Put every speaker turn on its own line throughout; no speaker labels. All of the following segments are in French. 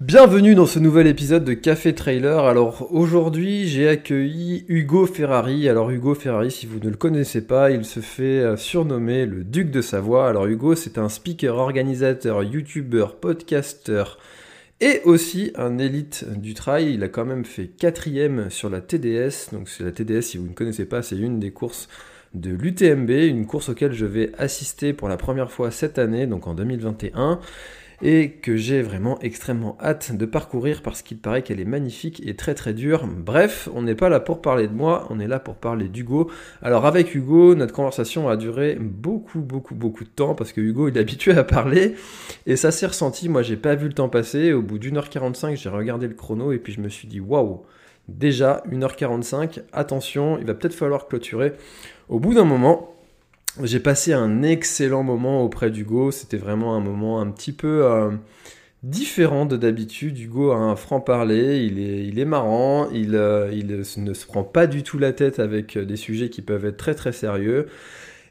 Bienvenue dans ce nouvel épisode de Café Trailer. Alors aujourd'hui j'ai accueilli Hugo Ferrari. Alors Hugo Ferrari, si vous ne le connaissez pas, il se fait euh, surnommer le Duc de Savoie. Alors Hugo c'est un speaker, organisateur, youtubeur, podcasteur et aussi un élite du trail. Il a quand même fait quatrième sur la TDS. Donc c'est la TDS si vous ne connaissez pas, c'est une des courses de l'UTMB, une course auquel je vais assister pour la première fois cette année, donc en 2021 et que j'ai vraiment extrêmement hâte de parcourir parce qu'il paraît qu'elle est magnifique et très très dure. Bref, on n'est pas là pour parler de moi, on est là pour parler d'Hugo. Alors avec Hugo, notre conversation a duré beaucoup beaucoup beaucoup de temps parce que Hugo il est habitué à parler et ça s'est ressenti. Moi j'ai pas vu le temps passer. Au bout d'une heure 45, j'ai regardé le chrono et puis je me suis dit waouh, déjà 1h45, attention, il va peut-être falloir clôturer. Au bout d'un moment, j'ai passé un excellent moment auprès d'Hugo. C'était vraiment un moment un petit peu euh, différent de d'habitude. Hugo a un franc-parler, il est, il est marrant, il, euh, il ne se prend pas du tout la tête avec des sujets qui peuvent être très très sérieux.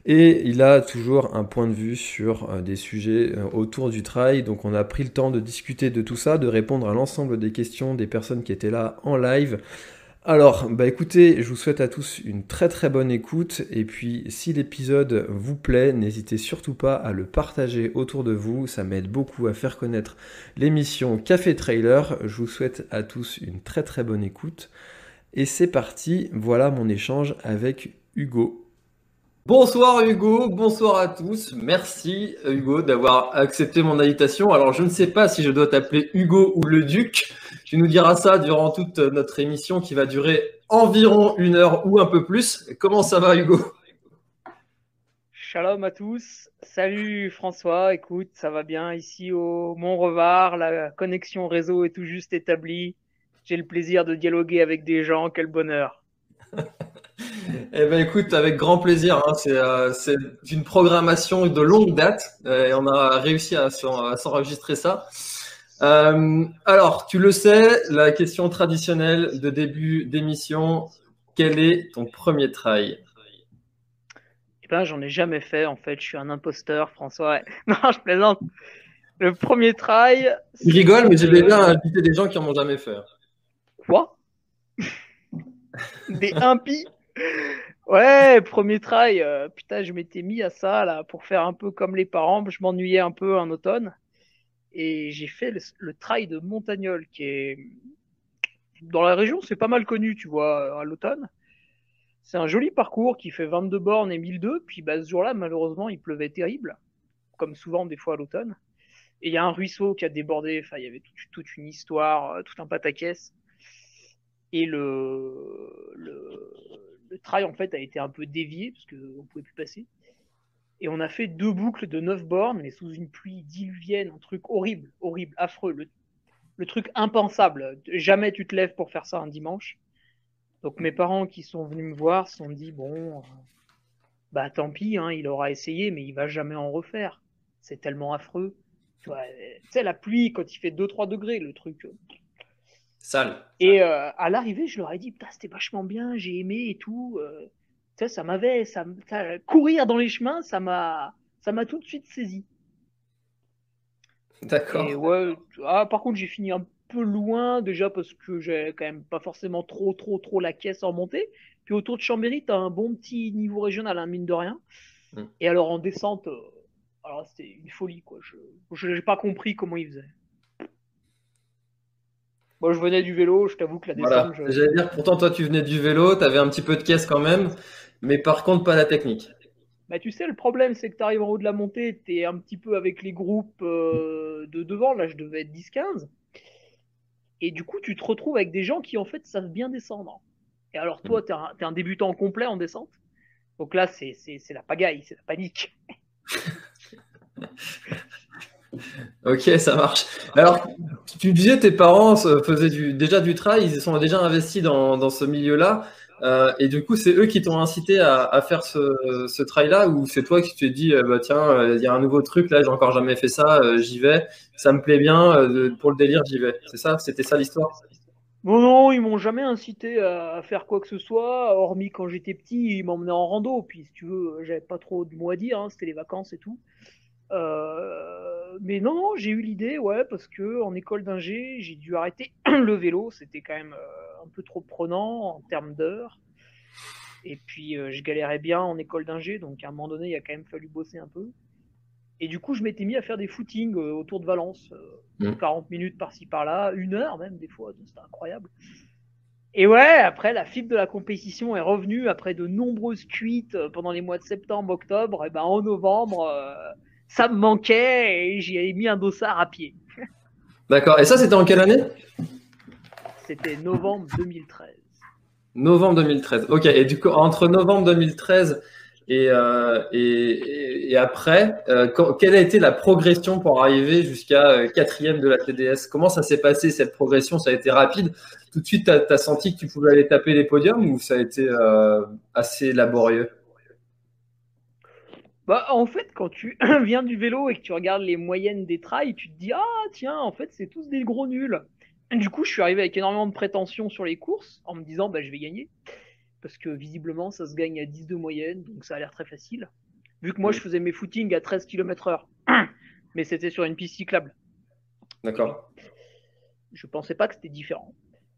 Et il a toujours un point de vue sur euh, des sujets autour du trail. Donc on a pris le temps de discuter de tout ça, de répondre à l'ensemble des questions des personnes qui étaient là en live. Alors, bah écoutez, je vous souhaite à tous une très très bonne écoute et puis si l'épisode vous plaît, n'hésitez surtout pas à le partager autour de vous, ça m'aide beaucoup à faire connaître l'émission Café Trailer. Je vous souhaite à tous une très très bonne écoute et c'est parti, voilà mon échange avec Hugo. Bonsoir Hugo, bonsoir à tous. Merci Hugo d'avoir accepté mon invitation. Alors je ne sais pas si je dois t'appeler Hugo ou le Duc. Tu nous diras ça durant toute notre émission qui va durer environ une heure ou un peu plus. Comment ça va Hugo?
Shalom à tous. Salut François. Écoute, ça va bien ici au Mont-Revard. La connexion réseau est tout juste établie. J'ai le plaisir de dialoguer avec des gens. Quel bonheur.
Eh ben écoute, avec grand plaisir. Hein. Euh, c'est une programmation de longue date et on a réussi à s'enregistrer ça. Euh, alors, tu le sais, la question traditionnelle de début d'émission, quel est ton premier trail?
Eh ben, j'en ai jamais fait en fait. Je suis un imposteur, François. Non, je plaisante. Le premier trail.
Je rigole, mais j'ai déjà invité des gens qui en ont jamais fait.
Quoi? Des impies? Ouais, premier trail, euh, putain, je m'étais mis à ça là pour faire un peu comme les parents. Je m'ennuyais un peu en automne et j'ai fait le, trail de Montagnol qui est dans la région, c'est pas mal connu, tu vois, à l'automne. C'est un joli parcours qui fait 22 bornes et 1002. Puis bah, ce jour-là, malheureusement, il pleuvait terrible, comme souvent des fois à l'automne. Et il y a un ruisseau qui a débordé. Enfin, il y avait toute, une histoire, euh, tout un pataquès. Et le, le, le trail, en fait, a été un peu dévié parce qu'on pouvait plus passer. Et on a fait deux boucles de neuf bornes, mais sous une pluie diluvienne, un truc horrible, horrible, affreux. Le, truc impensable. Jamais tu te lèves pour faire ça un dimanche. Donc mes parents qui sont venus me voir se sont dit bon, euh, bah tant pis, hein, il aura essayé, mais il va jamais en refaire. C'est tellement affreux. Tu sais, la pluie, quand il fait 2-3 degrés, le truc. Euh,
Sale.
Et euh, à l'arrivée, je leur ai dit, putain, c'était vachement bien, j'ai aimé et tout. Euh, tu sais, ça m'avait, ça, courir dans les chemins, ça m'a, ça m'a tout de suite saisi.
D'accord.
Ouais, ah, par contre, j'ai fini un peu loin déjà parce que j'ai quand même pas forcément trop, trop, trop la caisse en montée. Puis autour de Chambéry, t'as un bon petit niveau régional, hein, mine de rien. Hmm. Et alors en descente, euh, alors c'était une folie quoi. Je, n'ai pas compris comment ils faisaient. Moi, je venais du vélo, je t'avoue que la descente.
Voilà. J'allais dire, pourtant, toi, tu venais du vélo, tu avais un petit peu de caisse quand même, mais par contre, pas la technique.
Bah, tu sais, le problème, c'est que tu arrives en haut de la montée, tu es un petit peu avec les groupes euh, de devant. Là, je devais être 10-15. Et du coup, tu te retrouves avec des gens qui, en fait, savent bien descendre. Et alors, toi, tu es, un débutant complet en descente. Donc là, c'est la pagaille, c'est la panique.
ok, ça marche. Alors, tu disais tes parents faisaient déjà du trail, ils sont déjà investis dans, ce milieu-là. Euh, et du coup, c'est eux qui t'ont incité à, faire ce, ce trail-là ou c'est toi qui t'es dit, euh, bah, tiens, euh, il y a un nouveau truc là, j'ai encore jamais fait ça, j'y vais, ça me plaît bien, pour le délire, j'y vais. C'est ça? C'était ça l'histoire?
Non, non, ils m'ont jamais incité à, faire quoi que ce soit, hormis quand j'étais petit, ils m'emmenaient en rando. Puis si tu veux, j'avais pas trop de mots à dire, hein, c'était les vacances et tout. Mais non, non, j'ai eu l'idée, ouais, parce que en école d'ingé, j'ai dû arrêter le vélo, c'était quand même un peu trop prenant en termes d'heures. Et puis, euh, je galérais bien en école d'ingé, donc à un moment donné, il a quand même fallu bosser un peu. Et du coup, je m'étais mis à faire des footings euh, autour de Valence, 40 euh, mmh. minutes par-ci par-là, une heure même, des fois, c'était incroyable. Et ouais, après, la fibre de la compétition est revenue après de nombreuses cuites pendant les mois de septembre, octobre. Et ben en novembre, ça me manquait et j'y ai mis un dossard à pied.
D'accord. Et ça, c'était en quelle année?
C'était novembre 2013.
Novembre 2013. Ok. Et du coup, entre novembre 2013 euh, et, et, après, euh, quelle a été la progression pour arriver jusqu'à euh, quatrième de la TDS Comment ça s'est passé cette progression? Ça a été rapide? Tout de suite, tu as, senti que tu pouvais aller taper les podiums ou ça a été assez laborieux?
Bah, en fait, quand tu viens du vélo et que tu regardes les moyennes des trails, tu te dis Ah, tiens, en fait, c'est tous des gros nuls. Du coup, je suis arrivé avec énormément de prétention sur les courses en me disant bah, je vais gagner. Parce que visiblement, ça se gagne à 10 de moyenne, donc ça a l'air très facile. Vu que moi, je faisais mes footings à 13 km/h, mais c'était sur une piste cyclable.
D'accord.
Je pensais pas que c'était différent.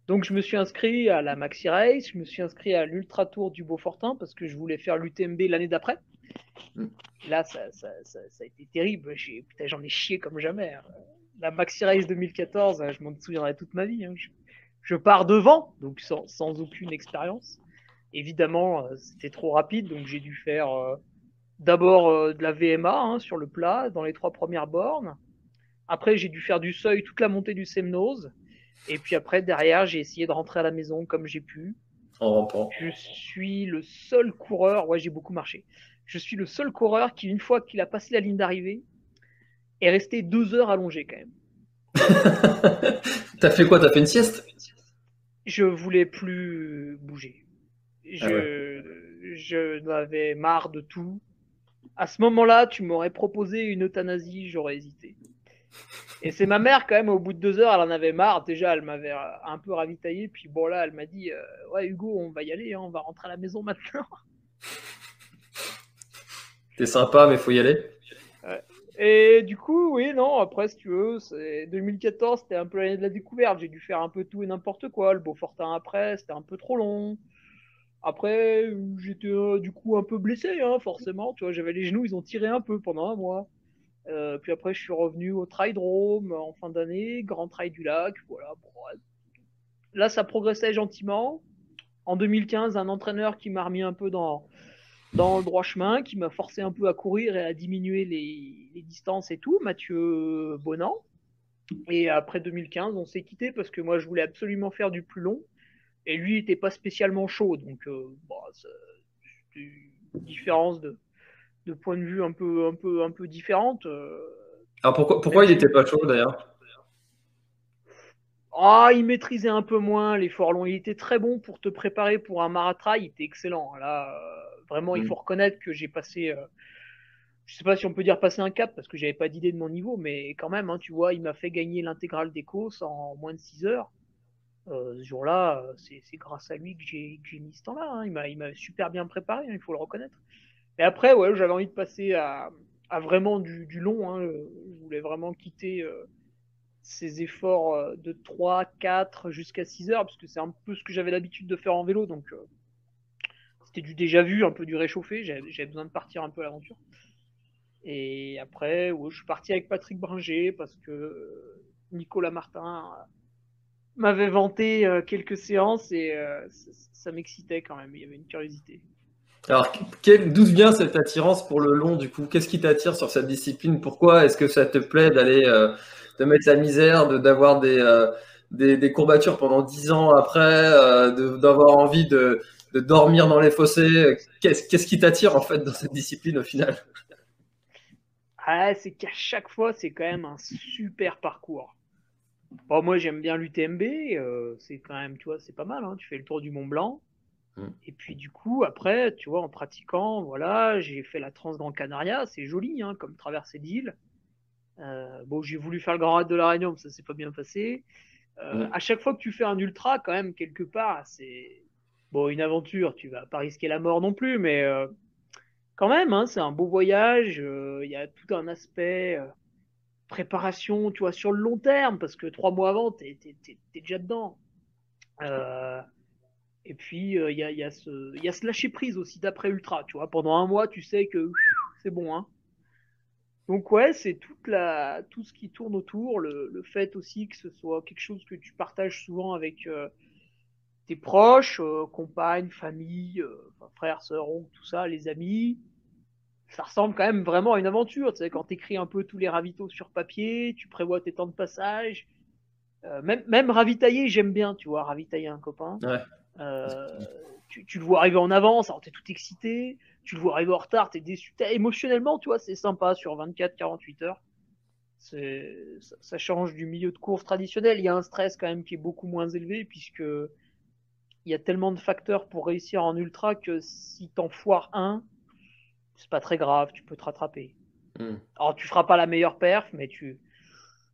Donc, je me suis inscrit à la Maxi Race, je me suis inscrit à l'Ultra Tour du Beaufortin parce que je voulais faire l'UTMB l'année d'après. Là, ça, a été terrible. J'en ai, chié comme jamais. Hein la Maxi Race 2014, je m'en souviendrai toute ma vie. Hein. Je, pars devant, donc sans, aucune expérience. Évidemment, euh, c'était trop rapide, donc j'ai dû faire euh, d'abord euh, de la VMA hein, sur le plat, dans les trois premières bornes. Après, j'ai dû faire du seuil toute la montée du Semnose. Et puis après, derrière, j'ai essayé de rentrer à la maison comme j'ai pu.
En rampant.
Je suis le seul coureur, ouais, j'ai beaucoup marché. Je suis le seul coureur qui, une fois qu'il a passé la ligne d'arrivée, est resté deux heures allongé quand même.
T'as fait quoi? T'as fait une sieste?
Je voulais plus bouger. Ah je, je n'avais marre de tout. À ce moment-là, tu m'aurais proposé une euthanasie, j'aurais hésité. Et c'est ma mère, quand même, au bout de deux heures, elle en avait marre. Déjà, elle m'avait un peu ravitaillé. Puis bon, là, elle m'a dit euh, Ouais, Hugo, on va y aller, hein, on va rentrer à la maison maintenant.
T'es sympa, mais faut y aller.
Et du coup, oui, non, après, si tu veux, c'est 2014, c'était un peu l'année de la découverte. J'ai dû faire un peu tout et n'importe quoi. Le Beaufortin après, c'était un peu trop long. Après, j'étais euh, du coup un peu blessé, hein, forcément. Tu vois, j'avais les genoux, ils ont tiré un peu pendant un mois. Euh, puis après, je suis revenu au Drome en fin d'année, Grand Trail du Lac. Voilà. Là, ça progressait gentiment. En 2015, un entraîneur qui m'a remis un peu dans, dans le droit chemin, qui m'a forcé un peu à courir et à diminuer les, distances et tout, Mathieu Bonan. Et après 2015, on s'est quitté parce que moi, je voulais absolument faire du plus long. Et lui, il n'était pas spécialement chaud. Donc, euh, bah, c'est une différence de, de, point de vue un peu, un peu, un peu différente. Euh.
Alors, pourquoi, pourquoi il n'était pas chaud d'ailleurs?
Ah, il maîtrisait un peu moins l'effort long. Il était très bon pour te préparer pour un marathon. Il était excellent. Là, Vraiment, il mm. faut reconnaître que j'ai passé, euh, je sais pas si on peut dire passer un cap parce que j'avais pas d'idée de mon niveau, mais quand même, hein, tu vois, il m'a fait gagner l'intégrale des courses en moins de 6 heures. Euh, ce jour-là, c'est grâce à lui que j'ai mis ce temps-là. Hein. Il m'a super bien préparé, hein, il faut le reconnaître. Et après, ouais, j'avais envie de passer à, à vraiment du, du long. Hein. Je voulais vraiment quitter euh, ces efforts euh, de 3, 4 jusqu'à 6 heures, parce que c'est un peu ce que j'avais l'habitude de faire en vélo. Donc, euh, du déjà vu, un peu du réchauffé. J'avais besoin de partir un peu à l'aventure. Et après, je suis parti avec Patrick Bringer parce que Nicolas Martin m'avait vanté euh, quelques séances et euh, ça, m'excitait quand même. Il y avait une curiosité.
Alors, d'où vient cette attirance pour le long du coup? Qu'est-ce qui t'attire sur cette discipline? Pourquoi est-ce que ça te plaît d'aller euh, de mettre la misère, d'avoir euh, des, des, courbatures pendant dix ans après, euh, d'avoir envie de, de, dormir dans les fossés Qu'est-ce qui t'attire en fait dans cette discipline au final?
Ah, C'est qu'à chaque fois, c'est quand même un super parcours. Bon, moi, j'aime bien l'UTMB. c'est quand même, tu vois, c'est pas mal. Hein. Tu fais le tour du Mont Blanc. Mm. Et puis du coup, après, tu vois, en pratiquant, voilà, j'ai fait la trans dans Canaria, c'est joli, hein, comme traversée d'île. Euh, bon, j'ai voulu faire le Grand Raid de la Réunion, mais ça s'est pas bien passé. Euh, mm. À chaque fois que tu fais un ultra, quand même, quelque part, c'est bon une aventure. Tu vas pas risquer la mort non plus, mais euh, quand même, hein, c'est un beau voyage. Il y a tout un aspect préparation, tu vois, sur le long terme, parce que trois mois avant, t'es es, déjà dedans. Euh, et puis, euh, il y, a, y, a ce, y a ce lâcher prise aussi d'après Ultra. Tu vois, pendant un mois, tu sais que c'est bon. Hein. Donc, ouais, c'est toute la, tout ce qui tourne autour. Le, le, fait aussi que ce soit quelque chose que tu partages souvent avec euh, tes proches, euh, compagnes, famille, frères, sœurs, oncles, tout ça, les amis. Ça ressemble quand même vraiment à une aventure. Tu sais, quand tu écris un peu tous les ravitaux sur papier, tu prévois tes temps de passage. même, même ravitailler, j'aime bien, tu vois, ravitailler un copain. Ouais. Euh, tu, le vois arriver en avance, alors t'es tout excité. Tu le vois arriver en retard, t'es déçu. émotionnellement, tu vois, c'est sympa sur 24-48 heures. Ça, ça, change du milieu de course traditionnel. Il y a un stress quand même qui est beaucoup moins élevé puisque il y a tellement de facteurs pour réussir en ultra que si t'en foires un, c'est pas très grave, tu peux te rattraper. Hmm. Alors tu feras pas la meilleure perf, mais tu,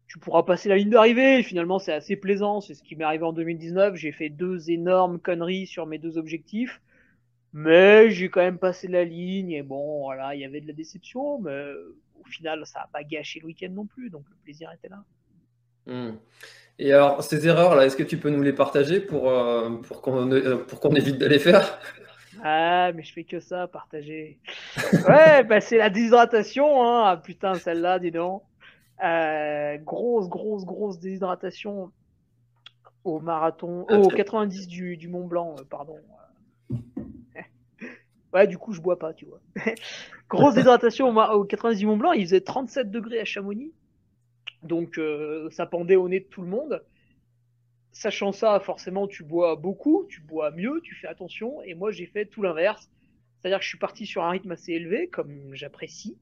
tu pourras passer la ligne d'arrivée. Finalement, c'est assez plaisant. C'est ce qui m'est arrivé en 2019. J'ai fait deux énormes conneries sur mes deux objectifs. Mais j'ai quand même passé la ligne. Et bon, voilà, il y avait de la déception. Mais au final, ça n'a pas gâché le week-end non plus. Donc le plaisir était là.
Hmm. Et alors, ces erreurs-là, est-ce que tu peux nous les partager pour, euh, pour qu'on évite de les faire?
Ah, mais je fais que ça, partager. ouais, bah, c'est la déshydratation. Hein. Ah, putain, celle-là, dis donc. Euh, grosse, grosse, grosse déshydratation au marathon, au 90 du, du, Mont Blanc, euh, pardon. ouais, du coup, je bois pas, tu vois. grosse déshydratation au, 90 du Mont Blanc, il faisait 37 degrés à Chamonix, donc euh, ça pendait au nez de tout le monde. Sachant ça, forcément, tu bois beaucoup, tu bois mieux, tu fais attention, et moi j'ai fait tout l'inverse. C'est-à-dire que je suis parti sur un rythme assez élevé, comme j'apprécie.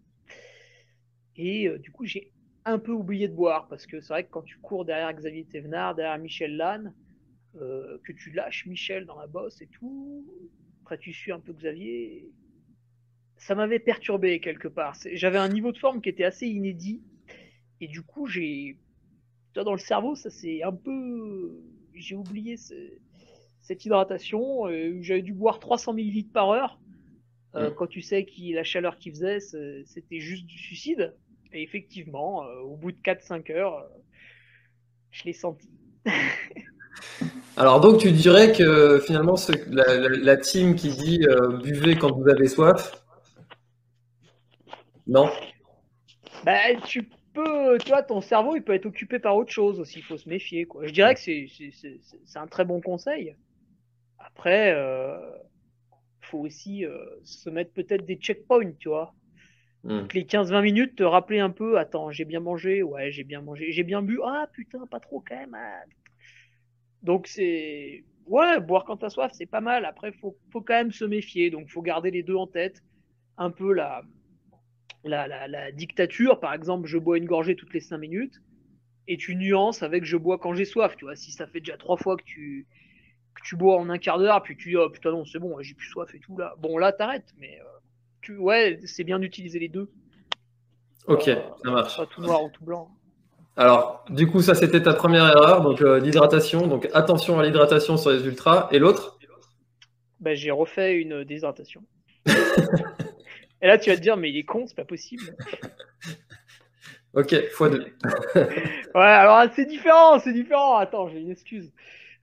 Et du coup, j'ai un peu oublié de boire parce que c'est vrai que quand tu cours derrière Xavier Thévenard, derrière Michel Lannes, euh, que tu lâches Michel dans la bosse et tout, après tu suis un peu Xavier, ça m'avait perturbé quelque part. J'avais un niveau de forme qui était assez inédit et du coup j'ai, dans le cerveau, ça c'est un peu, j'ai oublié cette hydratation. Euh, j'avais dû boire 300 ml par heure. Euh, quand tu sais que la chaleur qu'il faisait, c'était juste du suicide. Et effectivement, euh, au bout de 4-5 heures, euh, je l'ai senti.
Alors donc tu dirais que finalement la, team qui dit buvez quand vous avez soif, non?
Bah, Tu peux, tu vois, ton cerveau il peut être occupé par autre chose aussi, il faut se méfier. Quoi. Je dirais que c'est un très bon conseil. Après, il faut aussi se mettre peut-être des checkpoints, tu vois. Hmm. les 15-20 minutes, te rappeler un peu, attends, j'ai bien mangé, ouais, j'ai bien mangé, j'ai bien bu, ah putain, pas trop quand même. Ah. Donc c'est, ouais, boire quand t'as soif, c'est pas mal. Après, faut, faut quand même se méfier, donc faut garder les deux en tête. Un peu la, la, la, dictature, par exemple, je bois une gorgée toutes les 5 minutes, et tu nuances avec je bois quand j'ai soif, tu vois. Si ça fait déjà trois fois que tu, que tu bois en un quart d'heure, puis tu dis, oh putain, non, c'est bon, j'ai plus soif et tout là. Bon, là, t'arrêtes, mais. Euh, ouais, c'est bien d'utiliser les deux.
Ok, euh, ça marche.
Pas tout noir ou tout blanc.
Alors, du coup, ça c'était ta première erreur, donc euh, l'hydratation. Donc attention à l'hydratation sur les ultras. Et l'autre?
Ben, J'ai refait une déshydratation. Et là, tu vas te dire, mais il est con, c'est pas possible.
ok, x2.
ouais, alors c'est différent, c'est différent. Attends, j'ai une excuse.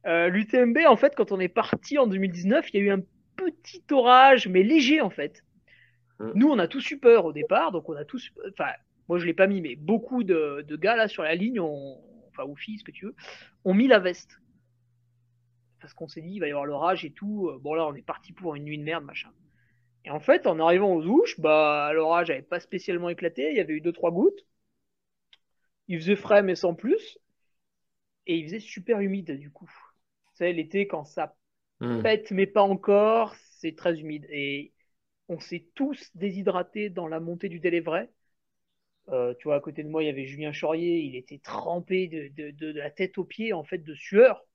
Euh, L'UTMB, en fait, quand on est parti en 2019, il y a eu un petit orage, mais léger en fait. Mm. Nous, on a tous eu peur au départ, donc on a tous. Enfin, moi, je l'ai pas mis, mais beaucoup de, gars là sur la ligne, enfin, ou filles, ce que tu veux, ont mis la veste. Parce qu'on s'est dit, il va y avoir l'orage et tout. Bon, là, on est parti pour une nuit de merde, machin. Et en fait, en arrivant aux douches, bah, l'orage n'avait pas spécialement éclaté, il y avait eu deux trois gouttes. Il faisait frais, mais sans plus. Et il faisait super humide, du coup. Tu sais, l'été, quand ça
Hmm.
pète, mais pas encore, c'est très humide. Et on s'est tous déshydratés dans la montée du Délévray. Euh, tu vois, à côté de moi, il y avait Julien Chaurier, il était trempé de, de, de, de la tête aux pieds, en fait, de sueur.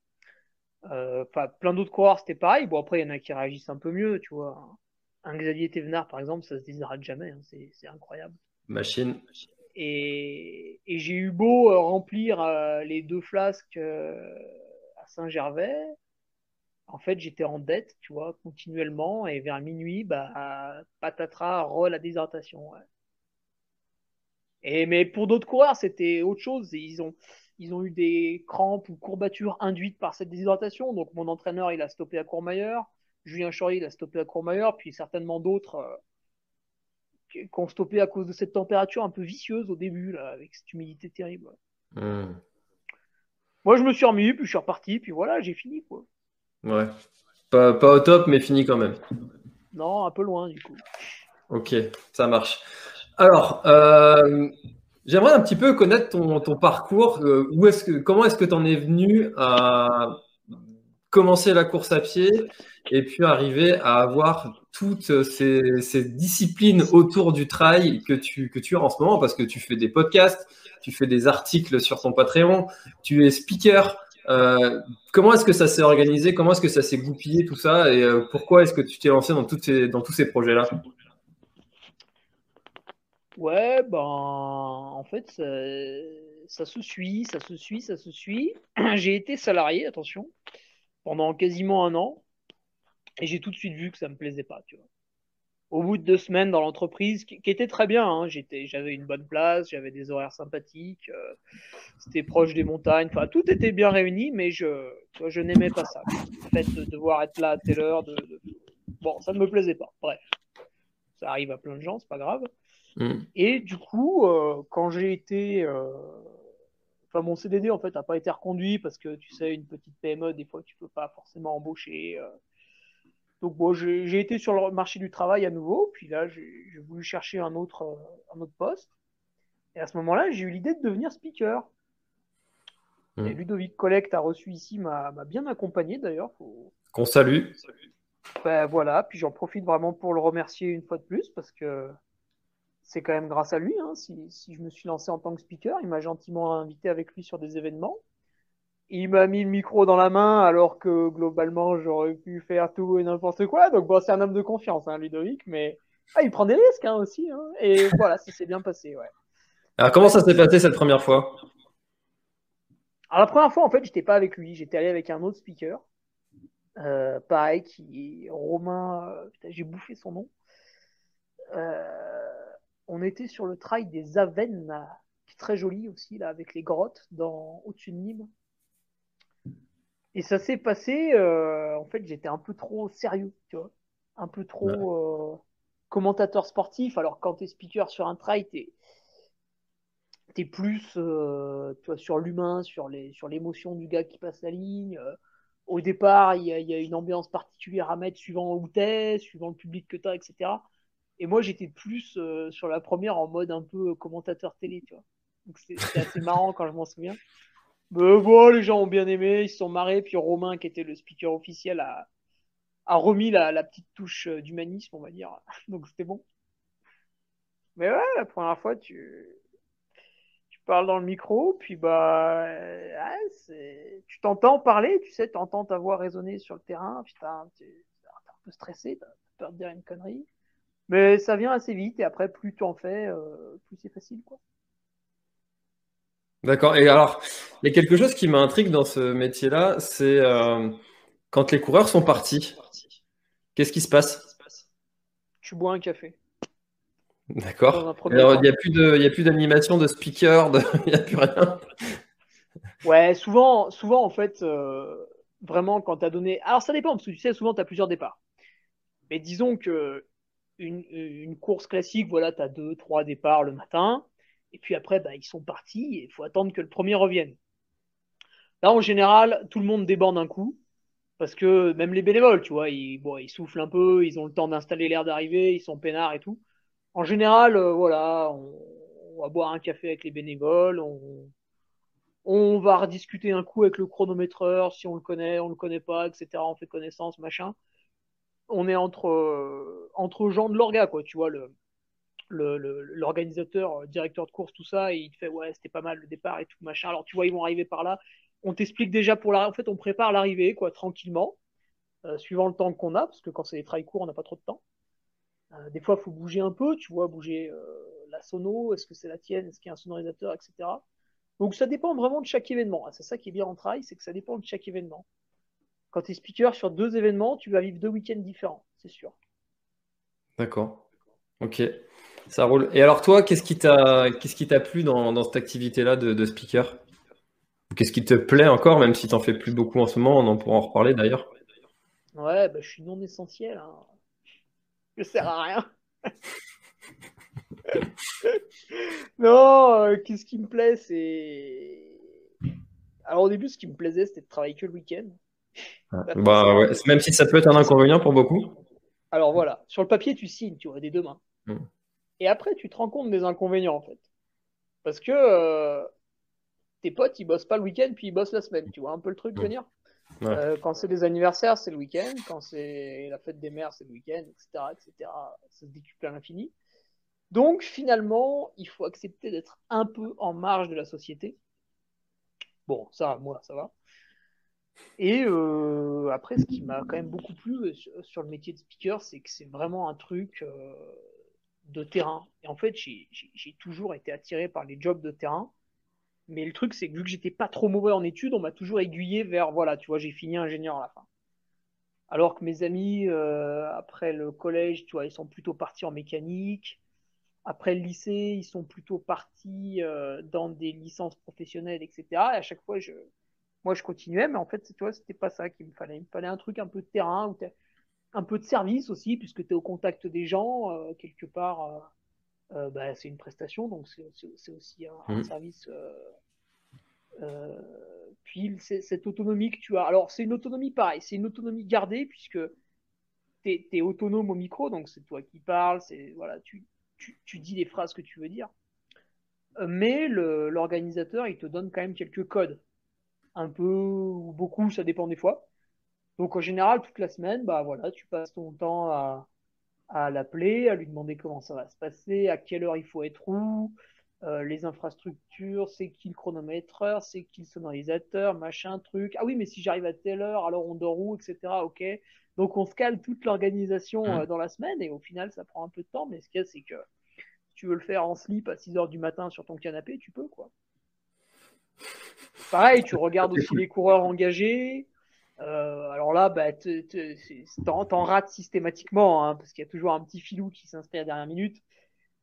Euh, Enfin, plein d'autres coureurs, c'était pareil. Bon, après, il y en a qui réagissent un peu mieux, tu vois. Un Xavier Thévenard, par exemple, ça se déshydrate jamais, hein, c'est incroyable.
Machine.
Et, et j'ai eu beau euh, remplir euh, les deux flasques euh, à Saint-Gervais. En fait, j'étais en dette, tu vois, continuellement. Et vers minuit, bah, patatras, re la déshydratation. ouais. Et, mais pour d'autres coureurs, c'était autre chose. Ils ont, ils ont eu des crampes ou courbatures induites par cette déshydratation. Donc, mon entraîneur, il a stoppé à Courmayeur. Julien Chaurier, il a stoppé à Courmayeur. Puis certainement d'autres euh, qui ont stoppé à cause de cette température un peu vicieuse au début, là, avec cette humidité terrible.
Hmm.
Moi, je me suis remis, puis je suis reparti, puis voilà, j'ai fini, quoi.
Ouais. Pas, pas au top, mais fini quand même.
Non, un peu loin, du coup.
Ok, ça marche. Alors, euh, j'aimerais un petit peu connaître ton, ton parcours. Euh, où est-ce que, comment est-ce que tu en es venu à commencer la course à pied? Et puis arriver à avoir toutes ces, disciplines autour du trail que tu, que tu as en ce moment parce que tu fais des podcasts, tu fais des articles sur ton Patreon, tu es speaker. Euh, comment est-ce que ça s'est organisé? Comment est-ce que ça s'est goupillé tout ça? Et euh, pourquoi est-ce que tu t'es lancé dans, ces, dans tous ces projets-là?
Ouais, ben, en fait, ça se suit, ça se suit, ça se suit. J'ai été salarié, attention, pendant quasiment un an, et j'ai tout de suite vu que ça me plaisait pas, tu vois. Au bout de deux semaines dans l'entreprise, qui, qui était très bien, hein, j'étais, j'avais une bonne place, j'avais des horaires sympathiques, euh, c'était proche des montagnes, enfin, tout était bien réuni, mais je, vois, je n'aimais pas ça. Le fait de devoir être là à telle heure, de, de- bon, ça ne me plaisait pas. Bref, ça arrive à plein de gens, c'est pas grave.
Hmm.
Et du coup, euh, quand j'ai été. euh, Enfin, mon CDD, en fait, n'a pas été reconduit parce que, tu sais, une petite PME, des fois, tu peux pas forcément embaucher. euh. Donc, bon, j'ai été sur le marché du travail à nouveau. Puis là, j'ai voulu chercher un autre, euh, un autre poste. Et à ce moment-là, j'ai eu l'idée de devenir speaker.
Mm.
Et Ludovic tu as reçu ici, m'a m'a bien accompagné d'ailleurs. Faut,
Qu'on salue.
ben voilà, puis j'en profite vraiment pour le remercier une fois de plus parce que c'est quand même grâce à lui hein, si, si je me suis lancé en tant que speaker. Il m'a gentiment invité avec lui sur des événements. Il m'a mis le micro dans la main alors que globalement j'aurais pu faire tout et n'importe quoi. Donc bon, c'est un homme de confiance, hein, Ludovic, mais ah, il prend des risques hein, aussi. Hein. Et voilà, ça s'est bien passé. Ouais.
Alors, comment ça s'est passé cette première fois?
Alors la première fois, en fait, j'étais pas avec lui, j'étais allé avec un autre speaker. Euh, pareil, qui Romain, euh, j'ai bouffé son nom. Euh, on était sur le trail des Avennes, qui est très joli aussi, là, avec les grottes dans au-dessus de Nîmes. Et ça s'est passé, euh, en fait, j'étais un peu trop sérieux, tu vois, un peu trop euh, commentateur sportif. Alors quand t'es speaker sur un trail, t'es t'es plus euh, tu vois, sur l'humain, sur les sur l'émotion du gars qui passe la ligne. Euh, au départ, il y, a, y a une ambiance particulière à mettre suivant où t'es, suivant le public que t'as, etc. Et moi, j'étais plus euh, sur la première en mode un peu commentateur télé, tu vois. Donc c'est- c'était assez marrant quand je m'en souviens. Mais bon, les gens ont bien aimé, ils se sont marrés. Puis Romain, qui était le speaker officiel, a, a remis la, petite touche euh, d'humanisme, on va dire. Donc c'était bon. Mais ouais, la première fois, tu, tu parles dans le micro, puis bah, euh, ouais, c'est- tu t'entends parler, tu sais, tu entends ta voix résonner sur le terrain, putain, tu es un peu stressé, t'as peur de dire une connerie. Mais ça vient assez vite, et après, plus tu en fais, euh, plus c'est facile, quoi.
D'accord. Et alors, il y a quelque chose qui m'intrigue dans ce métier-là, c'est euh, quand les coureurs sont partis, qu'est-ce qui se passe?
Tu bois un café.
D'accord. Alors, il n'y a plus de, il y a plus d'animation, de speaker, de- il n'y a plus rien.
Ouais, souvent, souvent en fait, euh, vraiment quand tu as donné. Alors ça dépend, parce que tu sais, souvent tu as plusieurs départs. Mais disons que une, une course classique, voilà, tu as deux, trois départs le matin, et puis après, bah, ils sont partis, et il faut attendre que le premier revienne. Là, en général, tout le monde déborde d'un coup, Parce que même les bénévoles, tu vois, ils, bon, ils soufflent un peu, ils ont le temps d'installer l'air d'arrivée, ils sont peinards et tout. En général, euh, voilà, on, va boire un café avec les bénévoles, on, on va rediscuter un coup avec le chronométreur, si on le connaît, on le connaît pas, etc. On fait connaissance, machin. On est entre, euh, entre gens de l'orga, quoi, tu vois, le, l'organisateur, le, directeur de course, tout ça, et il te fait ouais, c'était pas mal le départ et tout machin. Alors tu vois, ils vont arriver par là. On t'explique déjà pour la. En fait, on prépare l'arrivée, quoi, tranquillement, euh, suivant le temps qu'on a, parce que quand c'est des trails courts, on n'a pas trop de temps. Euh, des fois, il faut bouger un peu, tu vois, bouger euh, la sono, est-ce que c'est la tienne, est-ce qu'il y a un sonorisateur, etc. Donc ça dépend vraiment de chaque événement. C'est ça qui est bien en trail, c'est que ça dépend de chaque événement. Quand tu es speaker sur deux événements, tu vas vivre deux week-ends différents, c'est sûr.
D'accord. Ok. Ça roule. Et alors toi, qu'est-ce qui t'a qu'est-ce qui t'a plu dans, dans cette activité-là de, de, speaker? Qu'est-ce qui te plaît encore, même si t'en fais plus beaucoup en ce moment, on en pourra en reparler d'ailleurs?
Ouais, bah, je suis non essentiel. Hein. Je sers à rien. non, euh, qu'est-ce qui me plaît, c'est. Alors au début, ce qui me plaisait, c'était de travailler que le week-end.
bah, bah ouais. Même si ça peut être un inconvénient pour beaucoup?
Alors voilà, sur le papier, tu signes, tu vois, des deux mains. Mm. Et après, tu te rends compte des inconvénients, en fait. Parce que euh, tes potes, ils bossent pas le week-end, puis ils bossent la semaine. Tu vois un peu le truc venir euh, Quand c'est des anniversaires, c'est le week-end. Quand c'est la fête des mères, c'est le week-end, etc., etc. Ça se décuple à l'infini. Donc, finalement, il faut accepter d'être un peu en marge de la société. Bon, ça, moi, ça va. Et euh, après, ce qui m'a quand même beaucoup plu sur le métier de speaker, c'est que c'est vraiment un truc de terrain. Et en fait, j'ai toujours été attiré par les jobs de terrain. Mais le truc, c'est que vu que j'étais pas trop mauvais en études, on m'a toujours aiguillé vers, voilà, tu vois, j'ai fini ingénieur à la fin. Alors que mes amis, euh, après le collège, tu vois, ils sont plutôt partis en mécanique. Après le lycée, ils sont plutôt partis euh, dans des licences professionnelles, etc. Et à chaque fois, je, moi, je continuais, mais en fait, tu vois, c'était pas ça qu'il me fallait. Il me fallait un truc un peu de terrain un peu de service aussi, puisque tu es au contact des gens, euh, quelque part, euh, euh, bah, c'est une prestation, donc c'est aussi un, mmh. service. puis cette autonomie que tu as. Alors, c'est une autonomie pareil, c'est une autonomie gardée, puisque tu es, autonome au micro, donc c'est toi qui parles, voilà, tu, tu, tu, dis les phrases que tu veux dire. Mais l'organisateur, il te donne quand même quelques codes. Un peu ou beaucoup, ça dépend des fois. Donc en général, toute la semaine, bah voilà, tu passes ton temps à, à l'appeler, à lui demander comment ça va se passer, à quelle heure il faut être où, euh, les infrastructures, c'est qui le chronométreur, c'est qui le sonorisateur, machin, truc. Ah oui, mais si j'arrive à telle heure, alors on dort où, etc. Ok. Donc on se cale toute l'organisation mmh. euh, dans la semaine et au final, ça prend un peu de temps. Mais ce qu'il y a, c'est que si tu veux le faire en slip à 6 heures du matin sur ton canapé, tu peux, quoi. Pareil, tu regardes aussi les coureurs engagés. Euh, alors là, bah, t'en rates systématiquement, hein, parce qu'il y a toujours un petit filou qui s'inscrit à dernière minute,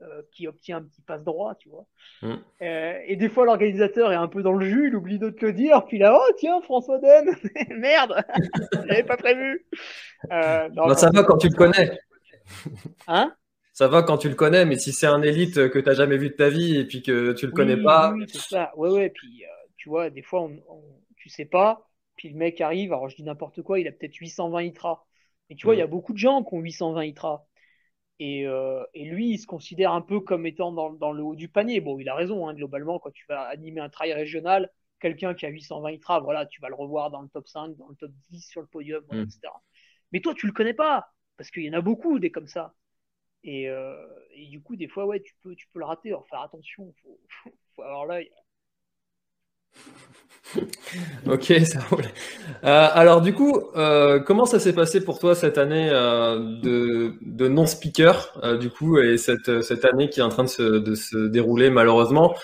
euh, qui obtient un petit passe droit, tu vois. Mm. Euh, et des fois, l'organisateur est un peu dans le jus, il oublie d'autres que dire, puis là, oh tiens, François Den, merde, j'avais pas prévu.
Bah, ça va quand tu le connais.
Hein?
Ça va quand tu le connais, mais si c'est un élite que tu n'as jamais vu de ta vie et puis que tu le connais pas.
Oui, c'est ça. Ouais, ouais. Puis tu vois, des fois, on, on, tu sais pas. Puis le mec arrive, alors je dis n'importe quoi, il a peut-être 820 ITRA. Mais tu vois, il y a beaucoup de gens qui ont 820 ITRA. Et, euh, et, lui, il se considère un peu comme étant dans, dans le haut du panier. Bon, il a raison, hein, globalement, quand tu vas animer un trail régional, quelqu'un qui a 820 ITRA, voilà, tu vas le revoir dans le top 5, dans le top 10 sur le podium, mm. etc. Mais toi, tu le connais pas, parce qu'il y en a beaucoup des comme ça. Et, euh, et, du coup, des fois, ouais, tu peux, tu peux le rater. Alors, faire attention, faut, faut avoir l'œil.
ok, ça roule. Euh, alors du coup, euh, comment ça s'est passé pour toi cette année euh, de, non-speaker, du coup, et cette, année qui est en train de se, dérouler malheureusement?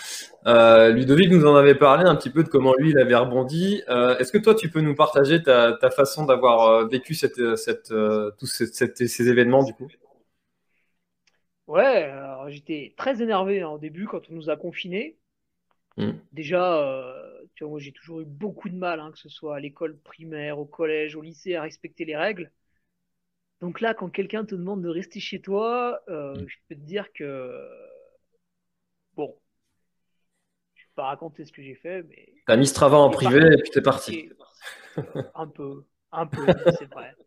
Ludovic nous en avait parlé un petit peu de comment lui il avait rebondi. Est-ce que toi tu peux nous partager ta, façon d'avoir vécu tous ces, événements du coup?
Ouais, j'étais très énervé hein, au début quand on nous a confinés. Mm. Déjà, euh, tu vois, moi j'ai toujours eu beaucoup de mal, hein, que ce soit à l'école primaire, au collège, au lycée, à respecter les règles. Donc là, quand quelqu'un te demande de rester chez toi, euh, mm. je peux te dire que bon, je vais pas raconter ce que j'ai fait, mais
t'as mis Strava en privé et puis t'es parti.
un peu, Un peu, c'est vrai.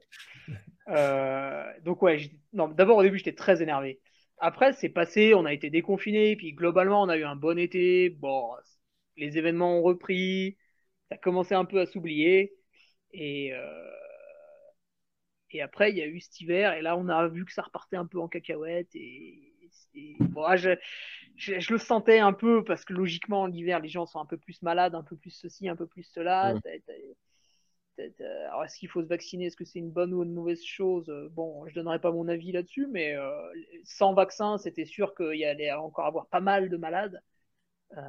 Euh, donc ouais, d'abord au début j'étais très énervé. Après c'est passé, on a été déconfiné, puis globalement on a eu un bon été. Bon, les événements ont repris, ça a commencé un peu à s'oublier. Et, euh, et après il y a eu cet hiver, et là on a vu que ça repartait un peu en cacahuète. Et, bon, ah, je, je, le sentais un peu parce que logiquement l'hiver les gens sont un peu plus malades, un peu plus ceci, un peu plus cela. Alors, est-ce qu'il faut se vacciner? Est-ce que c'est une bonne ou une mauvaise chose? Bon, je donnerai pas mon avis là-dessus, mais euh, sans vaccin, c'était sûr qu'il y allait encore avoir pas mal de malades. Euh,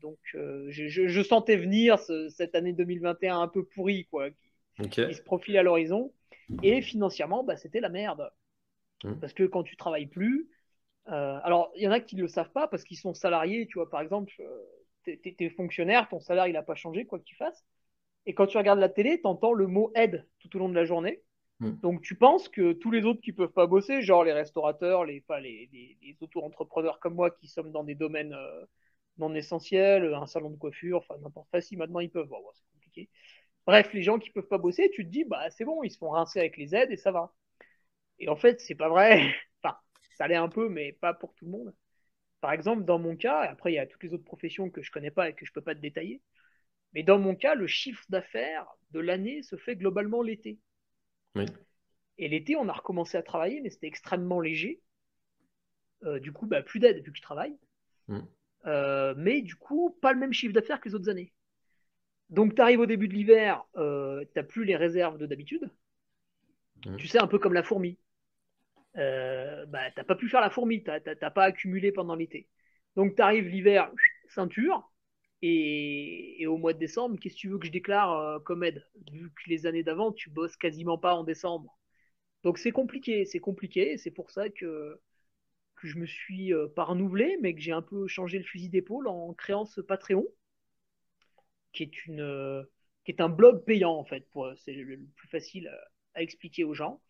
donc, euh, je, je, sentais venir cette année 2021 un peu pourrie, quoi, qui, se profile à l'horizon. Et financièrement, bah, c'était la merde. Mmh. Parce que quand tu travailles plus, alors il y en a qui ne le savent pas parce qu'ils sont salariés, tu vois, par exemple, tu es, fonctionnaire, ton salaire il n'a pas changé, quoi que tu fasses. Et quand tu regardes la télé, tu entends le mot aide tout au long de la journée. Hmm. Donc tu penses que tous les autres qui peuvent pas bosser, genre les restaurateurs, les, les, les, auto-entrepreneurs comme moi qui sommes dans des domaines euh, non essentiels, un salon de coiffure, enfin n'importe quoi, si maintenant ils peuvent, bon, c'est compliqué. Bref, les gens qui peuvent pas bosser, tu te dis, bah c'est bon, ils se font rincer avec les aides et ça va. Et en fait, c'est pas vrai. enfin, ça l'est un peu, mais pas pour tout le monde. Par exemple, dans mon cas, et après il y a toutes les autres professions que je connais pas et que je peux pas te détailler, mais dans mon cas, le chiffre d'affaires de l'année se fait globalement l'été. Et l'été, on a recommencé à travailler, mais c'était extrêmement léger. Euh, du coup, bah, plus d'aide vu que je travaille. Mm. Euh, mais du coup, pas le même chiffre d'affaires que les autres années. Donc, tu arrives au début de l'hiver, euh, tu n'as plus les réserves de d'habitude. Mm. Tu sais, un peu comme la fourmi. Bah, tu n'as pas pu faire la fourmi, tu n'as pas accumulé pendant l'été. Donc, tu arrives l'hiver, ceinture, et, au mois de décembre, qu'est-ce que tu veux que je déclare euh, comme aide? Vu que les années d'avant, tu bosses quasiment pas en décembre. Donc c'est compliqué, c'est compliqué. C'est pour ça que, que je me suis euh, pas renouvelé, mais que j'ai un peu changé le fusil d'épaule en créant ce Patreon, qui est, une, euh, qui est un blog payant en fait. C'est le, plus facile à expliquer aux gens.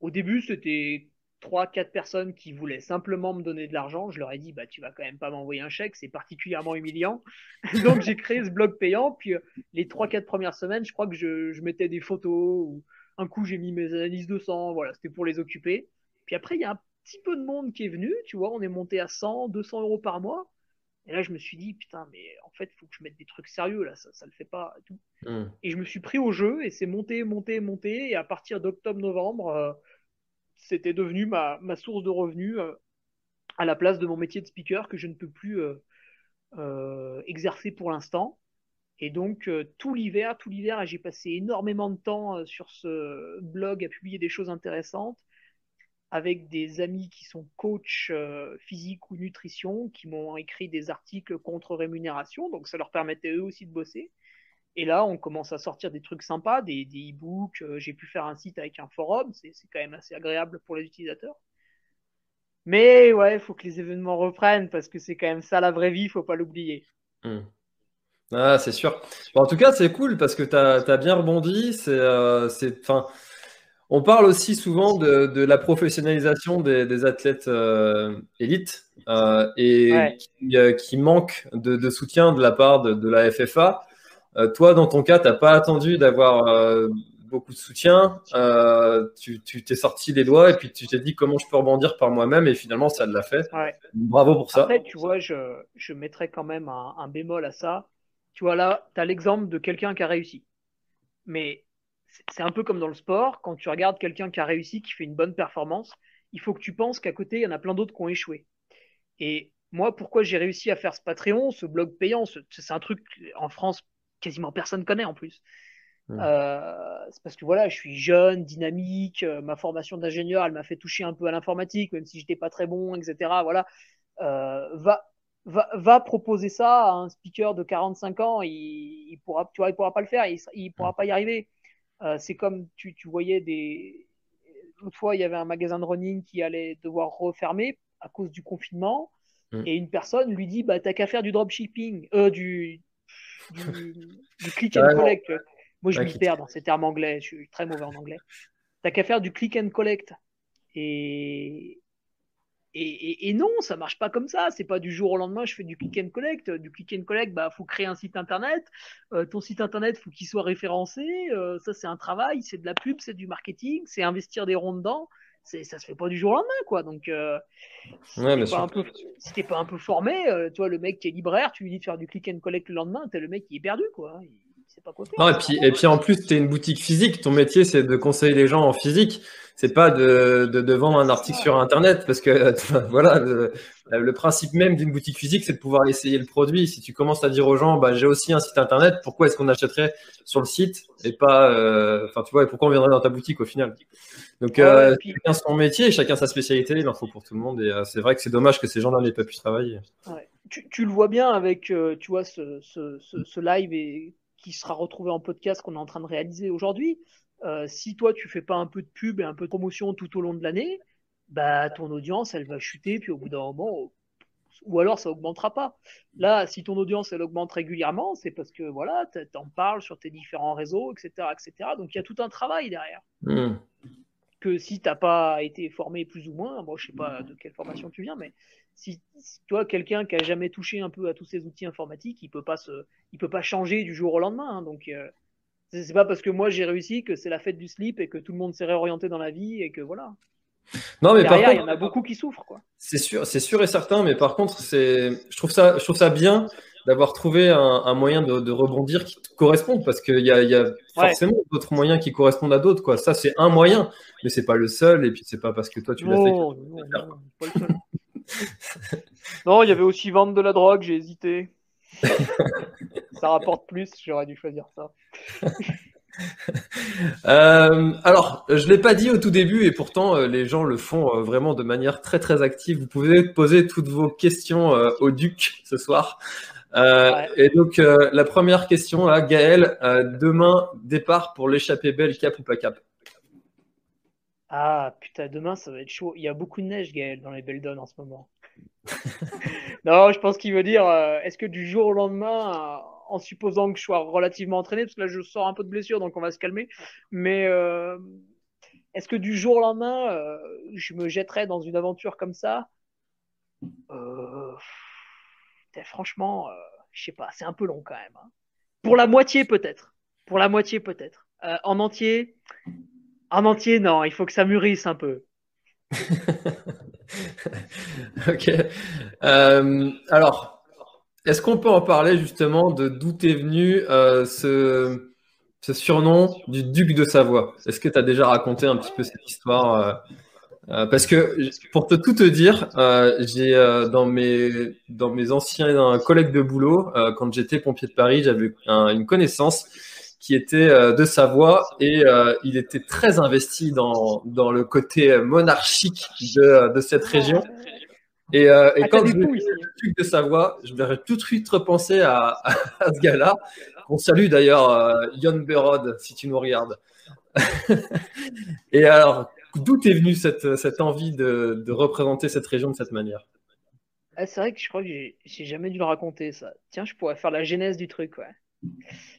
Au début, c'était trois, quatre personnes qui voulaient simplement me donner de l'argent, je leur ai dit bah tu vas quand même pas m'envoyer un chèque, c'est particulièrement humiliant. Donc j'ai créé ce blog payant. Puis euh, les trois, quatre premières semaines, je crois que je, mettais des photos ou un coup j'ai mis mes analyses de sang, voilà, c'était pour les occuper. Puis après il y a un petit peu de monde qui est venu, tu vois, on est monté à 100, 200 euros par mois. Et là je me suis dit putain mais en fait il faut que je mette des trucs sérieux là, ça ça le fait pas et tout. Mmh. Et je me suis pris au jeu et c'est monté, monté, monté et à partir d'octobre-novembre euh, c'était devenu ma, source de revenus euh, à la place de mon métier de speaker que je ne peux plus euh, euh, exercer pour l'instant. Et donc tout l'hiver, tout l'hiver, j'ai passé énormément de temps sur ce blog à publier des choses intéressantes avec des amis qui sont coachs physique ou nutrition, qui m'ont écrit des articles contre rémunération, donc ça leur permettait eux aussi de bosser. Et là, on commence à sortir des trucs sympas, des, e-books. Euh, j'ai pu faire un site avec un forum. C'est quand même assez agréable pour les utilisateurs. Mais ouais, il faut que les événements reprennent parce que c'est quand même ça la vraie vie, il faut pas l'oublier.
Hmm. Ah, c'est sûr. en tout cas, c'est cool parce que tu as, bien rebondi. C'est, euh, on parle aussi souvent de, la professionnalisation des, athlètes euh, élites et qui, manque de, soutien de la part de la FFA. Euh, toi, dans ton cas, tu n'as pas attendu d'avoir euh, beaucoup de soutien. Euh, tu t'es sorti les doigts et puis tu t'es dit comment je peux rebondir par moi-même? Et finalement ça l'a fait. Bravo pour ça.
Après, tu vois, je, je mettrais quand même un, bémol à ça. Tu vois, là, tu as l'exemple de quelqu'un qui a réussi. Mais c'est un peu comme dans le sport. Quand tu regardes quelqu'un qui a réussi, qui fait une bonne performance, il faut que tu penses qu'à côté, il y en a plein d'autres qui ont échoué. Et moi, pourquoi j'ai réussi à faire ce Patreon, ce blog payant C'est un truc en France quasiment personne connaît en plus. Euh, c'est parce que voilà, je suis jeune, dynamique, euh, ma formation d'ingénieur, elle m'a fait toucher un peu à l'informatique, même si j'étais pas très bon, etc. Voilà, euh, va, va, va, proposer ça à un speaker de 45 ans, il, il pourra, tu vois, il pourra pas le faire, il, il pourra pas y arriver. c'est comme tu, tu voyais des, l'autre fois, il y avait un magasin de running qui allait devoir refermer à cause du confinement. Et une personne lui dit, bah, t'as qu'à faire du dropshipping, euh, du, du, click and collect. Moi, je m'y perds dans ces termes anglais. Je suis très mauvais en anglais. T'as qu'à faire du click and collect. Et, Et, non, ça marche pas comme ça. C'est pas du jour au lendemain, je fais du click and collect. Du click and collect, bah, faut créer un site internet. Euh, ton site internet, faut qu'il soit référencé. Euh, ça, c'est un travail, c'est de la pub, c'est du marketing, c'est investir des ronds dedans. C'est, ça se fait pas du jour au lendemain, quoi. Donc, euh, si t'es pas, un peu, pas un peu formé, tu vois, le mec qui est libraire, tu lui dis de faire du click and collect le lendemain, t'es le mec qui est perdu, quoi.
Pas quoi Non, et puis, et puis en plus, tu es une boutique physique. Ton métier, c'est de conseiller les gens en physique c'est pas de, de, vendre un article sur Internet parce que voilà, le, principe même d'une boutique physique, c'est de pouvoir essayer le produit. Si tu commences à dire aux gens, bah, j'ai aussi un site Internet, pourquoi est-ce qu'on achèterait sur le site et pas, euh, enfin, tu vois, pourquoi on viendrait dans ta boutique au final? Donc, euh, chacun son métier, chacun sa spécialité, il en faut pour tout le monde. Et euh, c'est vrai que c'est dommage que ces gens-là n'aient pas pu travailler.
Tu, tu, le vois bien avec, tu vois, ce, ce, ce, ce live et qui sera retrouvé en podcast qu'on est en train de réaliser aujourd'hui. Euh, si toi tu fais pas un peu de pub et un peu de promotion tout au long de l'année, bah ton audience elle va chuter puis au bout d'un moment ou alors ça augmentera pas. Là, si ton audience elle augmente régulièrement, c'est parce que voilà, tu en parles sur tes différents réseaux, etc., etc. Donc il y a tout un travail derrière. Hmm. Que si t'as pas été formé plus ou moins, bon, je sais pas de quelle formation tu viens, mais si, toi quelqu'un qui a jamais touché un peu à tous ces outils informatiques, il peut pas se, il peut pas changer du jour au lendemain. Hein. donc euh, c'est pas parce que moi j'ai réussi que c'est la fête du slip et que tout le monde s'est réorienté dans la vie et que voilà.
Non, mais
Derrière, il y en a beaucoup qui souffrent. Quoi.
C'est sûr, c'est sûr et certain, mais par contre, c'est, je trouve ça, je trouve ça bien d'avoir trouvé un, moyen de, rebondir qui te correspond parce qu'il y a, y a forcément d'autres moyens qui correspondent à d'autres. Quoi. Ça, c'est un moyen, mais c'est pas le seul, et puis c'est pas parce que toi tu l'as fait. Non,
il y avait aussi vendre de la drogue, j'ai hésité ça rapporte plus, j'aurais dû choisir ça.
Euh, alors, je l'ai pas dit au tout début et pourtant euh, les gens le font euh, vraiment de manière très très active. Vous pouvez poser toutes vos questions au Duc ce soir. Et donc la première question là, Gaël, demain départ pour l'échappée belle cap ou pas cap?
Ah putain, demain ça va être chaud. Il y a beaucoup de neige Gaël dans les belles donnes en ce moment. non, je pense qu'il veut dire euh, est-ce que du jour au lendemain, euh, en supposant que je sois relativement entraîné, parce que là je sors un peu de blessure, donc on va se calmer, mais euh, est-ce que du jour au lendemain, je me jetterais dans une aventure comme ça? Franchement, je sais pas, c'est un peu long quand même. Hein. Pour la moitié peut-être. Pour la moitié peut-être. en entier, en entier, non, il faut que ça mûrisse un peu.
ok. Euh, alors, est-ce qu'on peut en parler justement de d'où est venu euh, ce, ce, surnom du duc de Savoie? Est-ce que tu as déjà raconté un petit peu cette histoire euh, Parce que pour te tout te dire, j'ai dans mes dans mes anciens collègues de boulot, quand j'étais pompier de Paris, j'avais une connaissance qui était euh, de Savoie et euh, il était très investi dans, dans le côté monarchique de, de cette région. Et, euh, et quand je le truc de Savoie, je vais tout de suite repenser à, à ce gars-là. On salue d'ailleurs Yann Berod si tu nous regardes. et alors, d'où est venue cette, envie de, de, représenter cette région de cette manière?
Ah, C'est vrai que je crois que j'ai jamais dû le raconter ça. Tiens, je pourrais faire la genèse du truc, ouais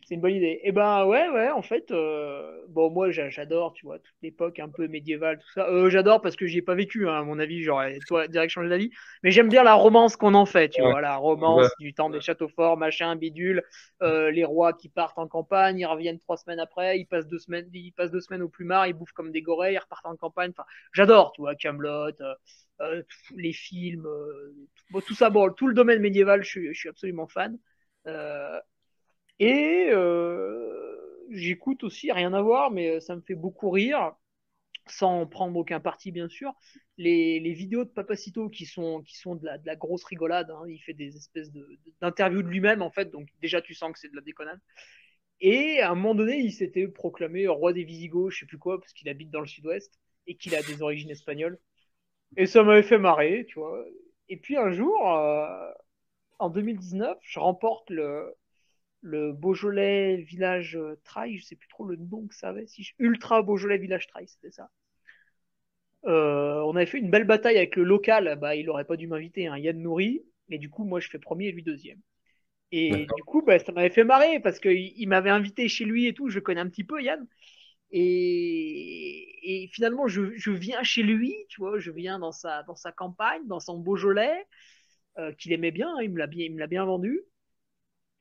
c'est une bonne idée. Et eh ben ouais, ouais, en fait, euh, bon, moi j'adore, tu vois, toute l'époque un peu médiévale, tout ça. Euh, j'adore parce que j'y ai pas vécu, hein, à mon avis, j'aurais toi direct changé d'avis. Mais j'aime bien la romance qu'on en fait, tu vois, la romance du temps des châteaux forts, machin, bidule, euh, les rois qui partent en campagne, ils reviennent trois semaines après, ils passent deux semaines, ils passent deux semaines au plumard, ils bouffent comme des gorées, ils repartent en campagne. Enfin, j'adore, tu vois, Camelot. les films, tout, tout, ça, bon, tout le domaine médiéval, je, je suis absolument fan. Euh, et euh, j'écoute aussi, rien à voir, mais ça me fait beaucoup rire, sans prendre aucun parti bien sûr, les, les vidéos de Papacito qui sont, qui sont de, la, grosse rigolade. Hein. Il fait des espèces d'interviews de, de lui-même en fait, donc déjà tu sens que c'est de la déconnade. Et à un moment donné, il s'était proclamé roi des Visigoths, je sais plus quoi, parce qu'il habite dans le sud-ouest et qu'il a des origines espagnoles. Et ça m'avait fait marrer, tu vois. Et puis un jour, euh, en 2019, je remporte le, le Beaujolais Village euh, Trail, je sais plus trop le nom que ça avait, si Ultra Beaujolais Village Trail, c'était ça. Euh, on avait fait une belle bataille avec le local, bah il aurait pas dû m'inviter, hein, Yann Nourri, mais du coup moi je fais premier et lui deuxième. Et du coup bah, ça m'avait fait marrer parce qu'il il, m'avait invité chez lui et tout, je connais un petit peu Yann. Et, finalement, je, viens chez lui, tu vois, je viens dans sa, dans sa campagne, dans son Beaujolais, euh, qu'il aimait bien, hein, il me l'a bien, bien vendu.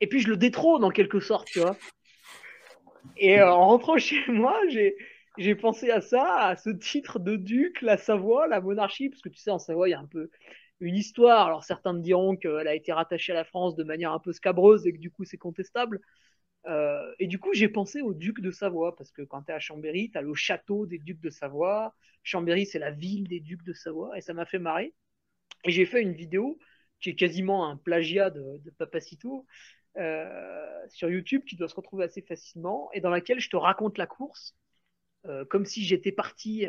Et puis je le détrône en quelque sorte, tu vois. Et euh, en rentrant chez moi, j'ai, j'ai pensé à ça, à ce titre de duc, la Savoie, la monarchie, parce que tu sais, en Savoie, il y a un peu une histoire. Alors certains me diront qu'elle a été rattachée à la France de manière un peu scabreuse et que du coup c'est contestable. Euh, et du coup, j'ai pensé au duc de Savoie, parce que quand tu es à Chambéry, tu as le château des ducs de Savoie. Chambéry, c'est la ville des ducs de Savoie, et ça m'a fait marrer. Et j'ai fait une vidéo qui est quasiment un plagiat de, de Papacito sur YouTube, qui doit se retrouver assez facilement, et dans laquelle je te raconte la course, euh, comme si j'étais parti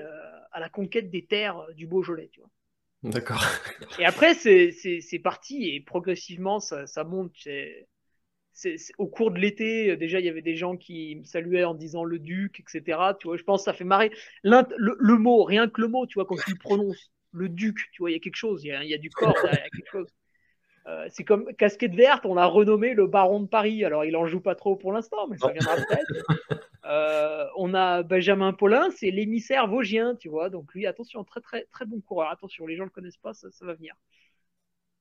à la conquête des terres du Beaujolais, tu vois.
D'accord.
Et après, c'est parti, et progressivement, ça, ça monte au cours de l'été, déjà, il y avait des gens qui me saluaient en disant le duc, etc. Tu vois, je pense que ça fait marrer. Le, le, mot, rien que le mot, tu vois, quand tu le prononces, le duc, tu vois, il y a quelque chose, il y a, il y a du corps derrière, quelque chose. Euh, c'est comme casquette verte, on l'a renommé le baron de Paris. Alors, il en joue pas trop pour l'instant, mais ça viendra peut-être. Euh, on a Benjamin Paulin, c'est l'émissaire vosgien, tu vois. Donc, lui, attention, très, très, très bon coureur. Attention, les gens le connaissent pas, ça, ça va venir.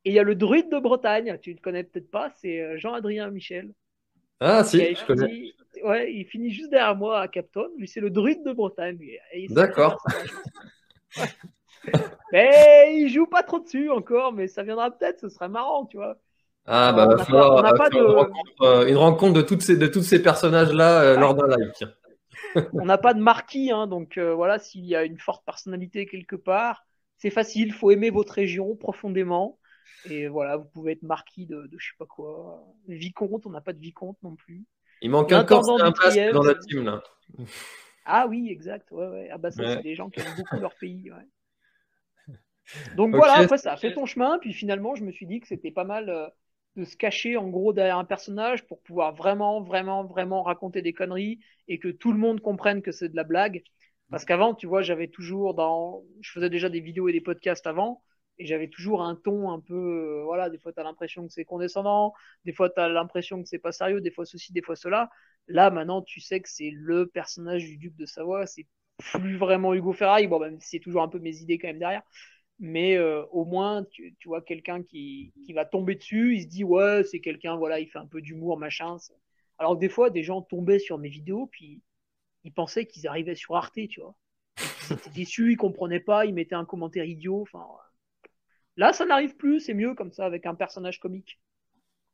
Et il y a le druide de Bretagne, tu ne connais peut-être pas, c'est euh, Jean-Adrien Michel.
Ah si, je connais.
Ouais, il finit juste derrière moi à Capton. Lui, c'est le druide de Bretagne.
D'accord.
mais il joue pas trop dessus encore, mais ça viendra peut-être, ce serait marrant, tu vois.
Ah bah, va falloir, euh, une, rencontre, de, toutes ces, de tous ces personnages-là euh, lors d'un live.
on n'a pas de marquis, hein, donc voilà, s'il y a une forte personnalité quelque part, c'est facile, il faut aimer votre région profondément. Et voilà, vous pouvez être marquis de, de je sais pas quoi. Vicomte, on n'a pas de vicomte non plus.
Il manque un basque dans la team là.
Ah oui, exact. Ouais, ouais. Ah bah ça, c'est des gens qui aiment beaucoup leur pays. Ouais. Donc voilà, après ça a fait ton chemin. Puis finalement, je me suis dit que c'était pas mal euh, de se cacher en gros derrière un personnage pour pouvoir vraiment, vraiment, vraiment raconter des conneries et que tout le monde comprenne que c'est de la blague. Parce qu'avant, tu vois, j'avais toujours dans. Je faisais déjà des vidéos et des podcasts avant et j'avais toujours un ton un peu euh, voilà des fois tu as l'impression que c'est condescendant des fois tu as l'impression que c'est pas sérieux des fois ceci des fois cela là maintenant tu sais que c'est le personnage du duc de Savoie c'est plus vraiment Hugo Ferrari bon même c'est toujours un peu mes idées quand même derrière mais euh, au moins tu, vois quelqu'un qui, va tomber dessus il se dit ouais c'est quelqu'un voilà il fait un peu d'humour machin alors des fois des gens tombaient sur mes vidéos puis ils pensaient qu'ils arrivaient sur Arte tu vois ils étaient déçus ils comprenaient pas ils mettaient un commentaire idiot Là, ça n'arrive plus, c'est mieux comme ça avec un personnage comique.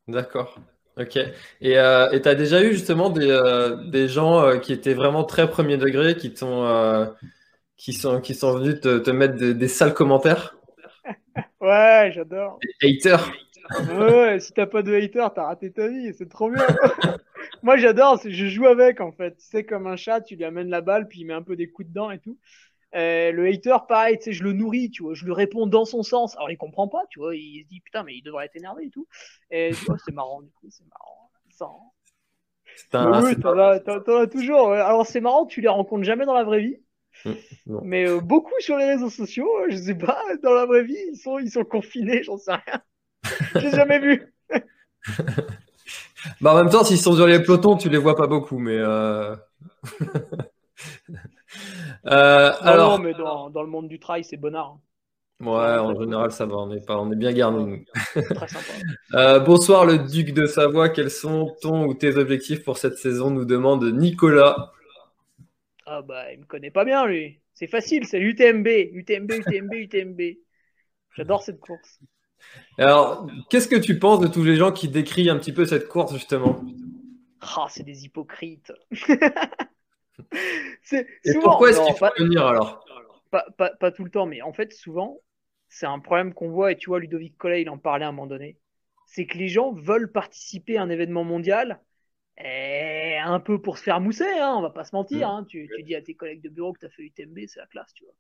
D'accord. Ok. Et euh, tu as déjà eu justement des, euh, gens euh, qui étaient vraiment très premier degré, qui, qui, sont, qui sont venus te, mettre des, sales commentaires
Ouais, j'adore.
Des haters
Ouais, si t'as pas de haters, t'as raté ta vie, c'est trop bien. Moi, j'adore, je joue avec en fait. Tu sais, comme un chat, tu lui amènes la balle, puis il met un peu des coups dedans et tout. Euh, le hater, pareil, tu sais, je le nourris, tu vois, je lui réponds dans son sens. Alors, il comprend pas, tu vois, il se dit, putain, mais il devrait être énervé et tout. Et tu vois, c'est marrant, du coup, c'est marrant. C'est un... Oui, t'en as, toujours. Alors, c'est marrant, tu les rencontres jamais dans la vraie vie. Hum, mais euh, beaucoup sur les réseaux sociaux, je sais pas, dans la vraie vie, ils sont, ils sont confinés, j'en sais rien. J'ai jamais vu.
bah, en même temps, s'ils sont sur les pelotons, tu les vois pas beaucoup, mais. Euh...
Euh, alors... mais dans, dans, le monde du trail, c'est bonnard.
Ouais, en général, ça va, on est, pas, on est bien garnis. Très sympa. euh, bonsoir, le duc de Savoie. Quels sont ton ou tes objectifs pour cette saison nous demande Nicolas.
Ah bah, il me connaît pas bien, lui. C'est facile, c'est l'UTMB. UTMB, UTMB, UTMB. J'adore cette course.
Alors, qu'est-ce que tu penses de tous les gens qui décrivent un petit peu cette course, justement?
Ah, c'est des hypocrites.
Et pourquoi est-ce qu'il faut venir alors?
Pas, tout le temps, mais en fait, souvent, c'est un problème qu'on voit, et tu vois, Ludovic Collet, il en parlait à un moment donné. C'est que les gens veulent participer à un événement mondial, et un peu pour se faire mousser, hein, on va pas se mentir. Mm. Hein. Tu, dis à tes collègues de bureau que tu as fait UTMB, c'est la classe, tu vois.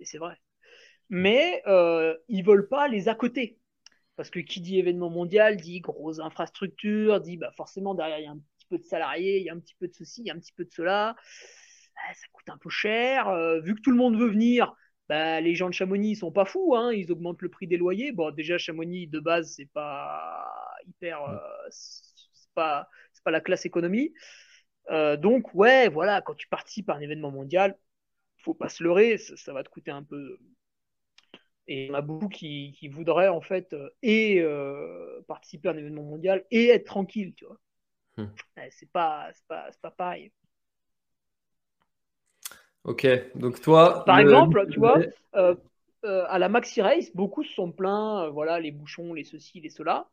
Et c'est vrai. Mais euh, ils veulent pas les à côté. Parce que qui dit événement mondial dit grosse infrastructure, dit bah forcément derrière il y a un peu de salariés, il y a un petit peu de ceci, il y a un petit peu de cela. Ah, ça coûte un peu cher. Euh, vu que tout le monde veut venir, bah, les gens de Chamonix ils sont pas fous, hein, ils augmentent le prix des loyers. Bon, déjà Chamonix de base c'est pas hyper, euh, c'est pas, pas la classe économie. Euh, donc, ouais, voilà, quand tu participes à un événement mondial, faut pas se leurrer, ça, va te coûter un peu. Et en a beaucoup qui, voudraient, en fait, euh, et euh, participer à un événement mondial et être tranquille, tu vois. Hmm. C'est pas, pas, pas pareil.
Ok, donc toi.
Par exemple, tu vois, à la Maxi Race, beaucoup se sont plaints, voilà, les bouchons, les ceci, les cela.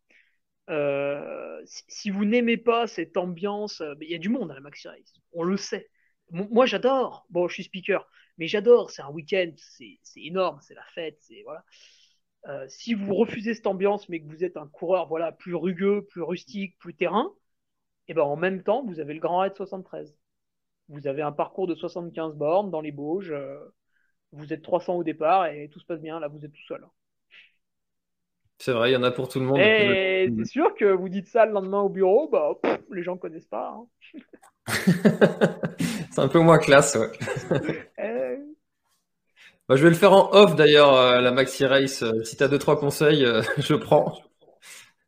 Euh, si, vous n'aimez pas cette ambiance, euh, il y a du monde à la Maxi Race, on le sait. moi, j'adore. Bon, je suis speaker, mais j'adore. C'est un week-end, c'est énorme, c'est la fête, c'est voilà. Euh, si vous refusez cette ambiance, mais que vous êtes un coureur voilà plus rugueux, plus rustique, plus terrain, et eh ben en même temps, vous avez le Grand Raid 73. Vous avez un parcours de 75 bornes dans les Bauges. vous êtes 300 au départ et tout se passe bien. Là, vous êtes tout seul.
C'est vrai, il y en a pour tout le monde.
Et c'est sûr que vous dites ça le lendemain au bureau, bah, les gens ne connaissent pas. Hein.
c'est un peu moins classe, ouais. Eh. Bah, je vais le faire en off d'ailleurs, euh, la Maxi Race. Euh, si tu as deux, trois conseils, euh, je prends.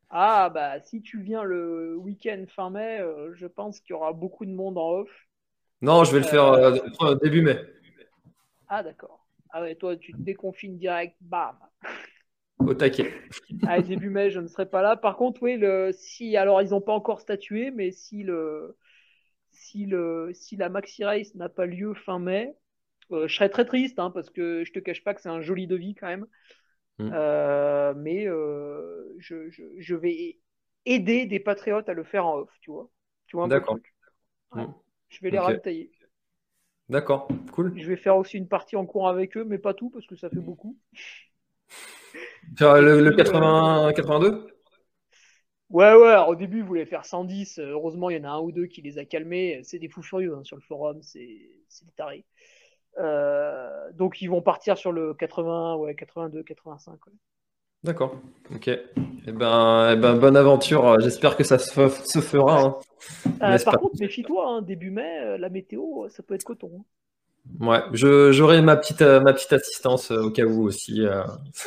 Ah, bah si tu viens le week-end fin mai, je pense qu'il y aura beaucoup de monde en off.
Non, je vais le faire début mai.
Ah, d'accord. Ah ouais, toi, tu te déconfines direct, bam.
Au taquet.
À début mai, je ne serai pas là. Par contre, oui, le, si, alors ils n'ont pas encore statué, mais si, le, si, le, si la Maxi Race n'a pas lieu fin mai, euh, je serais très triste, hein, parce que je te cache pas que c'est un joli devis quand même. Mm. Euh, mais euh, je, je, je, vais aider des patriotes à le faire en off, tu vois. Tu vois
D'accord.
Mm. Je vais les okay.
D'accord, cool.
Je vais faire aussi une partie en cours avec eux, mais pas tout parce que ça fait beaucoup.
Le, 80, 82
Ouais, ouais, au début, ils voulaient faire 110. Heureusement, il y en a un ou deux qui les a calmés. C'est des fous furieux hein, sur le forum, c'est des tarés. Euh, donc, ils vont partir sur le 80, ouais, 82, 85.
D'accord, ok. Eh ben, eh ben, bonne aventure. J'espère que ça se, fera. Hein.
Euh, par contre, méfie-toi, hein, début mai, euh, la météo, ça peut être coton.
Ouais, j'aurai ma petite, euh, ma petite assistance euh, au cas où aussi. Euh.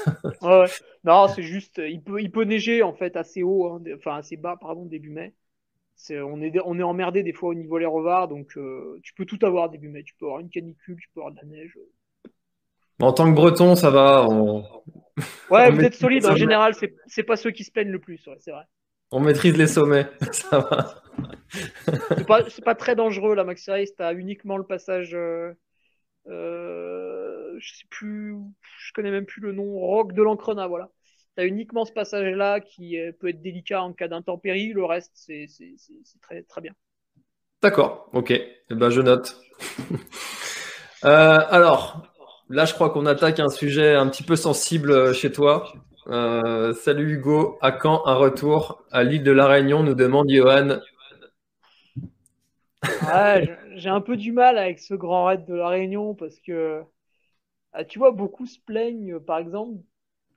ouais, Non, c'est juste, il peut, il peut neiger en fait assez haut, hein, enfin assez bas, pardon, début mai. On, est, on est emmerdé des fois au niveau les revards, donc tu peux tout avoir début mai. Tu peux avoir une canicule, tu peux avoir de la neige.
En tant que breton, ça va.
Ouais, vous êtes solide. En général, c'est, pas ceux qui se plaignent le plus, c'est vrai.
On maîtrise les sommets, ça va.
c'est, pas, pas, très dangereux la Maxi Race, t'as uniquement le passage euh, je sais plus, je connais même plus le nom, Rock de l'Encrenat, voilà. Tu as uniquement ce passage-là qui peut être délicat en cas d'intempérie, le reste, c'est très, très bien.
D'accord, ok, eh ben, je note. Euh, alors, là, je crois qu'on attaque un sujet un petit peu sensible euh, chez toi. salut Hugo, à quand un retour à l'île de la Réunion nous demande Johan.
Ouais, j'ai un peu du mal avec ce grand raid de la Réunion parce que ah, tu vois, beaucoup se plaignent, par exemple,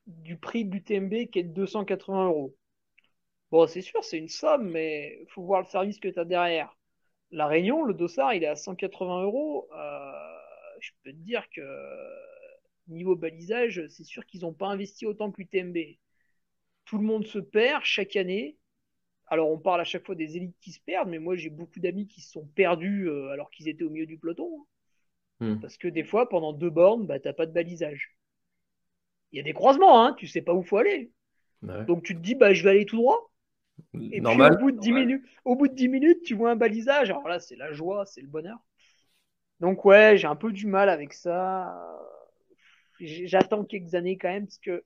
du prix de l'UTMB qui est de 280 euros. Bon, c'est sûr, c'est une somme, mais faut voir le service que tu as derrière. La Réunion, le dossard, il est à 180 euros. Euh, je peux te dire que niveau balisage, c'est sûr qu'ils n'ont pas investi autant que l'UTMB. Tout le monde se perd chaque année. Alors, on parle à chaque fois des élites qui se perdent, mais moi, j'ai beaucoup d'amis qui se sont perdus euh, alors qu'ils étaient au milieu du peloton. Hein. Hmm. Parce que des fois, pendant deux bornes, bah, t'as pas de balisage. Il y a des croisements, hein, tu sais pas où faut aller. Donc, tu te dis, bah, je vais aller tout droit. Et Normal. puis, au bout, de 10 minutes, au bout de 10 minutes, tu vois un balisage. Alors là, c'est la joie, c'est le bonheur. Donc, ouais, j'ai un peu du mal avec ça. J'attends quelques années quand même, parce que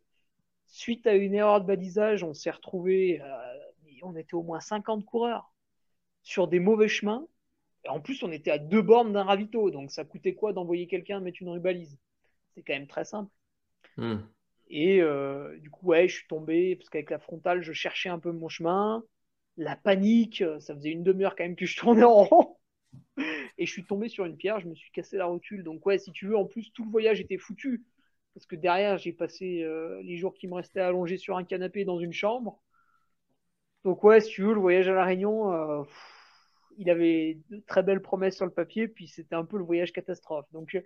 suite à une erreur de balisage, on s'est retrouvé. Euh, on était au moins 50 coureurs sur des mauvais chemins. Et en plus, on était à deux bornes d'un ravito, donc ça coûtait quoi d'envoyer quelqu'un mettre une rubalise? C'est quand même très simple. Hmm. Et euh, du coup, ouais, je suis tombé parce qu'avec la frontale, je cherchais un peu mon chemin. La panique, ça faisait une demi-heure quand même que je tournais en rond. Et je suis tombé sur une pierre, je me suis cassé la rotule. Donc ouais, si tu veux, en plus, tout le voyage était foutu. Parce que derrière, j'ai passé euh, les jours qui me restaient allongés sur un canapé dans une chambre. Donc ouais, si tu veux, le voyage à La Réunion, euh, il avait de très belles promesses sur le papier, puis c'était un peu le voyage catastrophe. Donc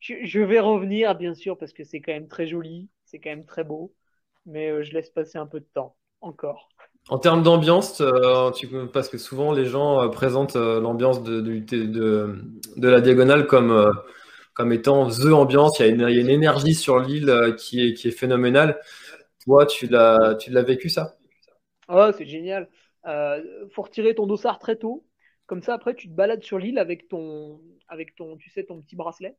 je, vais revenir, bien sûr, parce que c'est quand même très joli, c'est quand même très beau, mais euh, je laisse passer un peu de temps. encore.
En termes d'ambiance, euh, parce que souvent les gens présentent l'ambiance de, la diagonale comme, comme étant the ambiance. Il y, a une, il y a une énergie sur l'île qui est, qui est phénoménale. Toi, tu l'as, tu l'as vécu ça?
Oh, c'est génial. Euh, faut retirer ton dossard très tôt. Comme ça, après, tu te balades sur l'île avec ton, avec ton, tu sais, ton petit bracelet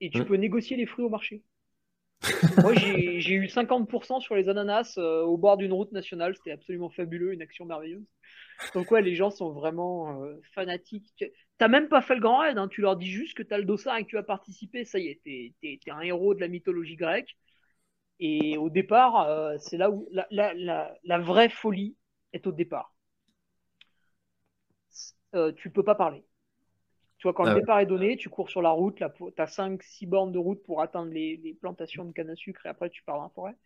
et tu mmh. peux négocier les fruits au marché. Moi, j'ai eu 50% sur les ananas euh, au bord d'une route nationale. C'était absolument fabuleux, une action merveilleuse. Donc, ouais, les gens sont vraiment euh, fanatiques. T'as même pas fait le grand raid, hein. tu leur dis juste que tu as le dossard et que tu as participé. Ça y est, t'es es, un héros de la mythologie grecque. Et au départ, euh, c'est là où la, la, la, la, vraie folie est au départ. tu peux pas parler. Tu vois, quand le ah départ est donné, tu cours sur la route, tu as 5-6 bornes de route pour atteindre les, plantations de canne à sucre et après tu pars dans la forêt.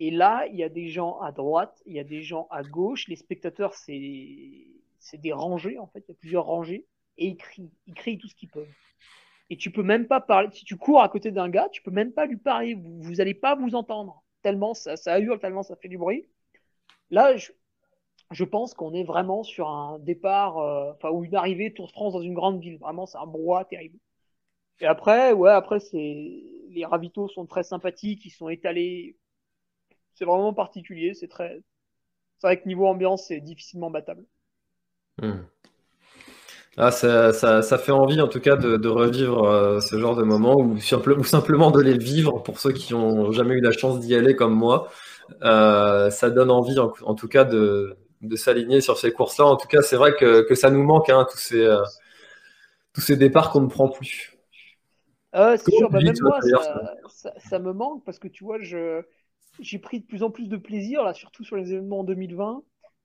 Et là, il y a des gens à droite, il y a des gens à gauche. Les spectateurs, c'est des rangées en fait, il y a plusieurs rangées et ils crient, ils crient tout ce qu'ils peuvent. Et tu peux même pas parler. Si tu cours à côté d'un gars, tu peux même pas lui parler. Vous, n'allez pas vous entendre tellement ça, ça hurle, tellement ça fait du bruit. Là, je, je pense qu'on est vraiment sur un départ, euh, enfin, ou une arrivée Tour de France dans une grande ville. Vraiment, c'est un brouhaha terrible. Et après, ouais, après, c'est, les ravitaux sont très sympathiques, ils sont étalés. C'est vraiment particulier, c'est très, c'est vrai que niveau ambiance, c'est difficilement battable.
Hmm. Ah, ça, ça, ça, fait envie en tout cas de, de revivre euh, ce genre de moment ou, ou, simplement de les vivre pour ceux qui n'ont jamais eu la chance d'y aller comme moi. Euh, ça donne envie en tout cas de, de s'aligner sur ces courses-là. En tout cas, c'est vrai que, que, ça nous manque, hein, tous, ces, euh, tous ces départs qu'on ne prend plus.
C'est sûr, bah, même moi, ça, ça, me manque parce que tu vois, je, j'ai pris de plus en plus de plaisir, là, surtout sur les événements en 2020,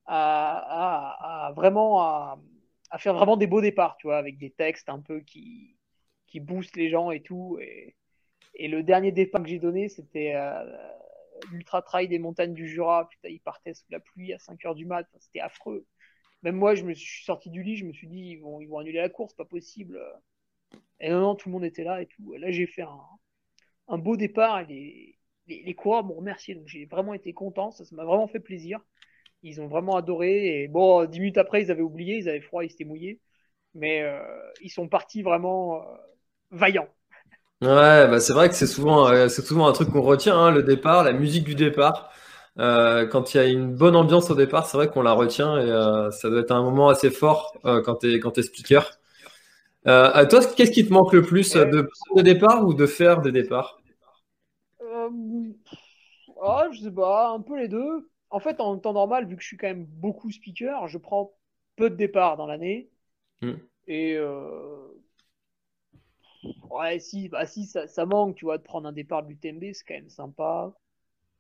à, à, vraiment à, à, faire vraiment des beaux départs, tu vois, avec des textes un peu qui, qui boostent les gens et tout. Et, le dernier départ que j'ai donné, c'était euh, l'ultra trail des montagnes du Jura. Putain, il partait sous la pluie à 5 heures du mat. C'était affreux. Même moi, je me suis sorti du lit, je me suis dit, ils vont, annuler la course, pas possible. Et non, non, tout le monde était là et tout. Là, j'ai fait un, beau départ et les coureurs m'ont remercié. Donc, j'ai vraiment été content. Ça m'a vraiment fait plaisir. Ils ont vraiment adoré. Et bon, dix minutes après, ils avaient oublié, ils avaient froid, ils s'étaient mouillés. Mais euh, ils sont partis vraiment euh, vaillants.
Ouais, bah c'est vrai que c'est souvent, euh, c'est souvent un truc qu'on retient, hein, le départ, la musique du départ. Euh, quand il y a une bonne ambiance au départ, c'est vrai qu'on la retient et euh, ça doit être un moment assez fort quand tu es, quand es speaker. à toi, qu'est-ce qui te manque le plus de prendre des départs ou de faire des départs?
Oh, Je sais pas, un peu les deux. En fait, en temps normal, vu que je suis quand même beaucoup speaker, je prends peu de départs dans l'année. Hmm. Et Ouais, si, bah si ça, ça, manque, tu vois, de prendre un départ de l'UTMB, c'est quand même sympa.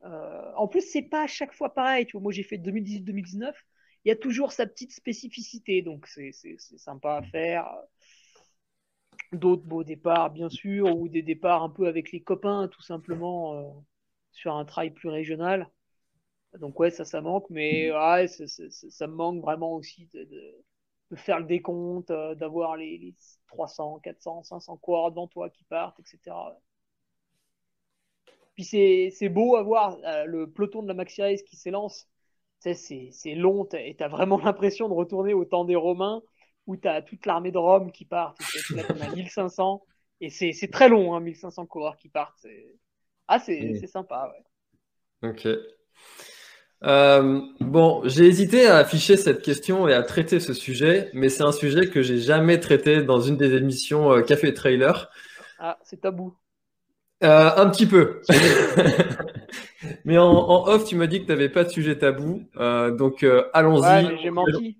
Euh, en plus, c'est pas à chaque fois pareil. Tu vois, moi, j'ai fait 2018-2019. Il y a toujours sa petite spécificité, donc c'est sympa à faire. D'autres beaux départs, bien sûr, ou des départs un peu avec les copains, tout simplement, euh, sur un trail plus régional. Donc ouais, ça, ça manque, mais ouais, ça, ça me manque vraiment aussi de, de faire le décompte, euh, d'avoir les, 300, 400, 500 coureurs devant toi qui partent, etc. Puis c'est beau à voir euh, le peloton de la Maxi Race qui s'élance. C'est long et tu as vraiment l'impression de retourner au temps des Romains où tu as toute l'armée de Rome qui part. Là, on a 1500 et c'est très long, hein, 1500 coureurs qui partent. Ah, c'est sympa. Ouais.
Ok. Euh, bon, j'ai hésité à afficher cette question et à traiter ce sujet, mais c'est un sujet que j'ai jamais traité dans une des émissions euh, Café Trailer.
Ah, c'est tabou.
Euh, un petit peu. mais en, off, tu m'as dit que tu n'avais pas de sujet tabou. donc allons-y.
Ouais, j'ai menti.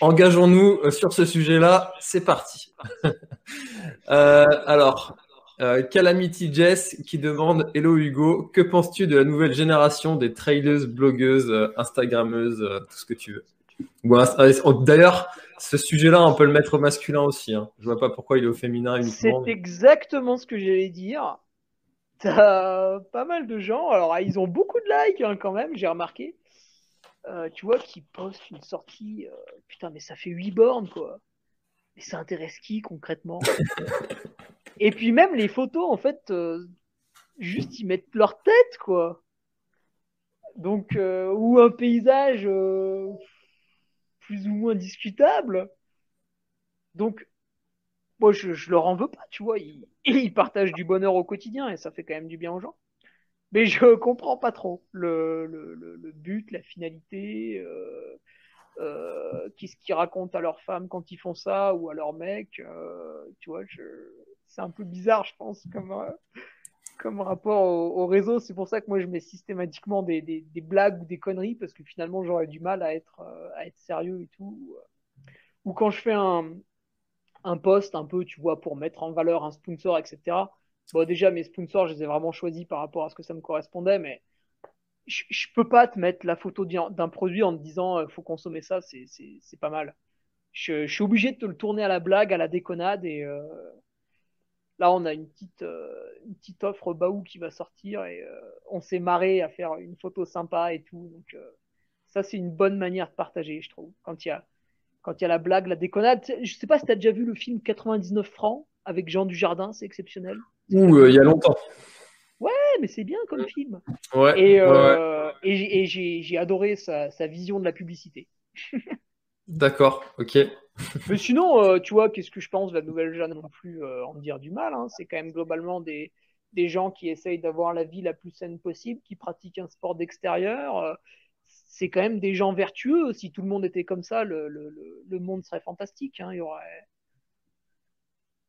Engageons-nous sur ce sujet-là. C'est parti. alors, euh, Calamity Jess qui demande Hello Hugo, que penses-tu de la nouvelle génération des trailers, blogueuses, euh, instagrammeuses, euh, tout ce que tu veux D'ailleurs, ce sujet-là, on peut le mettre au masculin aussi. Hein. Je vois pas pourquoi il est au féminin
C'est exactement ce que j'allais dire. T'as pas mal de gens, alors ah, ils ont beaucoup de likes hein, quand même, j'ai remarqué. tu vois, qui postent une sortie, putain, mais ça fait 8 bornes quoi. Mais ça intéresse qui concrètement? Et puis même les photos, en fait, euh, juste ils mettent leur tête, quoi. Donc, euh, ou un paysage euh, plus ou moins discutable. Donc, moi, je, leur en veux pas, tu vois. Ils, partagent du bonheur au quotidien et ça fait quand même du bien aux gens. Mais je comprends pas trop le but, la finalité, euh, qu'est-ce qu'ils racontent à leurs femmes quand ils font ça ou à leurs mecs. Euh, tu vois, c'est un peu bizarre, je pense, comme, euh, comme rapport au, au réseau. C'est pour ça que moi, je mets systématiquement des, des, des, blagues ou des conneries parce que finalement, j'aurais du mal à être, euh, à être sérieux et tout. Ou quand je fais un, un post un peu, tu vois, pour mettre en valeur un sponsor, etc Bon, déjà, mes sponsors, je les ai vraiment choisis par rapport à ce que ça me correspondait, mais je, je peux pas te mettre la photo d'un produit en te disant euh, faut consommer ça, c'est pas mal. Je, suis obligé de te le tourner à la blague, à la déconnade, et euh, là, on a une petite, euh, une petite offre Baou qui va sortir, et on s'est marré à faire une photo sympa et tout. Donc, ça, c'est une bonne manière de partager, je trouve. Quand il y a, quand il y a la blague, la déconnade. Je sais pas si tu as déjà vu le film 99 francs avec Jean Dujardin, c'est exceptionnel.
Ouh, il y a longtemps.
Ouais, mais c'est bien comme film.
Ouais.
Et,
euh,
ouais. et, et j'ai adoré sa, sa, vision de la publicité.
D'accord, ok.
mais sinon, euh, tu vois, qu'est-ce que je pense de la nouvelle Jeanne non plus euh, en dire du mal. Hein. C'est quand même globalement des, des gens qui essayent d'avoir la vie la plus saine possible, qui pratiquent un sport d'extérieur. C'est quand même des gens vertueux. Si tout le monde était comme ça, le, le, le monde serait fantastique. Hein. Il y aurait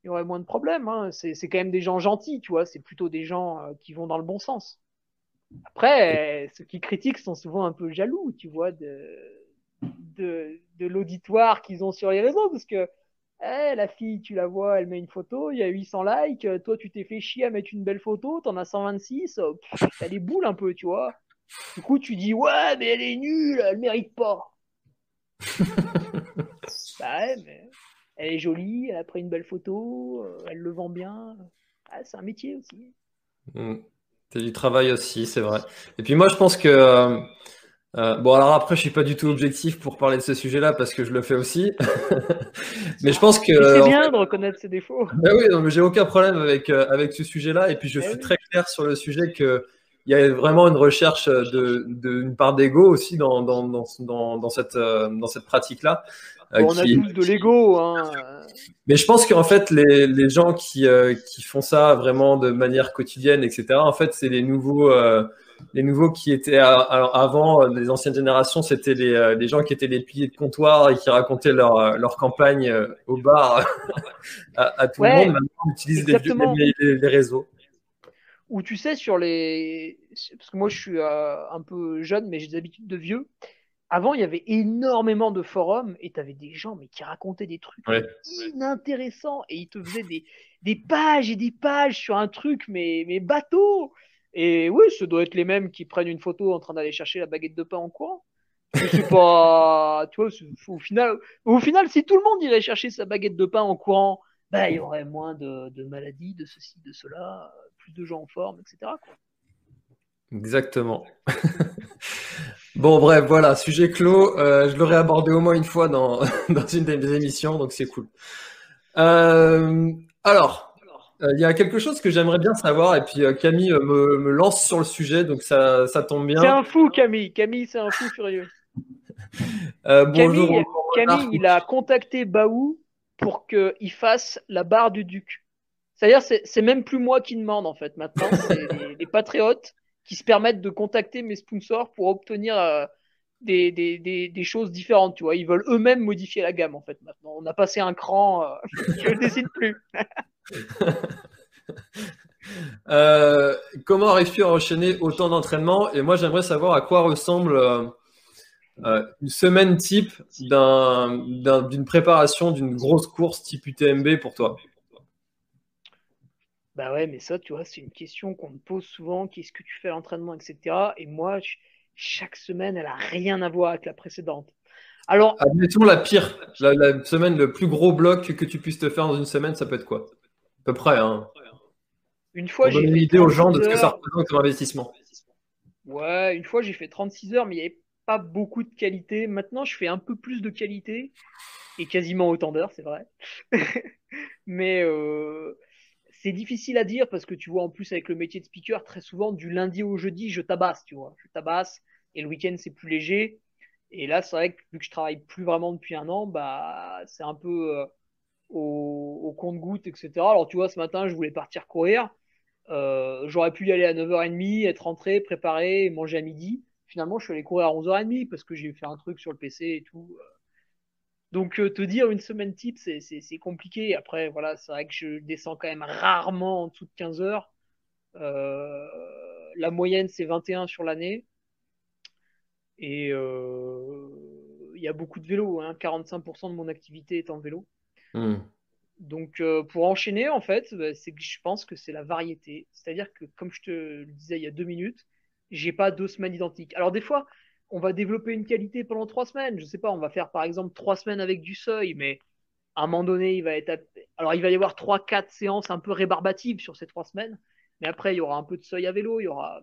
il y aurait moins de problèmes. Hein. C'est quand même des gens gentils, tu vois. C'est plutôt des gens euh, qui vont dans le bon sens. Après, euh, ceux qui critiquent sont souvent un peu jaloux, tu vois, de, de, de l'auditoire qu'ils ont sur les réseaux, parce que eh, la fille, tu la vois, elle met une photo, il y a 800 likes, toi, tu t'es fait chier à mettre une belle photo, t'en as 126, t'as les boules un peu, tu vois. Du coup, tu dis, ouais, mais elle est nulle, elle mérite pas. bah ouais, mais elle est jolie, elle a pris une belle photo, euh, elle le vend bien. Ah, c'est un métier aussi.
Mmh. C'est du travail aussi, c'est vrai. Et puis moi, je pense que euh, euh, bon, alors après, je suis pas du tout objectif pour parler de ce sujet-là parce que je le fais aussi. mais je pense que
c'est bien fait, de reconnaître ses défauts.
Ben oui, non, mais j'ai aucun problème avec avec ce sujet-là. Et puis je ben suis oui. très clair sur le sujet que il y a vraiment une recherche de, de une part d'ego aussi dans dans, dans dans dans cette dans cette pratique-là.
Bon, on qui... a tous de l'ego. Hein.
Mais je pense qu'en fait, les, les gens qui, euh, qui font ça vraiment de manière quotidienne, etc., en fait, c'est les nouveaux, euh, les nouveaux qui étaient avant, euh, les anciennes générations, c'était les, les gens qui étaient les piliers de comptoir et qui racontaient leur, leur campagne au bar à, à, tout
ouais,
le monde. Maintenant, on utilise les, les, les, réseaux.
Ou tu sais, sur les. Parce que moi, je suis un peu jeune, mais j'ai des habitudes de vieux avant, il y avait énormément de forums et tu avais des gens mais qui racontaient des trucs
ouais.
inintéressants et ils te faisaient des, des pages et des pages sur un truc mais, mais bateau. Et oui, ce doit être les mêmes qui prennent une photo en train d'aller chercher la baguette de pain en courant. C'est pas, tu vois, au final, au final, si tout le monde irait chercher sa baguette de pain en courant, bah, il y aurait moins de, de maladies, de ceci, de cela, plus de gens en forme, etc. Quoi.
Exactement. bon, bref, voilà, sujet clos. Euh, je l'aurais abordé au moins une fois dans, dans une des émissions, donc c'est cool. Euh, alors, euh, il y a quelque chose que j'aimerais bien savoir, et puis Camille me, me, lance sur le sujet, donc ça, ça tombe bien.
C'est un fou, Camille. Camille, c'est un fou furieux.
bonjour.
Camille, Camille il a contacté Baou pour qu'il fasse la barre du duc. C'est-à-dire, c'est même plus moi qui demande, en fait, maintenant, c'est les, les patriotes qui se permettent de contacter mes sponsors pour obtenir euh, des, des, des, des, choses différentes. Tu vois, ils veulent eux-mêmes modifier la gamme en fait. Maintenant, on a passé un cran. Euh, je ne décide plus.
euh, comment arrives-tu à enchaîner autant d'entraînement Et moi, j'aimerais savoir à quoi ressemble une semaine type d'une un, préparation d'une grosse course type UTMB pour toi.
Bah ouais, mais ça, tu vois, c'est une question qu'on me pose souvent. Qu'est-ce que tu fais à l'entraînement, etc. Et moi, je, chaque semaine, elle a rien à voir avec la précédente. Alors,
admettons la pire, la, la, semaine, le plus gros bloc que tu puisses te faire dans une semaine, ça peut être quoi? À peu près, hein.
Une fois,
j'ai une idée aux gens de ce que ça représente comme investissement.
Ouais, une fois, j'ai fait 36 heures, mais il n'y avait pas beaucoup de qualité. Maintenant, je fais un peu plus de qualité et quasiment autant d'heures, c'est vrai. mais euh, c'est difficile à dire parce que tu vois, en plus, avec le métier de speaker, très souvent, du lundi au jeudi, je tabasse, tu vois. Je tabasse. Et le week-end, c'est plus léger. Et là, c'est vrai que vu que je travaille plus vraiment depuis un an, bah, c'est un peu euh, au, compte-goutte, etc. Alors, tu vois, ce matin, je voulais partir courir. Euh, j'aurais pu y aller à 9h30, être rentré, préparé, manger à midi. Finalement, je suis allé courir à 11h30 parce que j'ai fait un truc sur le PC et tout. Donc, euh, te dire une semaine type, c'est compliqué. Après, voilà, c'est vrai que je descends quand même rarement en dessous de 15 heures. Euh, la moyenne, c'est 21 sur l'année. Et euh, il y a beaucoup de vélos. Hein. 45% de mon activité est en vélo. Hmm. Donc, pour enchaîner, en fait, bah, c'est que je pense que c'est la variété. C'est-à-dire que, comme je te le disais il y a deux minutes, j'ai pas deux semaines identiques. Alors, des fois, on va développer une qualité pendant trois semaines. Je sais pas, on va faire par exemple trois semaines avec du seuil, mais à un moment donné, il va être. Alors, il va y avoir trois, quatre séances un peu rébarbatives sur ces trois semaines, mais après, il y aura un peu de seuil à vélo, il y aura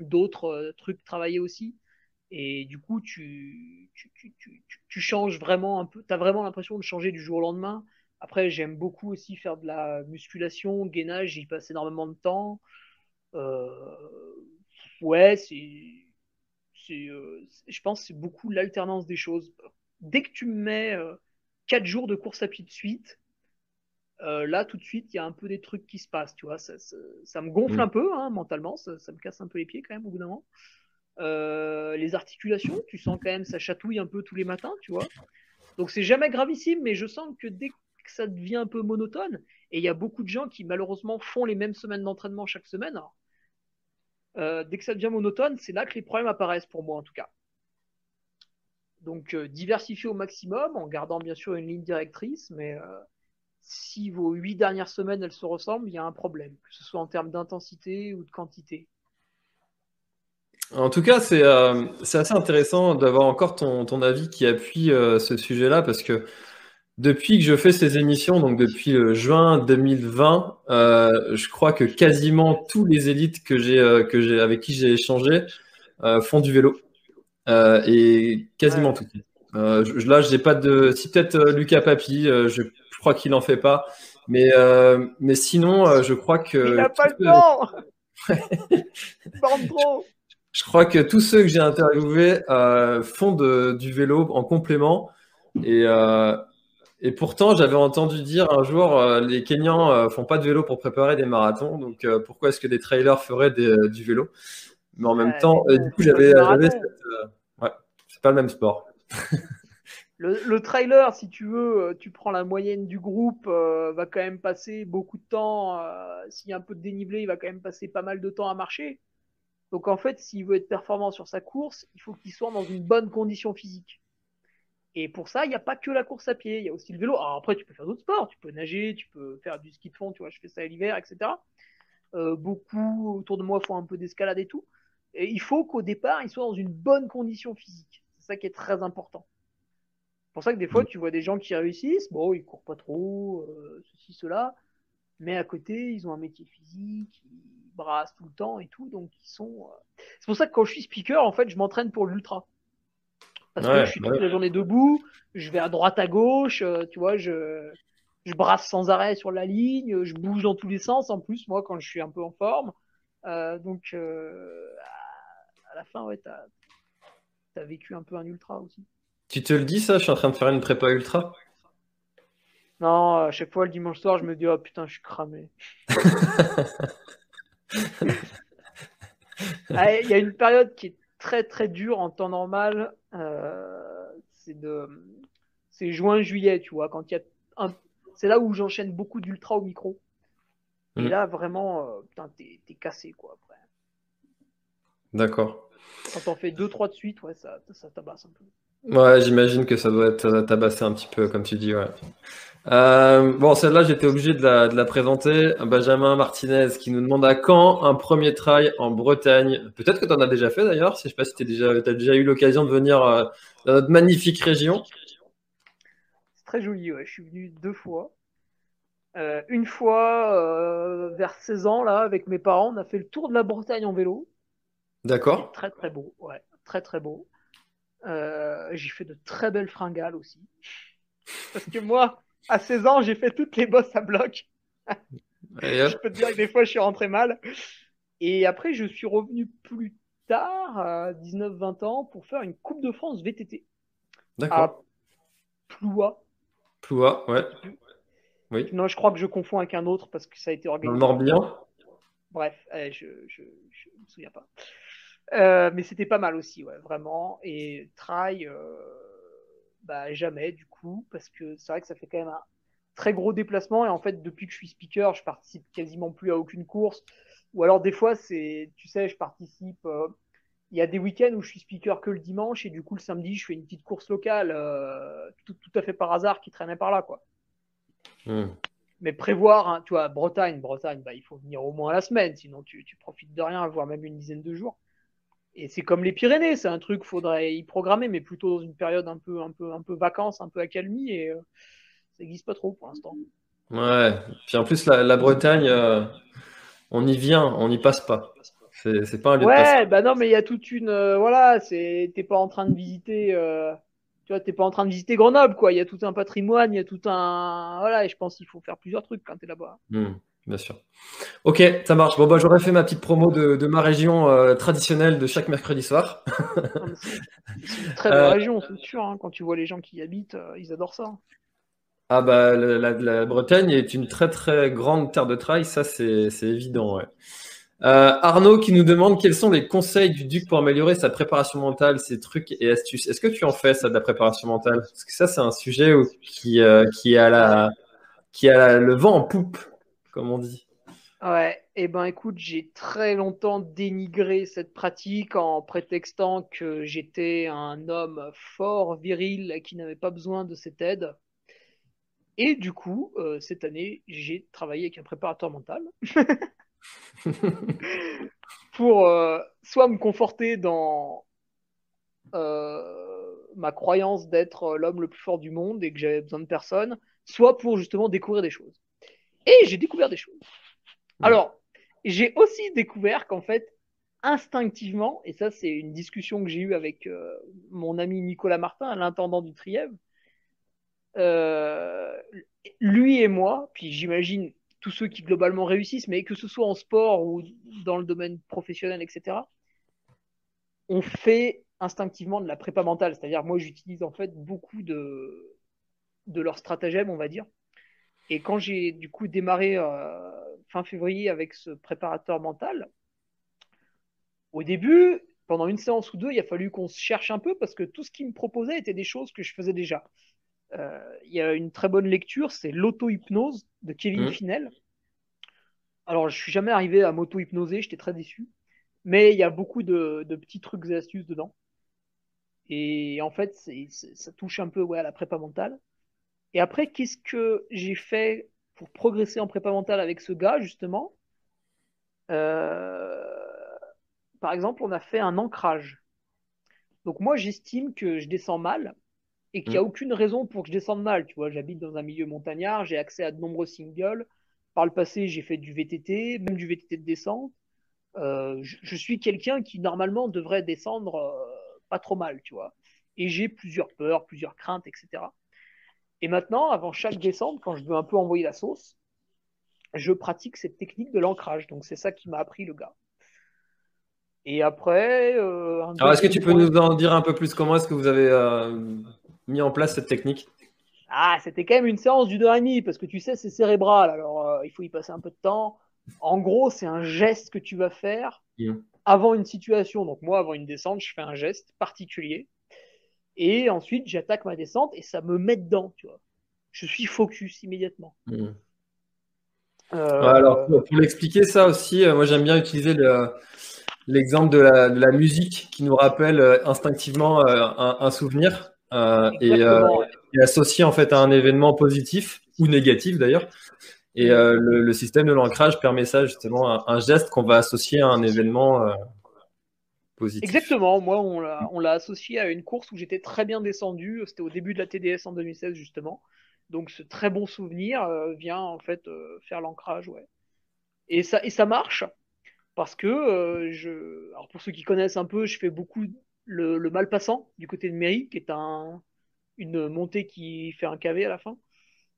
d'autres euh, trucs travaillés aussi. Et du coup, tu, tu, changes vraiment un peu. Tu as vraiment l'impression de changer du jour au lendemain. Après, j'aime beaucoup aussi faire de la musculation, gainage, j'y passe énormément de temps. Euh, ouais, c'est euh, je pense, c'est beaucoup l'alternance des choses. Dès que tu me mets 4 euh, jours de course à pied de suite, euh, là, tout de suite, il y a un peu des trucs qui se passent, tu vois. Ça, me gonfle mm. un peu, hein, mentalement, ça, me casse un peu les pieds quand même au bout d'un moment. les articulations, tu sens quand même, ça chatouille un peu tous les matins, tu vois. Donc c'est jamais gravissime, mais je sens que dès que ça devient un peu monotone, et il y a beaucoup de gens qui malheureusement font les mêmes semaines d'entraînement chaque semaine, euh, dès que ça devient monotone, c'est là que les problèmes apparaissent pour moi en tout cas. Donc euh, diversifier au maximum en gardant bien sûr une ligne directrice, mais euh, si vos huit dernières semaines elles se ressemblent, il y a un problème, que ce soit en termes d'intensité ou de quantité.
En tout cas, c'est assez intéressant d'avoir encore ton, ton, avis qui appuie ce sujet-là parce que depuis que je fais ces émissions, donc depuis juin 2020, euh, je crois que quasiment tous les élites que j'ai, euh, que j'ai, avec qui j'ai échangé euh, font du vélo. et quasiment tous. là, j'ai pas de. Si peut-être Lucas Papi, je, crois qu'il en fait pas. Mais, mais sinon, je crois que.
Il n'a pas le temps
Je crois que tous ceux que j'ai interviewés font de, du vélo en complément. Et, et pourtant, j'avais entendu dire un jour, euh, les Kenyans euh, font pas de vélo pour préparer des marathons, donc euh, pourquoi est-ce que des trailers feraient du vélo? Mais en même temps, du coup, j'avais, ouais, c'est pas le même sport.
le, trailer, si tu veux, tu prends la moyenne du groupe, va quand même passer beaucoup de temps. S'il y a un peu de dénivelé, il va quand même passer pas mal de temps à marcher. Donc en fait, s'il veut être performant sur sa course, il faut qu'il soit dans une bonne condition physique. Et pour ça, il n'y a pas que la course à pied, il y a aussi le vélo. Alors après, tu peux faire d'autres sports, tu peux nager, tu peux faire du ski de fond, tu vois, je fais ça l'hiver, etc. Euh, beaucoup autour de moi font un peu d'escalade et tout. Et il faut qu'au départ, ils soient dans une bonne condition physique. C'est ça qui est très important. C'est pour ça que des fois, tu vois des gens qui réussissent, bon, ils courent pas trop, euh, ceci, cela, mais à côté, ils ont un métier physique, ils brassent tout le temps et tout, donc ils sont. Euh, c'est pour ça que quand je suis speaker, en fait, je m'entraîne pour l'ultra. Parce que je suis toute la journée debout, je vais à droite à gauche, euh, tu vois, je, je brasse sans arrêt sur la ligne, je bouge dans tous les sens en plus, moi, quand je suis un peu en forme. Euh, donc, euh, à la fin, ouais, t'as as vécu un peu un ultra aussi.
Tu te le dis, ça Je suis en train de faire une prépa ultra?
Non, à chaque fois, le dimanche soir, je me dis, oh putain, je suis cramé. Ah, il y a une période qui est très très dure en temps normal euh, c'est de c'est juin juillet tu vois quand il y a un c'est là où j'enchaîne beaucoup d'ultra au micro. Et mm. là vraiment euh, putain t'es, cassé quoi après.
D'accord.
Quand on fait deux trois de suite ouais ça ça tabasse un peu
Ouais, j'imagine que ça doit être tabassé un petit peu, comme tu dis. Ouais. Euh, bon, celle-là, j'étais obligé de la, de la, présenter. Benjamin Martinez qui nous demande à quand un premier trail en Bretagne. Peut-être que tu en as déjà fait d'ailleurs. Je sais pas si tu déjà, as déjà eu l'occasion de venir euh, dans notre magnifique région.
C'est très joli, ouais. Je suis venu deux fois. Euh, une fois vers 16 ans, là, avec mes parents, on a fait le tour de la Bretagne en vélo.
D'accord.
Très, très beau, ouais. Très, très beau. Euh, j'ai fait de très belles fringales aussi. Parce que moi, à 16 ans, j'ai fait toutes les bosses à bloc. je peux te dire que des fois, je suis rentré mal. Et après, je suis revenu plus tard, 19-20 ans, pour faire une Coupe de France VTT.
D'accord.
À Ploua.
Ploua, ouais.
Oui. Non, je crois que je confonds avec un autre parce que ça a été organisé.
Dans le Morbihan
Bref, eh, je ne me souviens pas. Euh, mais c'était pas mal aussi, ouais, vraiment. Et try, euh, bah, jamais du coup, parce que c'est vrai que ça fait quand même un très gros déplacement. Et en fait, depuis que je suis speaker, je participe quasiment plus à aucune course. Ou alors des fois, c'est, tu sais, je participe. Euh, il y a des week-ends où je suis speaker que le dimanche et du coup le samedi, je fais une petite course locale, tout, tout, à fait par hasard, qui traînait par là, quoi. Hmm. Mais prévoir, hein, tu vois, Bretagne, Bretagne, bah, il faut venir au moins la semaine, sinon tu, tu profites de rien, voire même une dizaine de jours. Et c'est comme les Pyrénées, c'est un truc faudrait y programmer, mais plutôt dans une période un peu, un peu, un peu vacances, un peu accalmie, et euh, ça n'existe pas trop pour l'instant.
Ouais. Puis en plus la, Bretagne, euh, on y vient, on n'y passe pas. C'est pas un lieu
ouais, bah non, mais il y a toute une, euh, voilà, c'est, t'es pas en train de visiter tu vois, t'es pas en train de visiter Grenoble, quoi. Il y a tout un patrimoine, il y a tout un. Voilà, et je pense qu'il faut faire plusieurs trucs quand tu es là-bas.
Hmm, bien sûr. Ok, ça marche. Bon, bah, j'aurais fait ma petite promo de, ma région euh, traditionnelle de chaque mercredi soir.
c'est une très belle euh, région, c'est sûr. Hein. Quand tu vois les gens qui y habitent, euh, ils adorent ça.
Ah, bah, la, la, Bretagne est une très, très grande terre de trail, ça, c'est évident, ouais. Arnaud qui nous demande quels sont les conseils du Duc pour améliorer sa préparation mentale, ses trucs et astuces. Est-ce que tu en fais ça de la préparation mentale? Parce que ça, c'est un sujet qui, qui, a la, qui a le vent en poupe, comme on dit.
Ouais, et eh ben écoute, j'ai très longtemps dénigré cette pratique en prétextant que j'étais un homme fort, viril, qui n'avait pas besoin de cette aide. Et du coup, euh, cette année, j'ai travaillé avec un préparateur mental. pour euh, soit me conforter dans euh, ma croyance d'être l'homme le plus fort du monde et que j'avais besoin de personne, soit pour justement découvrir des choses. Et j'ai découvert des choses. Alors, j'ai aussi découvert qu'en fait, instinctivement, et ça c'est une discussion que j'ai eue avec euh, mon ami Nicolas Martin, l'intendant du Trièvre, lui et moi, puis j'imagine tous ceux qui globalement réussissent, mais que ce soit en sport ou dans le domaine professionnel, etc., on fait instinctivement de la prépa mentale. C'est-à-dire, moi, j'utilise en fait beaucoup de, de leurs stratagèmes, on va dire. Et quand j'ai du coup démarré euh, fin février avec ce préparateur mental, au début, pendant une séance ou deux, il a fallu qu'on se cherche un peu parce que tout ce qu'il me proposait était des choses que je faisais déjà. Euh, il y a une très bonne lecture, c'est l'auto-hypnose de Kevin mmh. Finel. Alors, je suis jamais arrivé à m'auto-hypnoser, j'étais très déçu. Mais il y a beaucoup de, petits trucs et astuces dedans. Et en fait, ça touche un peu ouais, à la prépa mentale. Et après, qu'est-ce que j'ai fait pour progresser en prépa mentale avec ce gars, justement? Euh, Par exemple, on a fait un ancrage. Donc moi, j'estime que je descends mal et qu'il n'y a mm. aucune raison pour que je descende mal. Tu vois, j'habite dans un milieu montagnard, j'ai accès à de nombreux singles. Par le passé, j'ai fait du VTT, même du VTT de descente. Euh, je, suis quelqu'un qui normalement devrait descendre euh, pas trop mal, tu vois. Et j'ai plusieurs peurs, plusieurs craintes, etc. Et maintenant, avant chaque descente, quand je veux un peu envoyer la sauce, je pratique cette technique de l'ancrage. Donc c'est ça qui m'a appris le gars. Et après. Euh,
Alors est-ce que tu peux nous en dire un peu plus? Comment est-ce que vous avez mis en place cette technique?
Ah, c'était quand même une séance d'une heure et demie, parce que tu sais, c'est cérébral, alors euh, il faut y passer un peu de temps. En gros, c'est un geste que tu vas faire avant une situation. Donc moi, avant une descente, je fais un geste particulier. Et ensuite, j'attaque ma descente et ça me met dedans, tu vois. Je suis focus immédiatement.
Mmh. Euh, alors, pour, l'expliquer ça aussi, euh, moi j'aime bien utiliser l'exemple de, la, musique qui nous rappelle instinctivement un, souvenir. Euh, euh, et, associé en fait à un événement positif ou négatif d'ailleurs. Et euh, le, système de l'ancrage permet ça justement, un, geste qu'on va associer à un événement
Exactement, moi on l'a associé à une course où j'étais très bien descendu, c'était au début de la TDS en 2016 justement. Donc ce très bon souvenir vient en fait faire l'ancrage, ouais. Et ça, et ça marche parce que je, alors pour ceux qui connaissent un peu, je fais beaucoup le, Malpassant du côté de Mairie, qui est un, une montée qui fait un KV à la fin.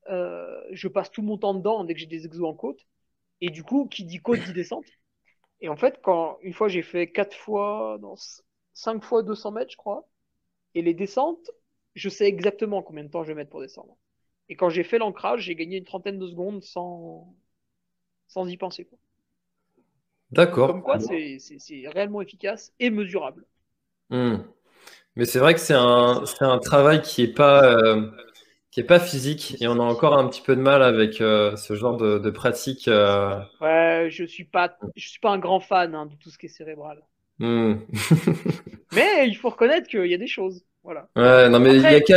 Euh, je passe tout mon temps dedans dès que j'ai des exos en côte. Et du coup, qui dit côte dit descente. Et en fait, quand une fois j'ai fait 4 fois, 5 fois 200 mètres, je crois, et les descentes, je sais exactement combien de temps je vais mettre pour descendre. Et quand j'ai fait l'ancrage, j'ai gagné une trentaine de secondes sans, sans y penser.
D'accord.
Comme quoi, c'est réellement efficace et mesurable.
Hmm. Mais c'est vrai que c'est un, un, travail qui n'est pas, euh, qui est pas physique et on a encore un petit peu de mal avec euh, ce genre de, de pratique. Euh.
Ouais, je suis pas, je suis pas un grand fan hein, de tout ce qui est cérébral.
Hmm.
mais il faut reconnaître qu'il y a des choses. Voilà.
Ouais, non, mais il y a qu'à.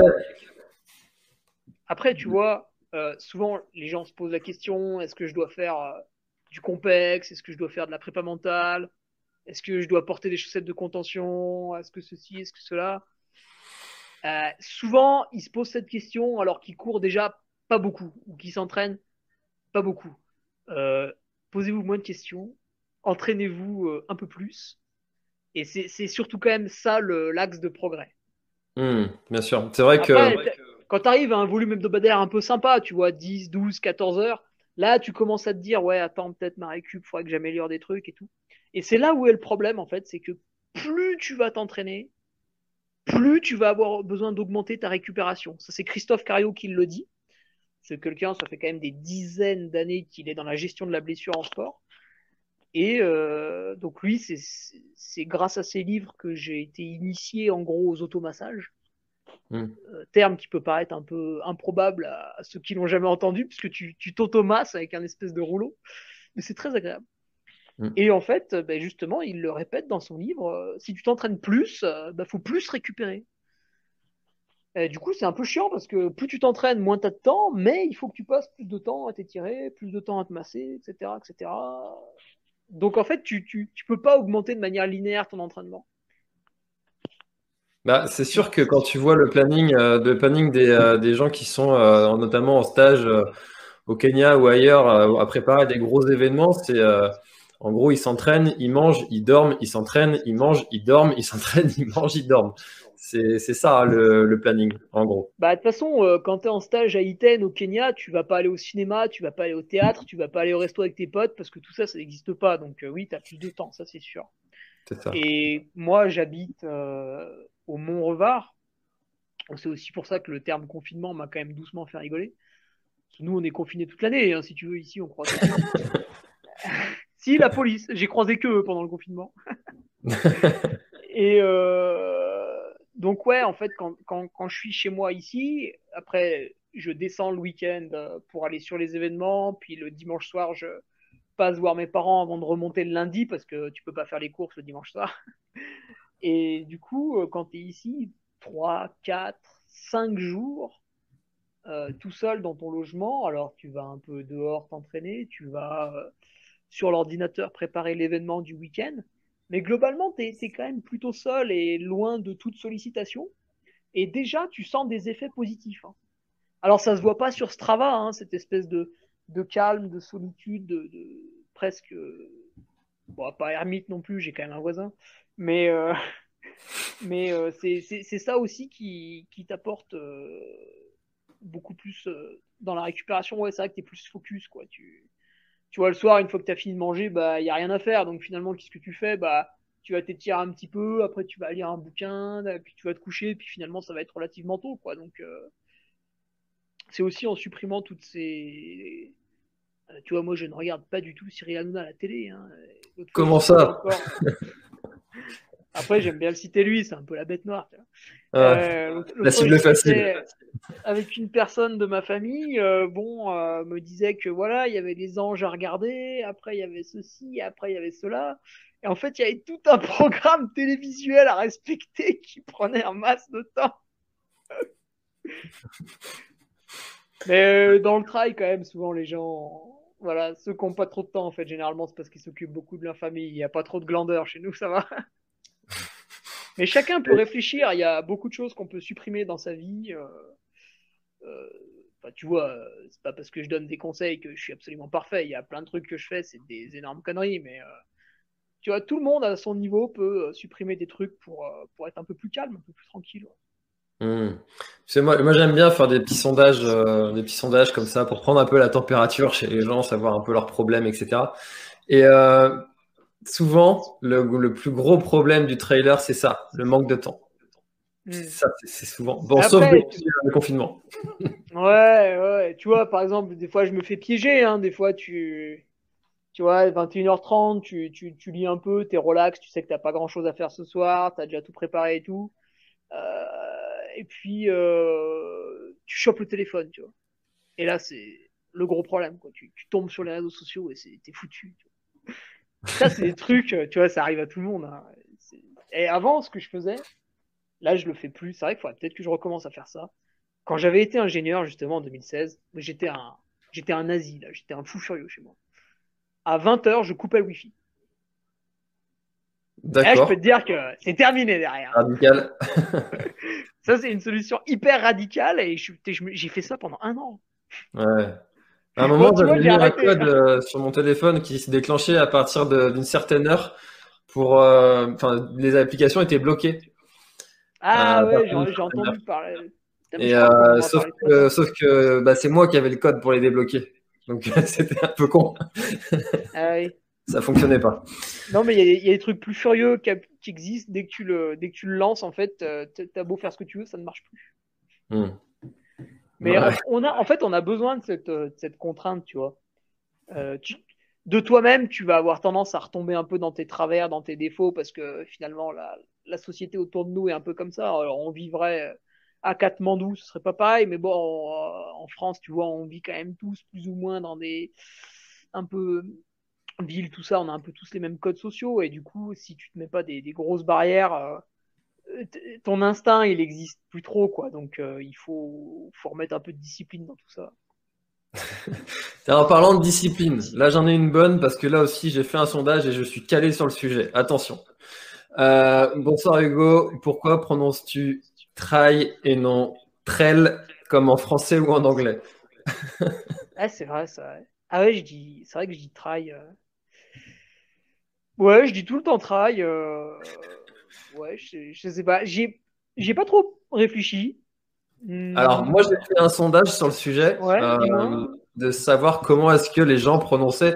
Après, tu vois, souvent les gens se posent la question est-ce que je dois faire du complexe? Est-ce que je dois faire de la prépa mentale? Est-ce que je dois porter des chaussettes de contention? Est-ce que ceci? Est-ce que cela? Euh, Souvent, ils se posent cette question alors qu'ils courent déjà pas beaucoup ou qu'ils s'entraînent pas beaucoup. Euh, posez-vous moins de questions, entraînez-vous euh, un peu plus. Et c'est surtout quand même ça l'axe de progrès.
Hmm, bien sûr. C'est vrai que.
Quand tu arrives à un volume hebdomadaire un peu sympa, tu vois, 10, 12, 14 heures, Là, tu commences à te dire, ouais, attends, peut-être ma récup, faudrait que j'améliore des trucs et tout. Et c'est là où est le problème, en fait, c'est que plus tu vas t'entraîner, plus tu vas avoir besoin d'augmenter ta récupération. Ça, c'est Christophe Cario qui le dit. C'est quelqu'un, ça fait quand même des dizaines d'années qu'il est dans la gestion de la blessure en sport. Et euh, donc lui, c'est grâce à ses livres que j'ai été initié en gros aux automassages. Hmm. Euh, terme qui peut paraître un peu improbable à, ceux qui l'ont jamais entendu, puisque tu, tu t'automasses avec un espèce de rouleau, mais c'est très agréable. Hmm. Et en fait, euh, ben justement, il le répète dans son livre, euh, si tu t'entraînes plus, il ben faut plus récupérer. Et du coup, c'est un peu chiant parce que plus tu t'entraînes, moins tu as de temps, mais il faut que tu passes plus de temps à t'étirer, plus de temps à te masser, etc. etc. Donc en fait, tu, tu, tu peux pas augmenter de manière linéaire ton entraînement.
Bah, c'est sûr que quand tu vois le planning, euh, le planning des, euh, des, gens qui sont euh, notamment en stage au Kenya ou ailleurs à préparer des gros événements, c'est en gros ils s'entraînent, ils mangent, ils dorment, ils s'entraînent, ils mangent, ils dorment, ils s'entraînent, ils mangent, ils dorment. C'est ça le, le, planning en gros.
Bah de toute façon, quand tu es en stage à Iten au Kenya, tu vas pas aller au cinéma, tu vas pas aller au théâtre, tu vas pas aller au resto avec tes potes parce que tout ça, ça n'existe pas. Donc oui, tu as plus de temps, ça c'est sûr.
Ça.
Et moi, j'habite au Mont-Revard. C'est aussi pour ça que le terme confinement m'a quand même doucement fait rigoler. Nous, on est confinés toute l'année, hein, si tu veux, ici, on croise. si, la police, j'ai croisé que pendant le confinement. Et euh, donc, ouais, en fait, quand, quand, quand, je suis chez moi ici, après, je descends le week-end euh, pour aller sur les événements, puis le dimanche soir, je passe voir mes parents avant de remonter le lundi parce que tu peux pas faire les courses le dimanche soir. Et du coup, euh, quand tu es ici, 3, 4, 5 jours, euh, tout seul dans ton logement, alors tu vas un peu dehors t'entraîner, tu vas euh, sur l'ordinateur préparer l'événement du week-end, mais globalement, tu es, quand même plutôt seul et loin de toute sollicitation. Et déjà, tu sens des effets positifs. Hein. Alors, ça se voit pas sur Strava, hein, cette espèce de, de, calme, de solitude, de, presque. Bon, pas ermite non plus, j'ai quand même un voisin, mais, euh, mais euh, c'est ça aussi qui, qui t'apporte euh, beaucoup plus dans la récupération. Ouais, c'est vrai que tu es plus focus. Quoi. Tu, tu vois, le soir, une fois que tu as fini de manger, il bah, n'y a rien à faire. Donc finalement, qu'est-ce que tu fais? Bah, Tu vas t'étirer un petit peu, après tu vas lire un bouquin, puis tu vas te coucher, puis finalement, ça va être relativement tôt. Quoi. Donc c'est aussi en supprimant toutes ces tu vois, moi, je ne regarde pas du tout Cyril Hanouna à la télé. Hein.
Comment ça
Après, j'aime bien le citer lui, c'est un peu la bête noire.
Euh, la cible facile.
Avec une personne de ma famille, euh, bon, euh, me disait que voilà, il y avait des anges à regarder, après il y avait ceci, après il y avait cela. Et en fait, il y avait tout un programme télévisuel à respecter qui prenait un masse de temps. Mais dans le trail, quand même, souvent les gens, voilà, ceux qui n'ont pas trop de temps, en fait, généralement, c'est parce qu'ils s'occupent beaucoup de leur famille. Il n'y a pas trop de glandeur chez nous, ça va. Mais chacun peut réfléchir. Il y a beaucoup de choses qu'on peut supprimer dans sa vie. Euh, euh, tu vois, c'est pas parce que je donne des conseils que je suis absolument parfait. Il y a plein de trucs que je fais, c'est des énormes conneries. Mais euh, tu vois, tout le monde à son niveau peut supprimer des trucs pour, pour être un peu plus calme, un peu plus tranquille.
Mmh. Moi, moi j'aime bien faire des petits sondages, des petits sondages comme ça pour prendre un peu la température chez les gens, savoir un peu leurs problèmes, etc. Et
souvent, le, plus gros problème du trailer, c'est ça, le manque de temps. Hmm. Ça, c'est souvent. Bon, sauf le confinement.
Ouais, ouais. Tu vois, par exemple, des fois, je me fais piéger. Hein. Des fois, tu. Tu vois, 21h30, tu, tu, tu lis un peu, tu es relax, tu sais que t'as pas grand chose à faire ce soir, tu as déjà tout préparé et tout. Euh, et puis, euh, tu chopes le téléphone, tu vois. Et là, c'est le gros problème, quoi. Tu, tu, tombes sur les réseaux sociaux et t'es foutu. Ça, c'est des trucs, euh, tu vois, ça arrive à tout le monde. Hein. Et avant, ce que je faisais, là, je le fais plus. C'est vrai qu'il faudrait peut-être que je recommence à faire ça. Quand j'avais été ingénieur, justement, en 2016, j'étais un, j'étais un nazi, là. J'étais un fou furieux chez moi. À 20h, je coupais le wifi. D'accord. je peux te dire que c'est terminé derrière.
Radical.
ça, c'est une solution hyper radicale et j'ai fait ça pendant un an.
Ouais. À un moment, j'avais mis un code euh, sur mon téléphone qui s'est déclenché à partir d'une certaine heure pour. Euh, enfin, les applications étaient bloquées.
Ah euh, ouais, j'ai entendu parler.
Et sauf, que, sauf que bah, c'est moi qui avais le code pour les débloquer. Donc c'était un peu con. Ah oui. Ça fonctionnait pas.
Non, mais il y, a des trucs plus furieux qui, existent. Dès que, tu le, dès que tu le lances, en fait, t'as beau faire ce que tu veux, ça ne marche plus. Hmm. Mais on a, en fait, on a besoin de cette, euh, cette contrainte, tu vois. Euh, de toi-même, tu vas avoir tendance à retomber un peu dans tes travers, dans tes défauts, parce que finalement, la, la société autour de nous est un peu comme ça. Alors, on vivrait à Katmandou, ce serait pas pareil, mais bon, en, en, France, tu vois, on vit quand même tous plus ou moins dans des un peu villes, tout ça, on a un peu tous les mêmes codes sociaux, et du coup, si tu te mets pas des, des grosses barrières, euh, ton instinct, il existe plus trop, quoi. Donc, euh, il faut, faut remettre un peu de discipline dans tout ça.
en parlant de discipline, là j'en ai une bonne parce que là aussi j'ai fait un sondage et je suis calé sur le sujet. Attention. Euh, bonsoir Hugo, pourquoi prononces-tu try et non trail comme en français ou en anglais?
Ah c'est vrai ça. Ah ouais, je dis, c'est vrai que je dis try. Euh. Ouais, je dis tout le temps try. Ouais, je, je sais pas. J'ai, j'ai pas trop réfléchi.
Hmm. Alors, moi, j'ai fait un sondage sur le sujet euh, de savoir comment est-ce que les gens prononçaient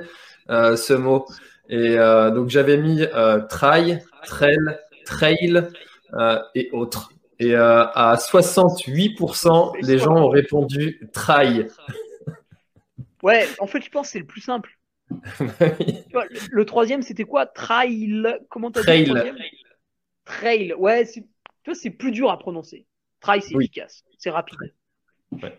euh, ce mot. Et euh, donc, j'avais mis trail, trail, trail et autres. Et à 68%, les gens ont répondu trail.
Ouais, en fait, je pense que c'est le plus simple. le, troisième, c'était quoi? Trail. Comment t'as dit le Trail, ouais, tu vois, c'est plus dur à prononcer. Trail, c'est efficace, c'est rapide. Ouais.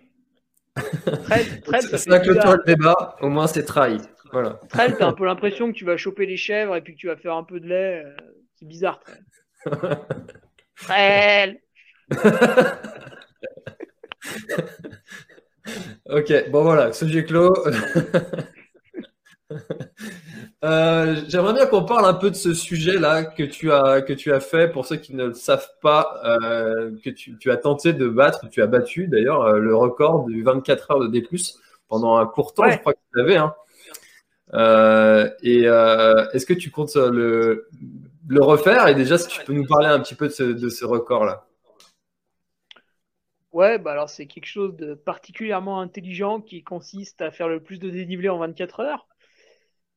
Trail, trail, ça c'est que toi le débat, au moins c'est trail. Voilà.
Trail, t'as un peu l'impression que tu vas choper les chèvres et puis que tu vas faire un peu de lait. Euh, c'est bizarre, trail. trail.
ok, bon voilà, sujet clos. Euh, j'aimerais bien qu'on parle un peu de ce sujet-là que tu as que tu as fait pour ceux qui ne le savent pas, euh, que tu, tu, as tenté de battre, tu as battu d'ailleurs euh, le record du 24 heures de D+ pendant un court temps, je crois que tu l'avais. Hein. et est-ce que tu comptes le, le refaire? Et déjà, si tu peux nous parler un petit peu de ce, de ce record-là.
Ouais, bah alors c'est quelque chose de particulièrement intelligent qui consiste à faire le plus de dénivelé en 24 heures.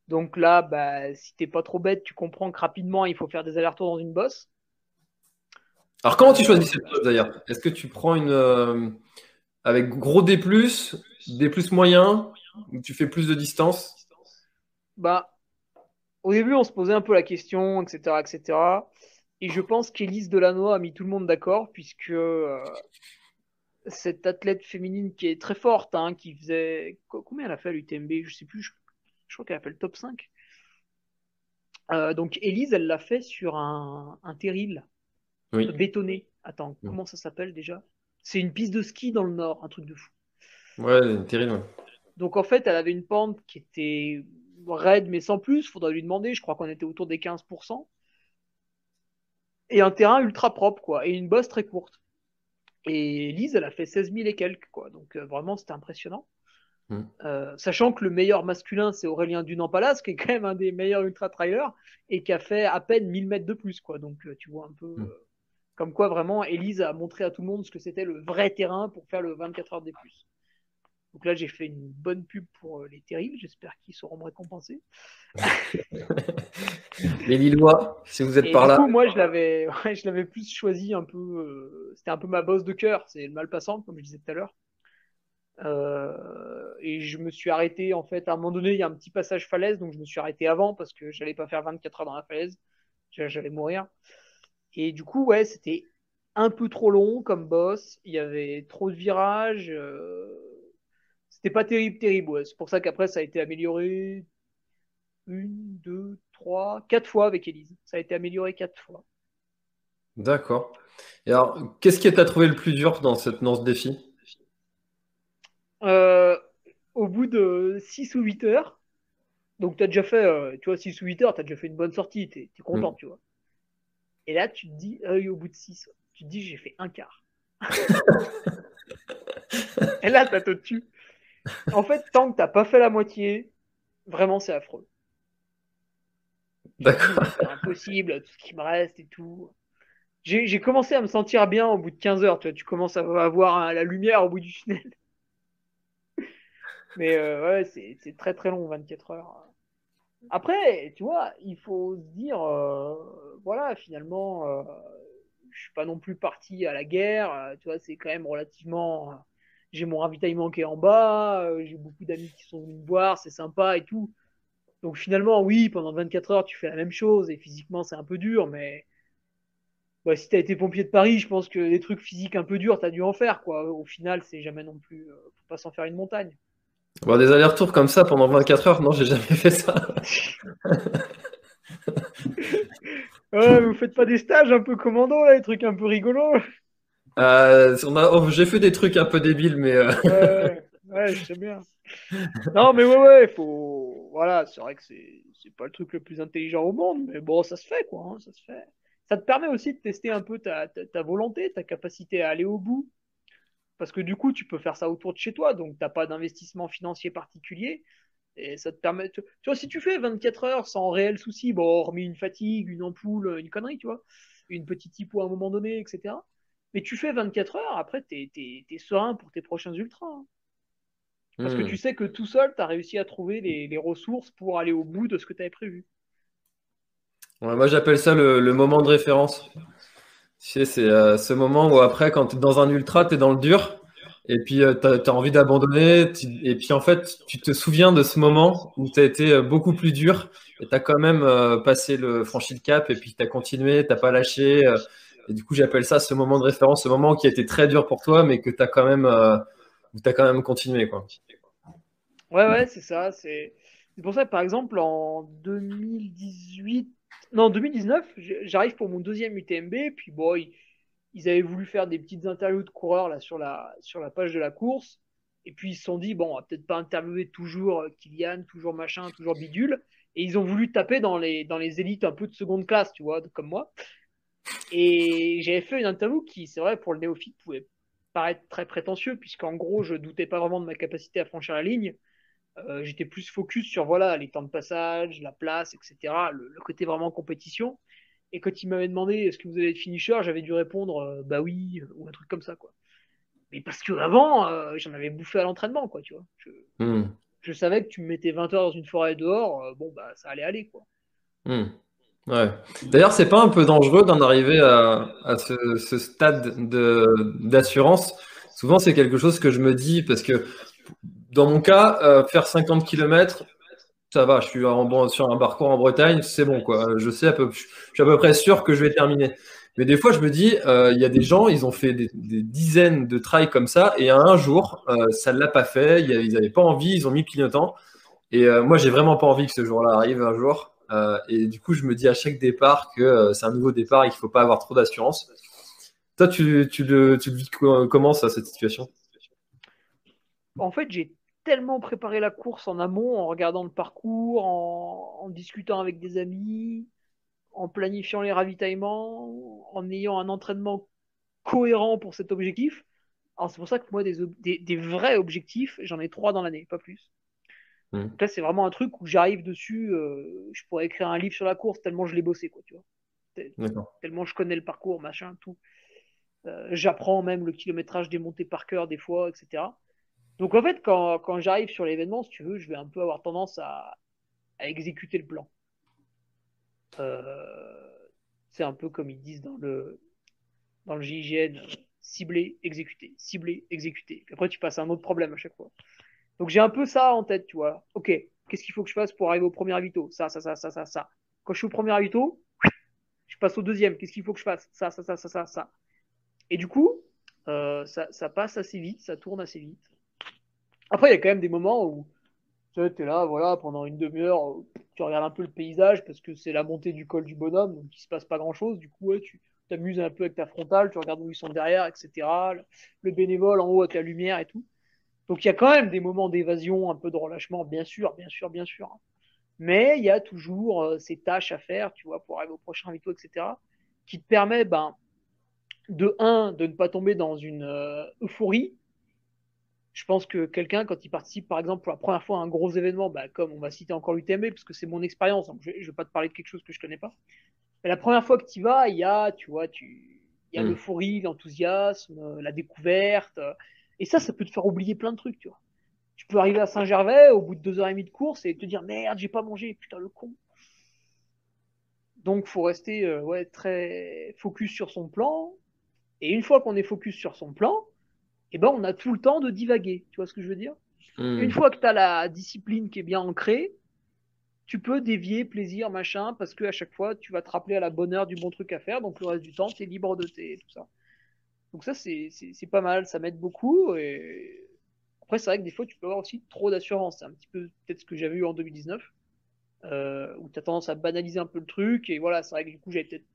Donc là, bah, si t'es pas trop bête, tu comprends que rapidement, il faut faire des allers-retours dans une bosse.
Alors, comment tu choisis cette bosse d'ailleurs? Est-ce que tu prends une. Euh, avec gros D, D moyen, ou tu fais plus de distance?
Bah, au début, on se posait un peu la question, etc. etc. Et je pense qu'Élise Delannoy a mis tout le monde d'accord, puisque euh, cette athlète féminine qui est très forte, hein, qui faisait. Combien elle a fait à l'UTMB Je sais plus, je crois qu'elle a fait le top 5. Euh, donc Elise, elle l'a fait sur un, un terril bétonné. Attends, comment ça s'appelle déjà? C'est une piste de ski dans le nord, un truc de fou.
Ouais, un terril.
Donc en fait, elle avait une pente qui était raide mais sans plus. Faudrait lui demander. Je crois qu'on était autour des 15%. Et un terrain ultra propre, quoi. Et une bosse très courte. Et Elise, elle a fait 16 000 et quelques, quoi. Donc euh, vraiment, c'était impressionnant. Mm. Euh, sachant que le meilleur masculin, c'est Aurélien Dunan-Palas, qui est quand même un des meilleurs ultra-trailers et qui a fait à peine 1000 mètres de plus. Quoi. Donc, euh, tu vois un peu mm. euh, comme quoi vraiment, Elise a montré à tout le monde ce que c'était le vrai terrain pour faire le 24 heures des plus. Donc là, j'ai fait une bonne pub pour les terribles. J'espère qu'ils sauront me récompenser.
les Lillois, si vous êtes par là.
Coup, moi, je l'avais, je l'avais plus choisi un peu. C'était un peu ma bosse de cœur. C'est le mal passant, comme je disais tout à l'heure. Euh, et je me suis arrêté en fait à un moment donné il y a un petit passage falaise donc je me suis arrêté avant parce que j'allais pas faire 24 heures dans la falaise. J'allais mourir. Et du coup ouais c'était un peu trop long comme boss. Il y avait trop de virages euh, c'était pas terrible terrible c'est pour ça qu'après ça a été amélioré une deux trois quatre fois avec Elise. Ça a été amélioré quatre fois.
D'accord. Et alors qu'est-ce qui t'a trouvé le plus dur dans cette dans ce défi?
Euh, au bout de 6 ou 8 heures, donc tu as déjà fait, euh, tu vois, 6 ou 8 heures, tu as déjà fait une bonne sortie, tu es, content, mm. tu vois. Et là, tu te dis, euh, au bout de 6, tu te dis, j'ai fait un quart. Et là, ça te tue. En fait, tant que t'as pas fait la moitié, vraiment, c'est affreux.
D'accord.
C'est impossible, tout ce qui me reste et tout. J'ai commencé à me sentir bien au bout de 15 heures. Tu, vois, tu commences à avoir la lumière au bout du tunnel. Mais euh, ouais, c'est très très long, 24 heures. Après, tu vois, il faut se dire, euh, voilà, finalement, euh, je suis pas non plus parti à la guerre. tu vois, c'est quand même relativement. j'ai mon ravitaillement qui est en bas. j'ai beaucoup d'amis qui sont venus me voir. C'est sympa et tout. Donc finalement, oui, pendant 24 heures, tu fais la même chose et physiquement, c'est un peu dur, mais bah, si tu as été pompier de Paris, je pense que les trucs physiques un peu durs, tu as dû en faire. Quoi. Au final, c'est jamais non plus. faut pas s'en faire une montagne.
Bon, des allers-retours comme ça pendant 24 heures, non, j'ai jamais fait ça.
ouais, vous faites pas des stages un peu commando, là, des trucs un peu rigolos
euh, oh, J'ai fait des trucs un peu débiles, mais. Euh,
ouais, ouais, je sais bien. Non, mais ouais, ouais, faut. Voilà, c'est vrai que c'est pas le truc le plus intelligent au monde, mais bon, ça se fait, quoi, hein, ça se fait. Ça te permet aussi de tester un peu ta, ta volonté, ta capacité à aller au bout. Parce que du coup, tu peux faire ça autour de chez toi, donc tu n'as pas d'investissement financier particulier. Et ça te permet. Tu vois, si tu fais 24 heures sans réel souci, bon, hormis une fatigue, une ampoule, une connerie, tu vois, une petite hypo à un moment donné, etc. Mais tu fais 24 heures, après, tu es, serein pour tes prochains ultras. Hein. Parce que hmm. tu sais que tout seul, tu as réussi à trouver les, ressources pour aller au bout de ce que tu avais prévu.
moi, j'appelle ça le, moment de référence. C'est euh, ce moment où après, quand tu es dans un ultra, tu es dans le dur, et puis euh, tu as, envie d'abandonner, et puis en fait, tu te souviens de ce moment où tu as été euh, beaucoup plus dur, et tu as quand même passé le, franchi le cap, et puis tu as continué, tu pas lâché. et du coup, j'appelle ça ce moment de référence, ce moment qui a été très dur pour toi, mais que tu as quand même, quand même continué. Quoi.
Ouais, ouais, c'est ça. C'est pour ça que, par exemple, en 2018, non, 2019, j'arrive pour mon deuxième UTMB, puis bon, ils, avaient voulu faire des petites interviews de coureurs là sur la, sur la page de la course, et puis ils se sont dit, bon, on va peut-être pas interviewer toujours euh, Kylian, toujours machin, toujours bidule, et ils ont voulu taper dans les, dans les élites un peu de seconde classe, tu vois, comme moi. Et j'avais fait une interview qui, c'est vrai, pour le néophyte, pouvait paraître très prétentieux, puisqu'en gros, je doutais pas vraiment de ma capacité à franchir la ligne. Euh, j'étais plus focus sur voilà les temps de passage, la place, etc. Le, côté vraiment compétition. Et quand il m'avait demandé est-ce que vous allez être finisher, j'avais dû répondre euh, bah oui ou un truc comme ça quoi. Mais parce que avant euh, j'en avais bouffé à l'entraînement quoi, tu vois. Hmm. Je, savais que tu me mettais 20 heures dans une forêt dehors, bon bah ça allait aller quoi.
Hmm. Ouais. D'ailleurs, c'est pas un peu dangereux d'en arriver à, à ce, ce, stade d'assurance? Souvent, c'est quelque chose que je me dis parce que dans mon cas, euh, faire 50 km, ça va, je suis sur un parcours en Bretagne, c'est bon, quoi. Je à suis à peu près sûr que je vais terminer. Mais des fois, je me dis, euh, il y a des gens, ils ont fait des, dizaines de trails comme ça, et un jour, euh, ça ne l'a pas fait, ils n'avaient pas envie, ils ont mis clignotant. Et moi, j'ai vraiment pas envie que ce jour-là arrive un jour. et du coup, je me dis à chaque départ que c'est un nouveau départ et qu'il ne faut pas avoir trop d'assurance. Toi, tu, tu, le, tu le vis comment, ça, cette situation?
En fait, j'ai tellement préparé la course en amont, en regardant le parcours, en, discutant avec des amis, en planifiant les ravitaillements, en ayant un entraînement cohérent pour cet objectif. Alors c'est pour ça que moi, des, vrais objectifs, j'en ai trois dans l'année, pas plus. Mmh. là, c'est vraiment un truc où j'arrive dessus, euh, je pourrais écrire un livre sur la course tellement je l'ai bossé, quoi, tu vois. Tellement je connais le parcours, machin, tout. Euh, j'apprends même le kilométrage des montées par cœur des fois, etc. Donc en fait, quand, quand j'arrive sur l'événement, si tu veux, je vais un peu avoir tendance à, à exécuter le plan. Euh, c'est un peu comme ils disent dans le, dans le GIGN, cibler, exécuter, cibler, exécuter. Après, tu passes à un autre problème à chaque fois. Donc j'ai un peu ça en tête, tu vois. Ok, qu'est-ce qu'il faut que je fasse pour arriver au premier avito Ça, ça, ça, ça, ça, ça. Quand je suis au premier avito, je passe au deuxième. Qu'est-ce qu'il faut que je fasse? Ça, ça, ça, ça, ça, ça. Et du coup, euh, ça, ça passe assez vite, ça tourne assez vite. Après, il y a quand même des moments où tu es là, voilà, pendant une demi-heure, tu regardes un peu le paysage parce que c'est la montée du col du bonhomme, donc il se passe pas grand-chose. Du coup, tu t'amuses un peu avec ta frontale, tu regardes où ils sont derrière, etc. Le bénévole en haut avec la lumière et tout. Donc il y a quand même des moments d'évasion, un peu de relâchement, bien sûr, bien sûr, bien sûr. Mais il y a toujours euh, ces tâches à faire, tu vois, pour arriver au prochain invito, etc., qui te permet, ben, de un, de ne pas tomber dans une euh, euphorie. Je pense que quelqu'un, quand il participe, par exemple, pour la première fois à un gros événement, ben, comme on va citer encore l'UTMB, parce que c'est mon expérience, je ne vais pas te parler de quelque chose que je connais pas. Mais la première fois que tu y vas, il y a, tu vois, tu, il y a mmh. l'euphorie, l'enthousiasme, la découverte. Et ça, ça peut te faire oublier plein de trucs, tu vois. Tu peux arriver à Saint-Gervais au bout de deux heures et demie de course et te dire merde, j'ai pas mangé, putain le con. Donc faut rester euh, ouais, très focus sur son plan. Et une fois qu'on est focus sur son plan, eh ben on a tout le temps de divaguer. Tu vois ce que je veux dire? Mmh. Une fois que tu as la discipline qui est bien ancrée, tu peux dévier plaisir, machin, parce que à chaque fois, tu vas te rappeler à la bonne heure du bon truc à faire. Donc le reste du temps, tu es libre de tes tout ça. Donc ça, c'est pas mal, ça m'aide beaucoup. Et après, c'est vrai que des fois, tu peux avoir aussi trop d'assurance. C'est un petit peu peut-être ce que j'avais eu en 2019, euh, où tu as tendance à banaliser un peu le truc. Et voilà, c'est vrai que du coup, j'avais peut-être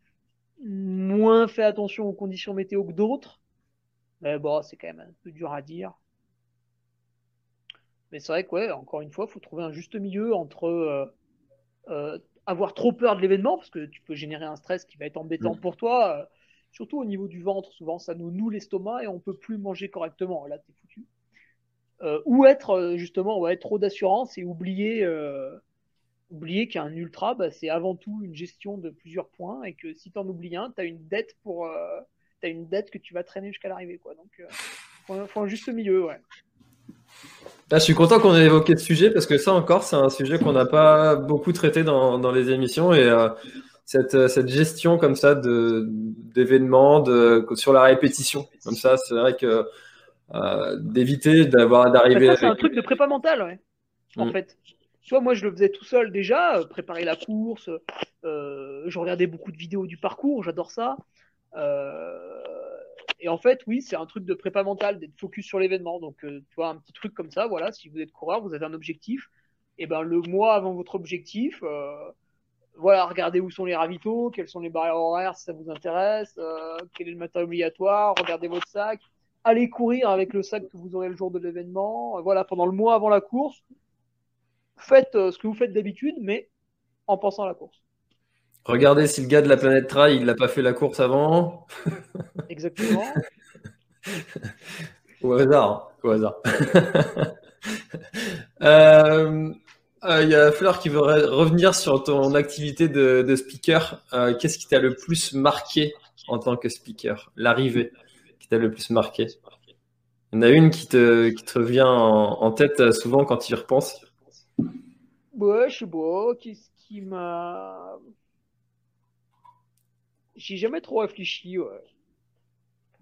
moins fait attention aux conditions météo que d'autres. Mais bon, c'est quand même un peu dur à dire. Mais c'est vrai que, ouais, encore une fois, il faut trouver un juste milieu entre euh, euh, avoir trop peur de l'événement, parce que tu peux générer un stress qui va être embêtant mm. pour toi surtout au niveau du ventre, souvent ça nous noue l'estomac et on peut plus manger correctement. Là, t'es foutu. Euh, ou être euh, justement, ouais, trop d'assurance et oublier, euh, oublier qu'un ultra, bah, c'est avant tout une gestion de plusieurs points et que si t'en oublies un, t'as une dette pour, euh, t'as une dette que tu vas traîner jusqu'à l'arrivée, quoi. Donc, faut, faut, un juste milieu, ouais.
Là, je suis content qu'on ait évoqué ce sujet parce que ça encore, c'est un sujet qu'on n'a pas beaucoup traité dans, dans les émissions et cette, euh, cette gestion comme ça de d'événements de sur la répétition comme ça c'est vrai que euh, d'éviter d'avoir d'arriver
c'est un truc de prépa mentale ouais en mm. fait tu vois moi je le faisais tout seul déjà euh, préparer la course euh, je regardais beaucoup de vidéos du parcours j'adore ça euh, et en fait oui c'est un truc de prépa mentale d'être focus sur l'événement donc tu vois un petit truc comme ça voilà si vous êtes coureur vous avez un objectif et ben le mois avant votre objectif voilà, regardez où sont les ravitaux, quelles sont les barrières horaires si ça vous intéresse, euh, quel est le matériel obligatoire, regardez votre sac, allez courir avec le sac que vous aurez le jour de l'événement, euh, voilà, pendant le mois avant la course, faites euh, ce que vous faites d'habitude, mais en pensant à la course.
Regardez si le gars de la planète Trail, il n'a pas fait la course avant.
Exactement.
au hasard, hein, au hasard. euh, euh, il y a Fleur qui veut revenir sur ton activité de, speaker. Euh, qu'est-ce qui t'a le plus marqué en tant que speaker? L'arrivée qui t'a le plus marqué? Il y en a une qui te, qui te revient en, tête souvent quand tu y repenses
Ouais, je sais pas. Qu'est-ce qui m'a. J'ai jamais trop réfléchi. Ouais.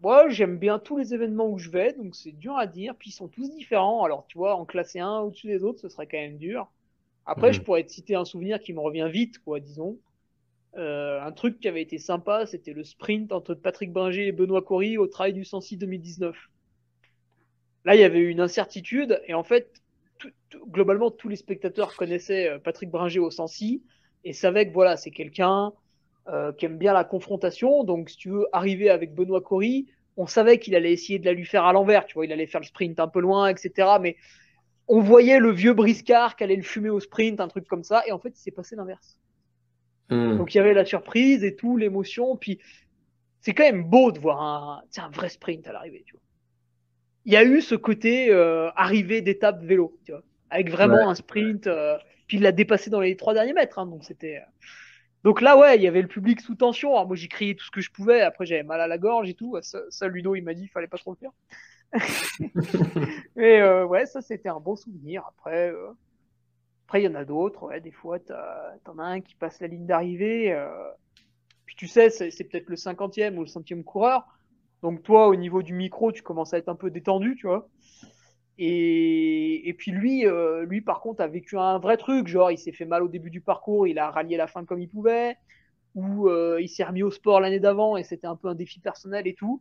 Moi, j'aime bien tous les événements où je vais, donc c'est dur à dire. Puis ils sont tous différents. Alors, tu vois, en classer un au-dessus des autres, ce serait quand même dur. Après, je mhm. pourrais te citer un souvenir qui me revient vite, quoi, disons. Euh, un truc qui avait été sympa, c'était le sprint entre Patrick Bringer et Benoît Cory au Trail du 106 2019. Là, il y avait eu une incertitude, et en fait, globalement, tous les spectateurs connaissaient euh, Patrick Bringer au 106 et savaient que voilà, c'est quelqu'un euh, qui aime bien la confrontation. Donc, si tu veux arriver avec Benoît Cory, on savait qu'il allait essayer de la lui faire à l'envers, tu vois, il allait faire le sprint un peu loin, etc. Mais on voyait le vieux briscard qui allait le fumer au sprint, un truc comme ça, et en fait, il s'est passé l'inverse. Hmm. Donc il y avait la surprise et tout, l'émotion, puis c'est quand même beau de voir un, un vrai sprint à l'arrivée, tu vois. Il y a eu ce côté euh, arrivée d'étape vélo, tu vois, avec vraiment un sprint, euh, puis il l'a dépassé dans les trois derniers mètres, hein, donc c'était. Euh. Donc là, ouais, il y avait le public sous tension. Alors moi, j'ai crié tout ce que je pouvais. Après, j'avais mal à la gorge et tout. Ça, ça Ludo, il m'a dit, il fallait pas trop le faire. Mais euh, ouais, ça c'était un bon souvenir. Après, euh, après il y en a d'autres. Ouais, des fois, t'en as, un qui passe la ligne d'arrivée. Euh, puis tu sais, c'est, peut-être le cinquantième ou le centième coureur. Donc toi, au niveau du micro, tu commences à être un peu détendu, tu vois. Et, et puis lui, lui par contre, a vécu un vrai truc. Genre, il s'est fait mal au début du parcours, il a rallié la fin comme il pouvait. Ou il s'est remis au sport l'année d'avant et c'était un peu un défi personnel et tout.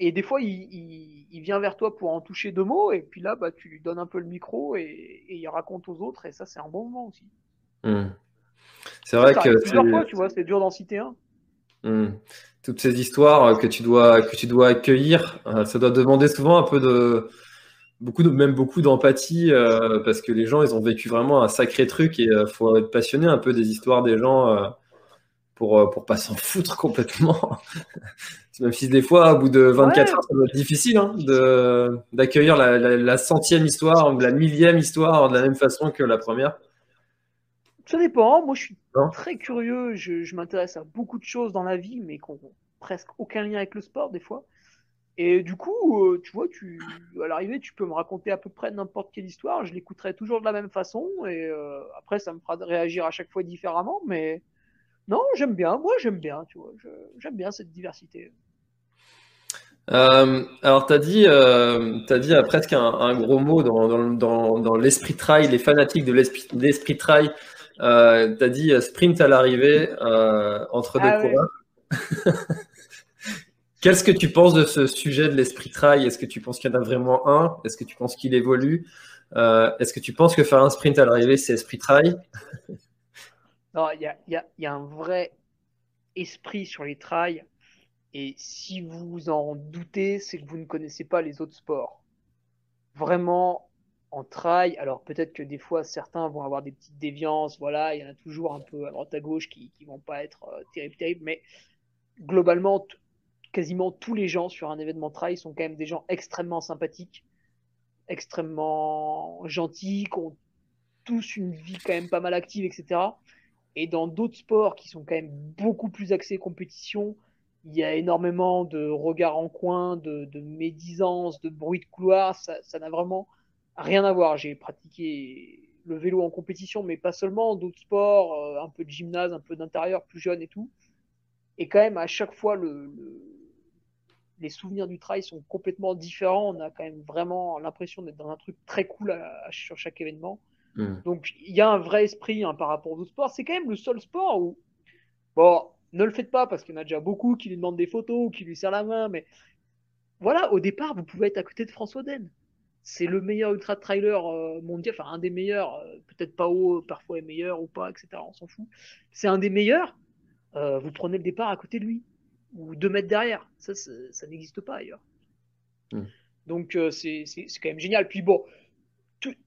Et des fois, il, il, vient vers toi pour en toucher deux mots, et puis là, bah, tu lui donnes un peu le micro et, et il raconte aux autres, et ça, c'est un bon moment aussi.
Hmm. C'est vrai que.
Plusieurs fois, tu vois, c'est dur d'en citer un.
Hmm. Toutes ces histoires que tu dois, que tu dois accueillir, euh, ça doit demander souvent un peu de. Beaucoup de, même beaucoup d'empathie euh, parce que les gens ils ont vécu vraiment un sacré truc et il euh, faut être passionné un peu des histoires des gens pour pour pas s'en foutre complètement même si des fois, au bout de 24 heures, ça doit être difficile hein, d'accueillir la, centième histoire ou la millième histoire de la même façon que la première.
Ça dépend. Moi, je suis très curieux. Je, m'intéresse à beaucoup de choses dans la vie, mais qui n'ont presque aucun lien avec le sport, des fois. Et du coup, euh, tu vois, tu, à l'arrivée, tu peux me raconter à peu près n'importe quelle histoire. Je l'écouterai toujours de la même façon. Et euh, après, ça me fera réagir à chaque fois différemment. Mais non, j'aime bien. Moi, j'aime bien, tu vois. J'aime bien cette diversité.
Euh, alors, tu as dit, euh, as dit presque un, gros mot dans, dans, dans, l'esprit trail, les fanatiques de l'esprit trail. Euh, tu as dit euh, sprint à l'arrivée euh, entre deux ah coureurs. Qu'est-ce que tu penses de ce sujet de l'esprit trail? Est-ce que tu penses qu'il y en a vraiment un? Est-ce que tu penses qu'il évolue? Est-ce que tu penses que faire un sprint à l'arrivée, c'est esprit trail?
Non, il y y a, un vrai esprit sur les trails. Et si vous en doutez, c'est que vous ne connaissez pas les autres sports. Vraiment, en trail, alors peut-être que des fois certains vont avoir des petites déviances, voilà, il y en a toujours un peu à droite à gauche qui, qui vont pas être euh, terribles, mais globalement, quasiment tous les gens sur un événement trail sont quand même des gens extrêmement sympathiques, extrêmement gentils, qui ont tous une vie quand même pas mal active, etc. Et dans d'autres sports qui sont quand même beaucoup plus axés compétition, il y a énormément de regards en coin, de, de médisance, de bruit de couloir. Ça n'a vraiment rien à voir. J'ai pratiqué le vélo en compétition, mais pas seulement, d'autres sports, euh, un peu de gymnase, un peu d'intérieur, plus jeune et tout. Et quand même, à chaque fois, le, les souvenirs du trail sont complètement différents. On a quand même vraiment l'impression d'être dans un truc très cool sur chaque événement. Hmm. Donc, il y a un vrai esprit hein, par rapport aux autres sports. C'est quand même le seul sport où, bon, ne le faites pas parce qu'il y en a déjà beaucoup qui lui demandent des photos ou qui lui serrent la main. Mais voilà, au départ, vous pouvez être à côté de François Den. C'est le meilleur ultra trailer euh, mondial, enfin un des meilleurs, euh, peut-être pas haut, parfois est meilleur ou pas, etc. On s'en fout. C'est un des meilleurs. Euh, vous prenez le départ à côté de lui ou deux mètres derrière. Ça, ça n'existe pas ailleurs. Hmm. Donc c'est quand même génial. Puis bon,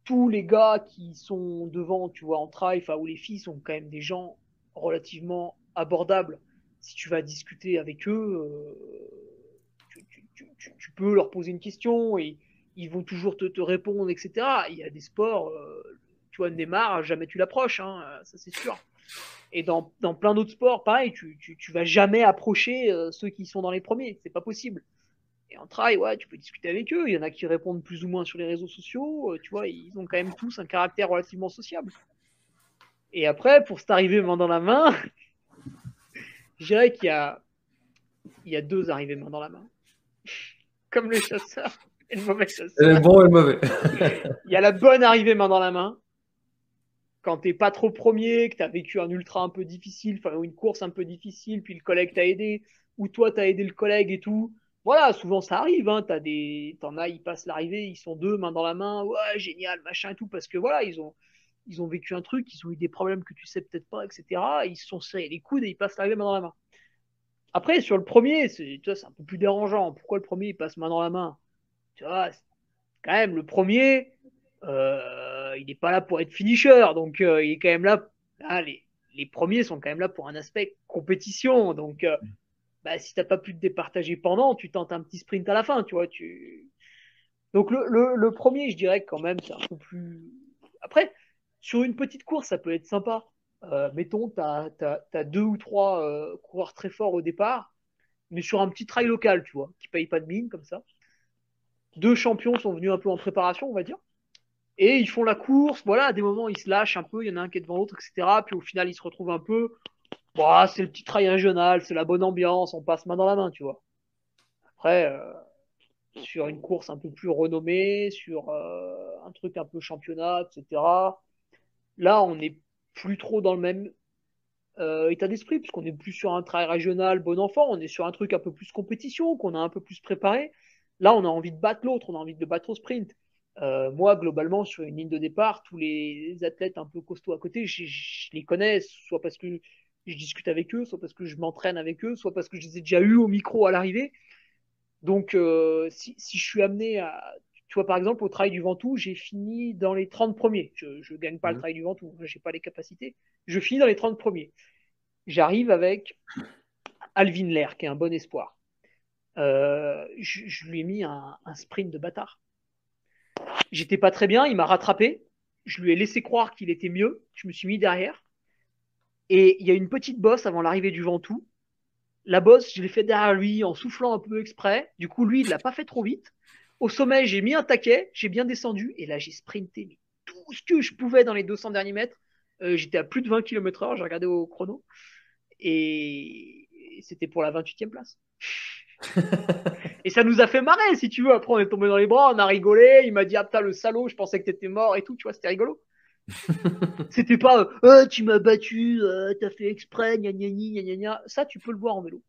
tous les gars qui sont devant, tu vois, en trail, ou les filles sont quand même des gens relativement abordable. Si tu vas discuter avec eux, euh, tu, peux leur poser une question et ils vont toujours te, répondre, etc. Il y a des sports, euh, tu vois, Neymar, jamais tu l'approches, hein, ça c'est sûr. Et dans, plein d'autres sports, pareil, tu, tu, vas jamais approcher euh, ceux qui sont dans les premiers, c'est pas possible. Et en trail, ouais, tu peux discuter avec eux. Il y en a qui répondent plus ou moins sur les réseaux sociaux. tu vois, ils ont quand même tous un caractère relativement sociable. Et après, pour s'arriver main dans la main, je dirais qu'il y a, il y a deux arrivées main dans la main. Comme le chasseur et le mauvais chasseur.
Le bon et le mauvais.
il y a la bonne arrivée main dans la main. Quand t'es pas trop premier, que tu as vécu un ultra un peu difficile, enfin, ou une course un peu difficile, puis le collègue t'a aidé, ou toi t'as aidé le collègue et tout. Voilà, souvent ça arrive, hein, t'as des, t'en as, ils passent l'arrivée, ils sont deux main dans la main, ouais, génial, machin et tout, parce que voilà, ils ont, ils ont vécu un truc, ils ont eu des problèmes que tu sais peut-être pas, etc. ils se sont serrés les coudes et ils passent l'arrivée main dans la main. Après, sur le premier, c'est un peu plus dérangeant. Pourquoi le premier, il passe main dans la main? Tu vois, quand même, le premier, euh, il n'est pas là pour être finisher, donc euh, il est quand même là. Les, premiers sont quand même là pour un aspect compétition, donc euh, bah, si t'as pas pu te départager pendant, tu tentes un petit sprint à la fin, tu vois. Tu... Donc le, le, premier, je dirais quand même, c'est un peu plus. Après, sur une petite course, ça peut être sympa. Euh, mettons, tu as, deux ou trois coureurs très forts au départ. mais sur un petit trail local, tu vois, qui paye pas de mine comme ça. Deux champions sont venus un peu en préparation, on va dire. Et ils font la course, voilà, à des moments ils se lâchent un peu, il y en a un qui est devant l'autre, etc. Puis au final ils se retrouvent un peu. Bon, c'est le petit trail régional, c'est la bonne ambiance, on passe main dans la main, tu vois. Après, euh, sur une course un peu plus renommée, sur euh, un truc un peu championnat, etc. Là, on n'est plus trop dans le même euh, état d'esprit, puisqu'on est plus sur un trail régional bon enfant, on est sur un truc un peu plus compétition, qu'on a un peu plus préparé. Là, on a envie de battre l'autre, on a envie de battre au sprint. Euh, moi, globalement, sur une ligne de départ, tous les athlètes un peu costauds à côté, je, les connais, soit parce que je discute avec eux, soit parce que je m'entraîne avec eux, soit parce que je les ai déjà eus au micro à l'arrivée. Donc, euh, si, si, je suis amené à. Tu vois, par exemple, au Trail du Ventoux, j'ai fini dans les 30 premiers. Je ne gagne pas le mmh. Trail du Ventoux, je n'ai pas les capacités. Je finis dans les 30 premiers. J'arrive avec Alvin Lair, qui est un bon espoir. Euh, je, je, lui ai mis un, un sprint de bâtard. J'étais pas très bien, il m'a rattrapé. Je lui ai laissé croire qu'il était mieux. Je me suis mis derrière. Et il y a une petite bosse avant l'arrivée du Ventoux. La bosse, je l'ai fait derrière lui en soufflant un peu exprès. Du coup, lui, il l'a pas fait trop vite. Au sommet, j'ai mis un taquet, j'ai bien descendu. Et là, j'ai sprinté tout ce que je pouvais dans les 200 derniers mètres. Euh, j'étais à plus de 20 km heure, j'ai regardé au chrono. Et c'était pour la 28e place. Et ça nous a fait marrer, si tu veux. Après, on est tombé dans les bras, on a rigolé. Il m'a dit, ah putain, le salaud, je pensais que t'étais mort et tout. Tu vois, c'était rigolo. c'était pas, oh, tu m'as battu, euh, t'as fait exprès, gna gna gna gna gna. Ça, tu peux le voir en vélo.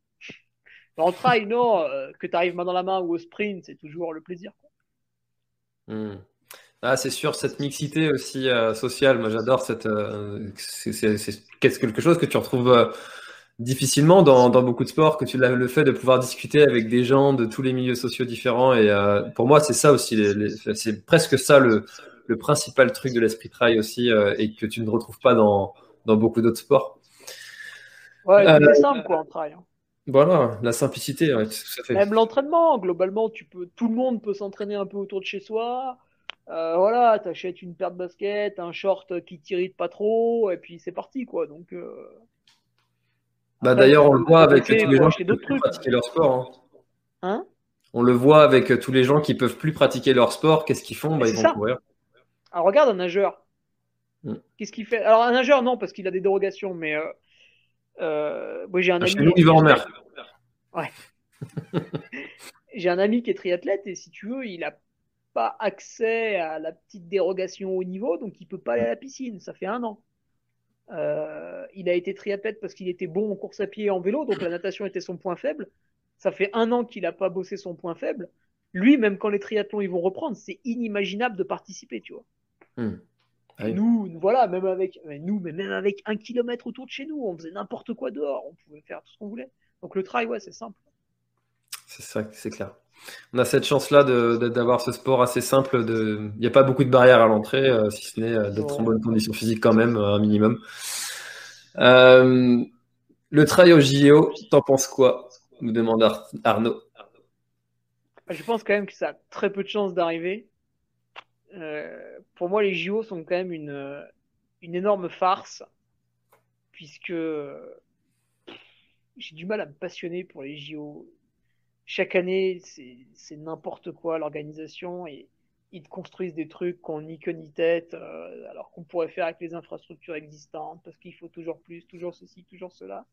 En trail, non, euh, que tu arrives main dans la main ou au sprint, c'est toujours le plaisir.
Hmm. Ah, c'est sûr, cette mixité aussi sociale, moi j'adore cette. c'est quelque chose que tu retrouves difficilement dans, beaucoup de sports que tu l'as le fait de pouvoir discuter avec des gens de tous les milieux sociaux différents. Et euh, pour moi, c'est ça aussi, c'est presque ça le, principal truc de l'esprit trail aussi, euh, et que tu ne retrouves pas dans, beaucoup d'autres sports.
Ouais, c'est euh, simple quoi en trail. Hein.
Voilà, la simplicité,
Même l'entraînement, globalement, tu peux, tout le monde peut s'entraîner un peu autour de chez soi. voilà, t'achètes une paire de baskets, un short qui t'irrite pas trop, et puis c'est parti quoi. Donc
bah, D'ailleurs, on le voit avec tous les gens qui peuvent plus pratiquer leur sport. Hein.
hein?
on le voit avec tous les gens qui peuvent plus pratiquer leur sport. Qu'est-ce qu'ils font? Bah, Ils vont courir.
Alors regarde un nageur. Hmm. Qu'est-ce qu'il fait? Alors un nageur, non, parce qu'il a des dérogations, mais euh, euh, j'ai un ah, ami.
il va en mer.
Ouais. j'ai un ami qui est triathlète et si tu veux, il a pas accès à la petite dérogation au niveau, donc il peut pas aller à la piscine. Ça fait un an. Euh, il a été triathlète parce qu'il était bon en course à pied et en vélo, donc la natation était son point faible. Ça fait un an qu'il n'a pas bossé son point faible. Lui, même quand les triathlons ils vont reprendre, c'est inimaginable de participer, tu vois. Hmm. Ah nous, voilà, même avec nous, mais même avec un kilomètre autour de chez nous, on faisait n'importe quoi dehors, on pouvait faire tout ce qu'on voulait. Donc le trail, ouais, c'est simple.
C'est ça, c'est clair. On a cette chance-là d'avoir ce sport assez simple. Il n'y a pas beaucoup de barrières à l'entrée, euh, si ce n'est euh, d'être en bonne condition physique quand même, un minimum. Euh, le trail au JO, t'en penses quoi? Nous demande Arnaud.
Je pense quand même que ça a très peu de chances d'arriver. pour moi, les JO sont quand même une, une énorme farce, puisque j'ai du mal à me passionner pour les JO chaque année, c'est n'importe quoi l'organisation et ils te construisent des trucs qu'on ni queue ni tête, euh, alors qu'on pourrait faire avec les infrastructures existantes parce qu'il faut toujours plus, toujours ceci, toujours cela.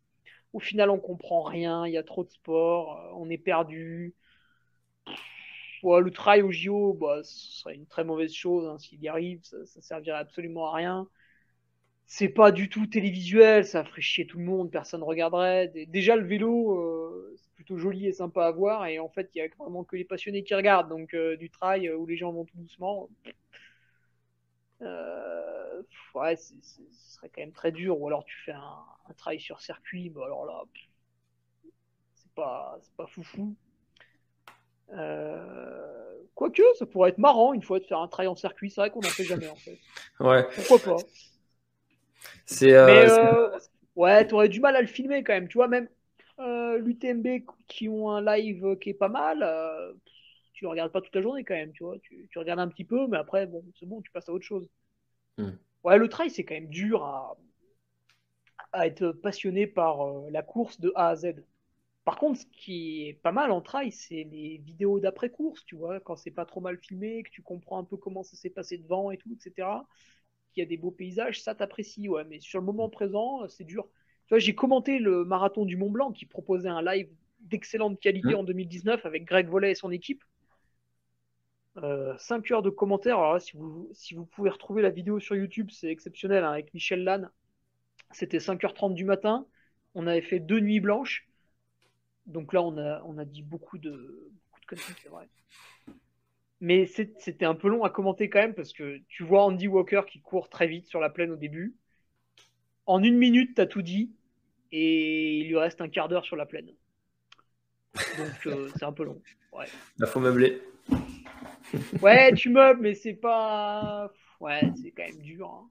Au final, on comprend rien, il y a trop de sport, euh, on est perdu. le trail au JO, bah, ce serait une très mauvaise chose hein, s'il y arrive, ça, ça servirait absolument à rien c'est pas du tout télévisuel, ça ferait chier tout le monde, personne regarderait. Déjà le vélo, euh, plutôt joli et sympa à voir, et en fait il y a vraiment que les passionnés qui regardent, donc euh, du trail euh, où les gens vont tout doucement. ouais, ce serait quand même très dur. Ou alors tu fais un, un trail sur circuit, bah alors là, c'est pas, pas foufou. Quoique, ça pourrait être marrant une fois de faire un trail en circuit. C'est vrai qu'on n'en fait jamais en fait.
Ouais.
Pourquoi pas
c'est. Euh,
euh, ouais, t'aurais du mal à le filmer quand même. Tu vois, même euh, l'UTMB qui ont un live qui est pas mal, tu le regardes pas toute la journée quand même. Tu vois, tu, tu regardes un petit peu, mais après, bon, c'est bon, tu passes à autre chose. Hmm. Ouais, le trail, c'est quand même dur à, à être passionné par la course de A à Z. Par contre, ce qui est pas mal en trail, c'est les vidéos d'après-course, tu vois, quand c'est pas trop mal filmé, que tu comprends un peu comment ça s'est passé devant et tout, etc. Qu'il y a des beaux paysages, ça t'apprécie, ouais. Mais sur le moment présent, c'est dur. Tu vois, j'ai commenté le marathon du Mont Blanc qui proposait un live d'excellente qualité en 2019 avec Greg Vollet et son équipe. 5 euh, heures de commentaires. Alors là, si vous, si vous pouvez retrouver la vidéo sur YouTube, c'est exceptionnel hein, avec Michel Lannes. C'était 5h30 du matin. On avait fait deux nuits blanches. Donc là, on a, on a dit beaucoup de, beaucoup de conneries, c'est vrai. Mais c'était un peu long à commenter quand même parce que tu vois Andy Walker qui court très vite sur la plaine au début. En une minute, tu as tout dit et il lui reste un quart d'heure sur la plaine. Donc euh, c'est un peu long. Ouais.
Il faut meubler.
ouais, tu meubles, mais c'est pas. Ouais, c'est quand même dur. Hein.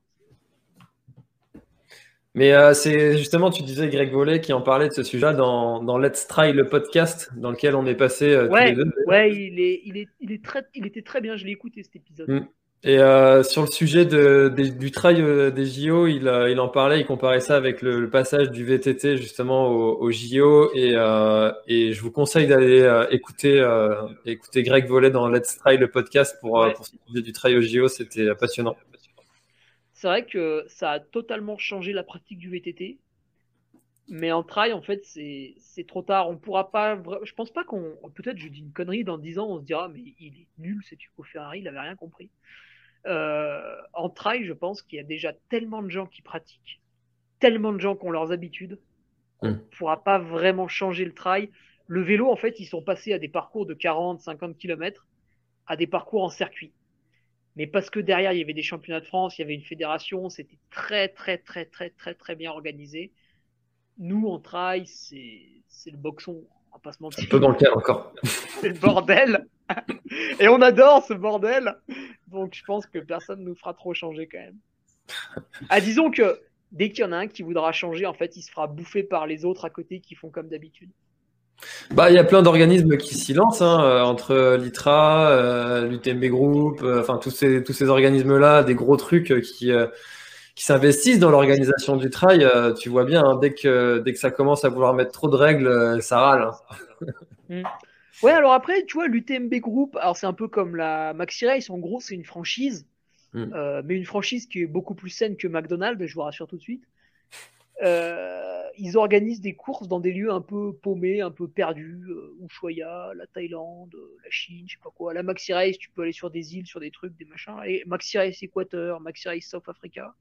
Mais euh, c'est justement, tu disais Greg Vollet qui en parlait de ce sujet dans, dans Let's Try le podcast dans lequel on est passé
euh, ouais, tous les deux. Ouais, il, est, il, est, il, est très, il était très bien, je l'ai écouté cet épisode. Mm.
Et euh, sur le sujet de, du trail des JO, il, il, en parlait, il comparait ça avec le, passage du VTT justement au, JO. Et, et, je vous conseille d'aller écouter, écouter Greg Vollet dans Let's Try le podcast pour, pour ce sujet du trail au JO, c'était passionnant
c'est vrai que ça a totalement changé la pratique du VTT. Mais en trail, en fait, c'est trop tard. On pourra pas. Je pense pas qu'on. Peut-être je dis une connerie dans 10 ans, on se dira, mais il est nul, c'est Hugo Ferrari, il avait rien compris. Euh, en trail, je pense qu'il y a déjà tellement de gens qui pratiquent, tellement de gens qui ont leurs habitudes, on ne hum. pourra pas vraiment changer le trail. Le vélo, en fait, ils sont passés à des parcours de 40, 50 km, à des parcours en circuit mais parce que derrière il y avait des championnats de France, il y avait une fédération, c'était très très très très très très bien organisé. Nous en trail, c'est le boxon, on va pas se mentir.
Un peu bancaire encore.
c'est le bordel. Et on adore ce bordel. Donc je pense que personne nous fera trop changer quand même. Ah, disons que dès qu'il y en a un qui voudra changer, en fait, il se fera bouffer par les autres à côté qui font comme d'habitude.
Bah, il y a plein d'organismes qui s'y lancent, hein, euh, entre l'ITRA, euh, l'UTMB Group, euh, enfin tous ces, tous ces organismes-là, des gros trucs qui, qui s'investissent dans l'organisation du trail. tu vois bien, hein, dès, que, dès que ça commence à vouloir mettre trop de règles, ça râle. Hein.
Ouais, alors après, tu vois, l'UTMB Group, alors c'est un peu comme la Maxi Race, en gros, c'est une franchise, mm. mais une franchise qui est beaucoup plus saine que McDonald's, je vous rassure tout de suite. Euh, ils organisent des courses dans des lieux un peu paumés, un peu perdus, euh, Ushuaia, la Thaïlande, euh, la Chine, je sais pas quoi. La Maxi Race, tu peux aller sur des îles, sur des trucs, des machins. Et Maxi Race Équateur, Maxi Race South Africa.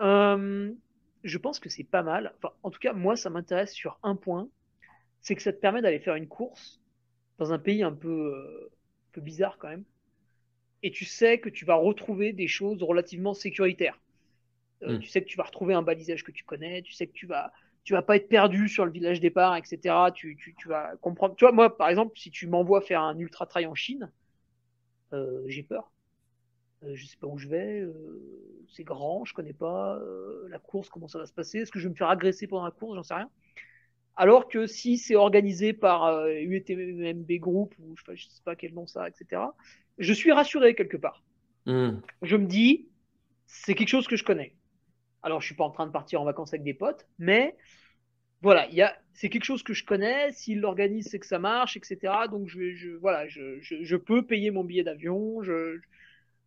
je pense que c'est pas mal. Enfin, en tout cas, moi, ça m'intéresse sur un point, c'est que ça te permet d'aller faire une course dans un pays un peu, un peu bizarre quand même. Et tu sais que tu vas retrouver des choses relativement sécuritaires. Euh, hmm. Tu sais que tu vas retrouver un balisage que tu connais, tu sais que tu vas, tu vas pas être perdu sur le village départ, etc. Tu, tu, tu vas comprendre. Tu vois, moi, par exemple, si tu m'envoies faire un ultra trail en Chine, euh, j'ai peur. Euh, je sais pas où je vais. Euh, c'est grand, je connais pas la course, comment ça va se passer. Est-ce que je vais me faire agresser pendant la course J'en sais rien. Alors que si c'est organisé par UTMB Group ou je sais, je sais pas quel nom ça, etc. Je suis rassuré quelque part. Hmm. Je me dis, c'est quelque chose que je connais. Alors, je suis pas en train de partir en vacances avec des potes, mais voilà, il c'est quelque chose que je connais. S'il l'organise, c'est que ça marche, etc. Donc, je, je voilà, je, je, peux payer mon billet d'avion. Je,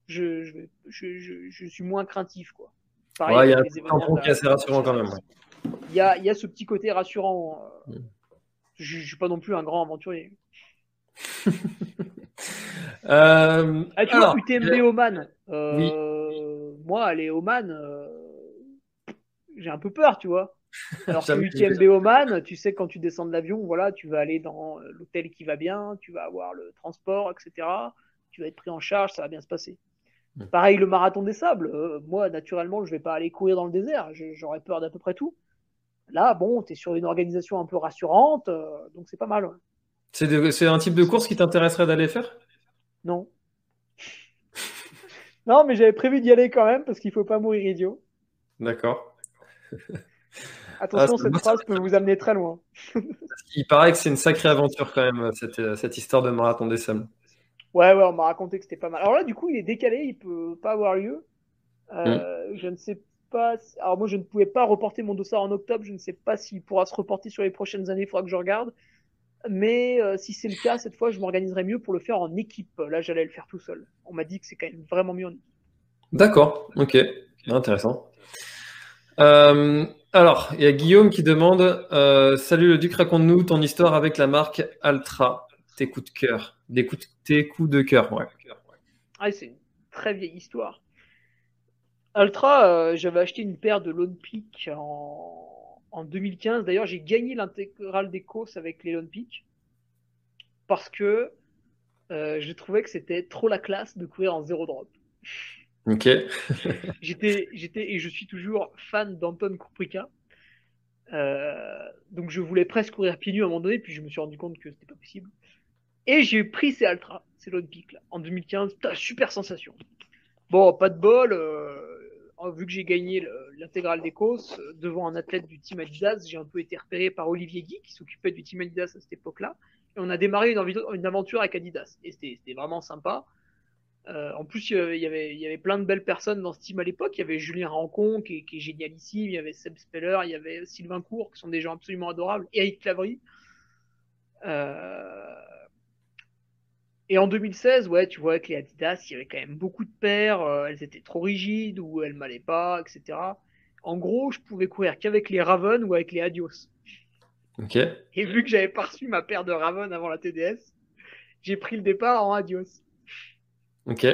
suis moins craintif, quoi.
il y a un qui est assez rassurant quand même.
Il y, a, y a ce petit côté rassurant. Euh, mm. Je, ne suis pas non plus un grand aventurier. euh, ah, tu vois, UTMB Oman. Euh, moi, aller Oman, euh, j'ai un peu peur, tu vois. Alors que UTMB Oman, tu sais quand tu descends de l'avion, voilà, tu vas aller dans l'hôtel qui va bien, tu vas avoir le transport, etc. Tu vas être pris en charge, ça va bien se passer. Hmm. Pareil, le marathon des sables. Moi, naturellement, je vais pas aller courir dans le désert. J'aurais peur d'à peu près tout. Là, bon, tu es sur une organisation un peu rassurante, euh, donc c'est pas mal.
C'est un type de course qui t'intéresserait d'aller faire?
Non. non, mais j'avais prévu d'y aller quand même parce qu'il faut pas mourir idiot.
D'accord.
Attention, ah, cette phrase peut vous amener très loin.
Il paraît que c'est une sacrée aventure quand même, cette, cette histoire de marathon des sommes.
Ouais, ouais, on m'a raconté que c'était pas mal. Alors là, du coup, il est décalé, il peut pas avoir lieu. Euh, mm. Je ne sais pas. Alors moi, je ne pouvais pas reporter mon dossard en octobre. Je ne sais pas s'il pourra se reporter sur les prochaines années. Il faudra que je regarde. Mais euh, si c'est le cas, cette fois, je m'organiserai mieux pour le faire en équipe. Là, j'allais le faire tout seul. On m'a dit que c'est quand même vraiment mieux en équipe.
D'accord, ok, intéressant. Euh, alors, il y a Guillaume qui demande euh, Salut le Duc, raconte-nous ton histoire avec la marque Altra. Tes coups de cœur. Des coups de, tes coups de cœur, ouais.
Ah, c'est une très vieille histoire. Altra, j'avais acheté une paire de Lone Peak en, en 2015. D'ailleurs, j'ai gagné l'intégrale des courses avec les Lone Peak parce que euh, je trouvais que c'était trop la classe de courir en zéro drop.
Ok.
j'étais, j'étais et je suis toujours fan d'Anton Kuprika. Euh, donc je voulais presque courir pieds nus à un moment donné, puis je me suis rendu compte que c'était pas possible. Et j'ai pris ces Altra, ces Lone Peak là, en 2015. super sensation. Bon, pas de bol. Euh, vu que j'ai gagné l'intégrale des courses euh, devant un athlète du team Adidas, j'ai un peu été repéré par Olivier Guy qui s'occupait du team Adidas à cette époque-là. Et on a démarré une, aventure avec Adidas. Et c'était vraiment sympa. Euh, en plus, il y, avait, plein de belles personnes dans ce team à l'époque. Il y avait Julien Rancon qui est, génialissime. Il y avait Seb Speller. Il y avait Sylvain Cour qui sont des gens absolument adorables. Et Eric Clavry. Euh, et en 2016, ouais, tu vois, avec les Adidas, il y avait quand même beaucoup de paires, euh, elles étaient trop rigides ou elles m'allaient pas, etc. En gros, je pouvais courir qu'avec les Raven ou avec les Adios.
Ok.
Et vu que j'avais pas reçu ma paire de Raven avant la TDS, j'ai pris le départ en Adios.
Ok.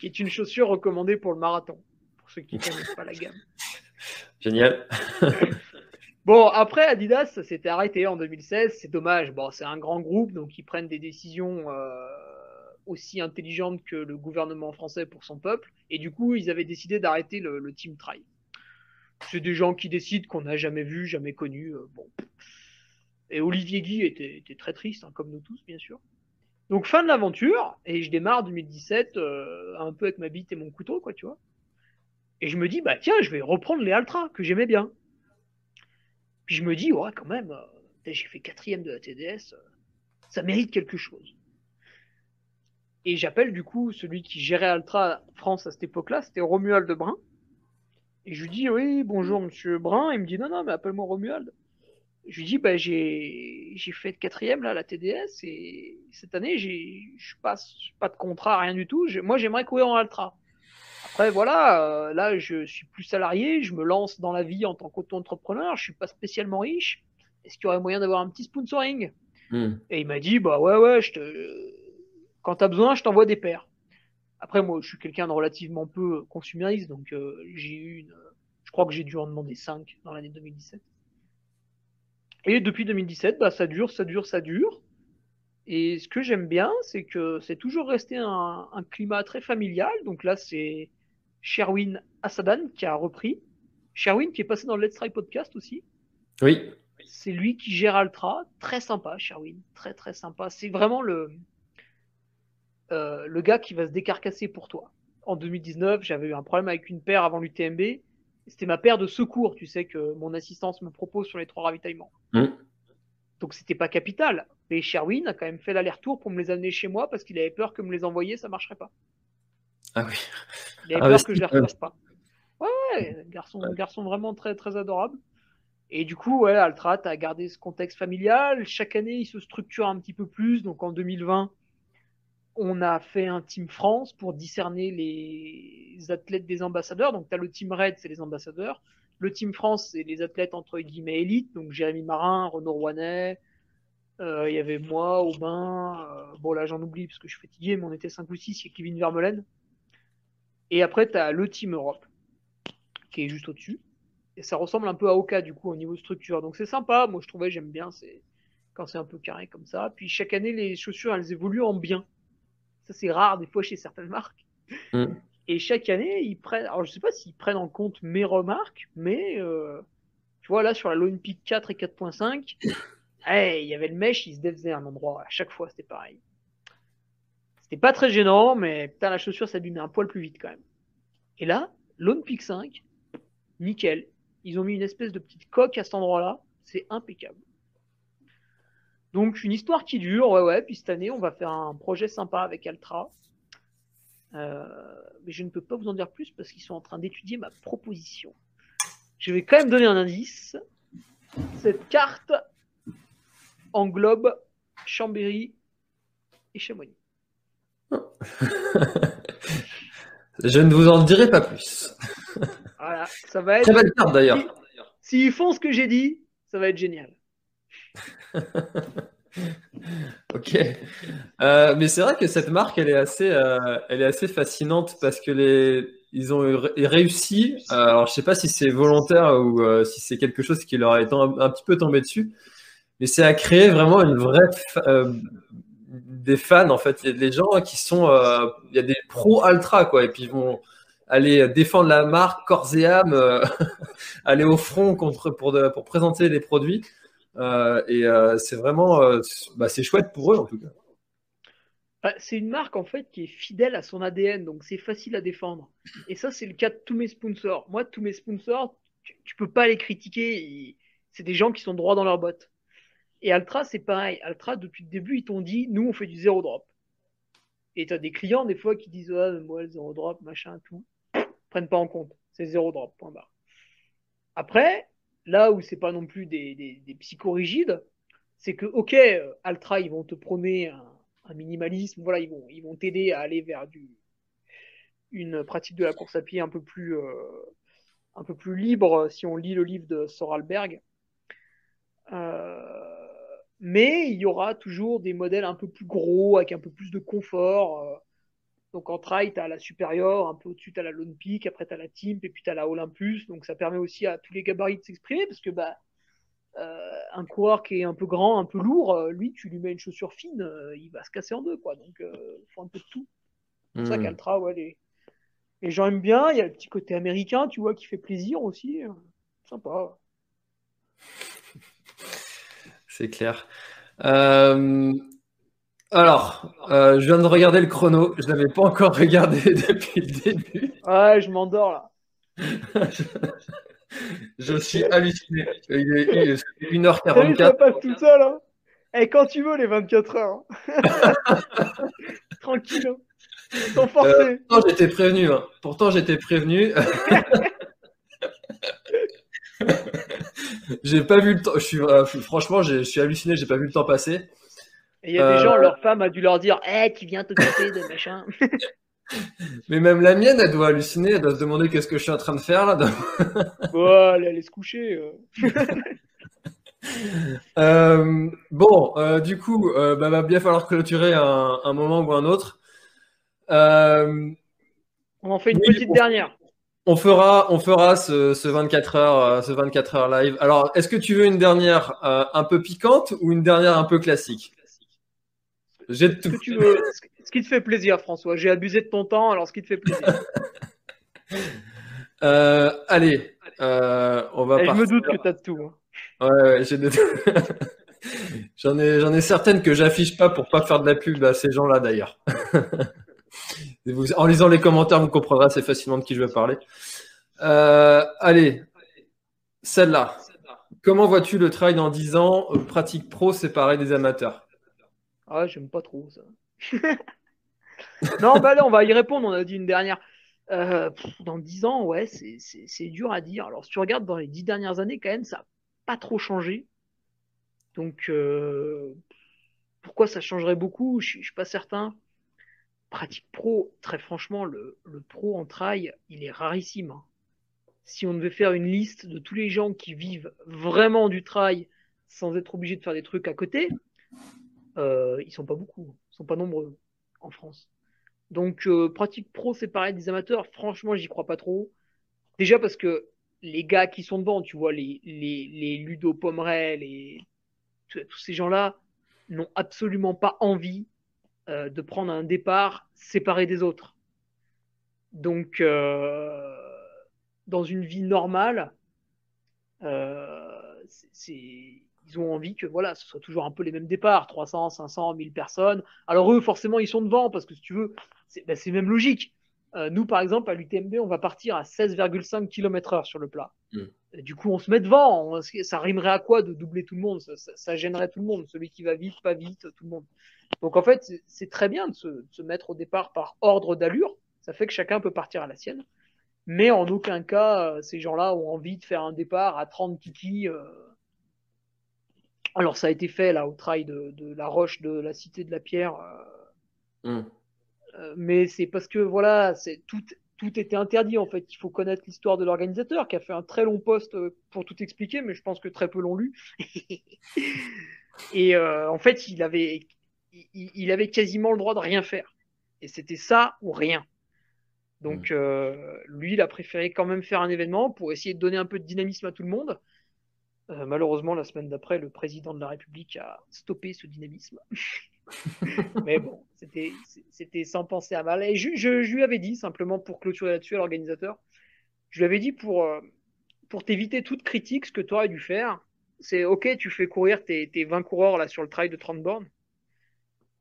qui est une chaussure recommandée pour le marathon, pour ceux qui ne connaissent pas la gamme.
Génial.
Bon, après, Adidas, s'était arrêté en 2016. C'est dommage. Bon, c'est un grand groupe, donc ils prennent des décisions euh, aussi intelligentes que le gouvernement français pour son peuple. Et du coup, ils avaient décidé d'arrêter le, Team Try. C'est des gens qui décident qu'on n'a jamais vu, jamais connu. Euh, bon. Et Olivier Guy était, très triste, hein, comme nous tous, bien sûr. Donc, fin de l'aventure, et je démarre 2017 euh, un peu avec ma bite et mon couteau, quoi, tu vois. Et je me dis, bah tiens, je vais reprendre les Altra, que j'aimais bien. Je me dis, ouais, quand même, euh, j'ai fait quatrième de la TDS, euh, ça mérite quelque chose. Et j'appelle du coup celui qui gérait Altra France à cette époque-là, c'était Romuald Brun. Et je lui dis, oui, bonjour monsieur Brun. Il me dit, non, non, mais appelle-moi Romuald. Je lui dis, bah, j'ai, fait quatrième là, la TDS, et cette année, je passe pas de contrat, rien du tout. moi, j'aimerais courir en Altra. Après, voilà, euh, là, je suis plus salarié, je me lance dans la vie en tant qu'auto-entrepreneur, je suis pas spécialement riche. Est-ce qu'il y aurait moyen d'avoir un petit sponsoring? Hmm. Et il m'a dit, bah ouais, ouais, je te... quand tu as besoin, je t'envoie des paires. Après, moi, je suis quelqu'un de relativement peu consumériste, donc euh, j'ai eu une... Je crois que j'ai dû en demander 5 dans l'année 2017. Et depuis 2017, bah, ça dure, ça dure, ça dure. Et ce que j'aime bien, c'est que c'est toujours resté un, un, climat très familial. Donc là, c'est Sherwin Asadan qui a repris. Sherwin qui est passé dans le Let's Try podcast aussi.
Oui.
C'est lui qui gère Altra. Très sympa, Sherwin. Très, très sympa. C'est vraiment le, euh, le gars qui va se décarcasser pour toi. En 2019, j'avais eu un problème avec une paire avant l'UTMB. C'était ma paire de secours, tu sais, que mon assistance me propose sur les trois ravitaillements. Mmh. Donc c'était pas capital. Mais Sherwin a quand même fait l'aller-retour pour me les amener chez moi parce qu'il avait peur que me les envoyer, ça marcherait pas.
Ah oui.
Il avait peur que je les refasse pas. Ouais, ouais, garçon, garçon vraiment très, très adorable. Et du coup, ouais, Altrat a gardé ce contexte familial. Chaque année, il se structure un petit peu plus. Donc en 2020, on a fait un Team France pour discerner les athlètes des ambassadeurs. Donc tu as le Team Red, c'est les ambassadeurs. Le Team France, c'est les athlètes entre guillemets élites. Donc Jérémy Marin, Renaud Rouanet, il y avait moi, Aubin. Euh, bon là, j'en oublie parce que je suis fatigué, mais on était 5 ou 6. Il y a Kevin Vermeulen. Et après, tu as le Team Europe, qui est juste au-dessus. Et ça ressemble un peu à Oka, du coup, au niveau structure. Donc c'est sympa. Moi, je trouvais, j'aime bien c'est quand c'est un peu carré comme ça. Puis chaque année, les chaussures, elles évoluent en bien. Ça, c'est rare, des fois, chez certaines marques. Mm. Et chaque année, ils prennent. Alors, je sais pas s'ils prennent en compte mes remarques, mais euh, tu vois, là, sur la Lone Peak 4 et 4.5, il y avait le mèche, il se défaisait à un endroit. À chaque fois, c'était pareil. C'était pas très gênant, mais putain, la chaussure s'abîmait un poil plus vite quand même. Et là, Lone Peak 5, nickel. Ils ont mis une espèce de petite coque à cet endroit-là. C'est impeccable. Donc, une histoire qui dure, ouais, ouais. Puis cette année, on va faire un projet sympa avec Altra. mais je ne peux pas vous en dire plus parce qu'ils sont en train d'étudier ma proposition. Je vais quand même donner un indice. Cette carte englobe Chambéry et Chamonix.
Je ne vous en dirai pas plus.
Voilà, ça va être.
Très belle carte d'ailleurs.
S'ils font ce que j'ai dit, ça va être génial.
ok. Euh, mais c'est vrai que cette marque, elle est assez, euh, elle est assez fascinante parce que les, ils ont réussi. Euh, alors, je sais pas si c'est volontaire ou si c'est quelque chose qui leur est un, un, petit peu tombé dessus, mais c'est à créer vraiment une vraie des fans en fait. Il y a des gens qui sont, il y a des pros ultra quoi, et puis ils vont aller défendre la marque corps et âme, aller au front contre pour, pour présenter les produits. Euh, et euh, c'est vraiment, euh, bah, c'est chouette pour eux en tout cas.
Bah, c'est une marque en fait qui est fidèle à son ADN, donc c'est facile à défendre. Et ça, c'est le cas de tous mes sponsors. Moi, tous mes sponsors, tu, peux pas les critiquer. C'est des gens qui sont droits dans leurs bottes. Et Altra, c'est pareil. Altra, depuis le début, ils t'ont dit, nous, on fait du zéro drop. Et tu as des clients, des fois, qui disent, ah, moi, zéro drop, machin, tout. Prennent pas en compte. C'est zéro drop, point barre. Après, là où c'est pas non plus des, des, psychorigides, c'est que, ok, euh, Altra, ils vont te prôner un, minimalisme, voilà, ils vont ils vont t'aider à aller vers du, une pratique de la course à pied un peu plus, euh, un peu plus libre si on lit le livre de Soralberg. Euh, mais il y aura toujours des modèles un peu plus gros, avec un peu plus de confort. Donc en trail, tu as la supérieure, un peu au-dessus, tu as la Lone Peak, après tu as la Timp, et puis tu as la Olympus. Donc ça permet aussi à tous les gabarits de s'exprimer, parce que bah, euh, un coureur qui est un peu grand, un peu lourd, euh, lui, tu lui mets une chaussure fine, euh, il va se casser en deux. quoi. Donc il faut un peu de tout. C'est ça hmm. qu'Altra, ouais, les... les, gens aiment bien. Il y a le petit côté américain, tu vois, qui fait plaisir aussi. Sympa.
C'est clair. Euh, alors, euh, je viens de regarder le chrono. Je l'avais pas encore regardé depuis le début.
Ouais, je m'endors là.
je, suis halluciné. Il est, 1h44.
Ça passe tout seul. Hein. Et eh, quand tu veux, les 24 heures. Hein. Tranquille. Hein. Sans forcer. Euh,
pourtant, j'étais prévenu. Hein. Pourtant, j'étais prévenu. J'ai pas vu le temps. Je suis, euh, franchement, je suis halluciné. J'ai pas vu le temps passer.
Et il y a des gens, euh, leur femme a dû leur dire Eh, tu viens t'occuper de machin.
Mais même la mienne, elle doit halluciner, elle doit se demander qu'est-ce que je suis en train de faire là.
bon, elle allait se coucher. Euh.
euh, bon, euh, du coup, euh, bah, va bien falloir clôturer un, un, moment ou un autre.
on en fait une petite dernière.
On fera, on fera ce, ce, 24 heures, ce 24 heures live. Alors, est-ce que tu veux une dernière un peu piquante ou une dernière un peu classique?
J'ai tout. Ce, que tu veux, ce qui te fait plaisir, François? J'ai abusé de ton temps, alors ce qui te fait plaisir.
euh, allez, euh, on va.
Et je me doute que tu as de tout.
Hein. Ouais, j'ai de... j'en ai, j'en ai certaines que j'affiche pas pour pas faire de la pub à ces gens-là d'ailleurs. En lisant les commentaires, vous comprendrez assez facilement de qui je vais parler. Euh, allez, celle-là. Comment vois-tu le trail dans 10 ans Pratique pro séparé des amateurs?
Ah, j'aime pas trop ça. non, bah là, on va y répondre. On a dit une dernière. Euh, dans 10 ans, ouais, c'est dur à dire. Alors, si tu regardes dans les 10 dernières années, quand même, ça n'a pas trop changé. Donc, euh, pourquoi ça changerait beaucoup? Je ne suis pas certain. Pratique pro, très franchement, le, pro en trail, il est rarissime. Hein. Si on devait faire une liste de tous les gens qui vivent vraiment du trail sans être obligés de faire des trucs à côté, euh, ils sont pas beaucoup, ils sont pas nombreux en France. Donc euh, pratique pro c'est pareil des amateurs, franchement j'y crois pas trop. Déjà parce que les gars qui sont devant, tu vois, les, les, les Ludo les, tous ces gens-là n'ont absolument pas envie euh, de prendre un départ séparé des autres. Donc, euh, dans une vie normale, euh, ils ont envie que voilà, ce soit toujours un peu les mêmes départs, 300, 500, 1000 personnes. Alors eux, forcément, ils sont devant parce que si tu veux, c'est ben, même logique. Nous, par exemple, à l'UTMB, on va partir à 16,5 km/h sur le plat. Mm. Du coup, on se met devant. ça rimerait à quoi de doubler tout le monde? Ça, gênerait tout le monde. Celui qui va vite, pas vite, tout le monde. Donc en fait, c'est très bien de se, mettre au départ par ordre d'allure. Ça fait que chacun peut partir à la sienne. Mais en aucun cas, euh, ces gens-là ont envie de faire un départ à 30 kiki. Euh. Alors, ça a été fait là au trail de, la roche de la cité de la pierre. Euh. Mm. Mais c'est parce que voilà, c'est tout, tout était interdit en fait. Il faut connaître l'histoire de l'organisateur qui a fait un très long post pour tout expliquer, mais je pense que très peu l'ont lu. Et en fait, il avait, il, avait quasiment le droit de rien faire. Et c'était ça ou rien. Donc, mm. euh, lui, il a préféré quand même faire un événement pour essayer de donner un peu de dynamisme à tout le monde. Euh, malheureusement, la semaine d'après, le président de la République a stoppé ce dynamisme. Mais bon, c'était sans penser à mal. Et je, lui avais dit, simplement pour clôturer là-dessus à l'organisateur, je lui avais dit pour, euh, pour t'éviter toute critique, ce que tu aurais dû faire, c'est ok, tu fais courir tes, tes 20 coureurs là sur le trail de 30 bornes,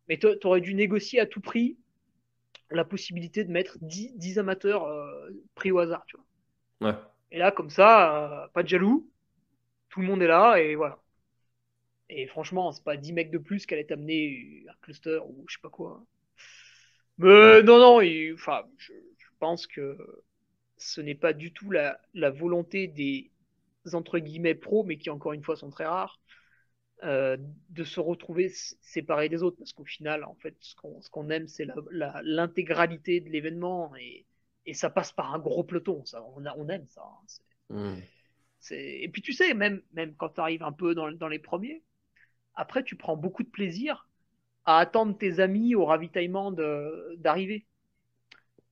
mais tu aurais dû négocier à tout prix la possibilité de mettre 10, amateurs euh, pris au hasard, tu vois. Ouais. Et là, comme ça, euh, pas de jaloux, tout le monde est là et voilà. Et franchement, c'est pas 10 mecs de plus qu'elle est amener un cluster ou je sais pas quoi. Mais non, non, enfin, je, pense que ce n'est pas du tout la, la volonté des entre guillemets pros, mais qui encore une fois sont très rares, euh, de se retrouver séparés des autres parce qu'au final en fait ce qu'on aime c'est l'intégralité de l'événement et, et, ça passe par un gros peloton ça on, on aime ça hein. hmm. et puis tu sais même même quand tu arrives un peu dans, dans, les premiers après tu prends beaucoup de plaisir à attendre tes amis au ravitaillement d'arriver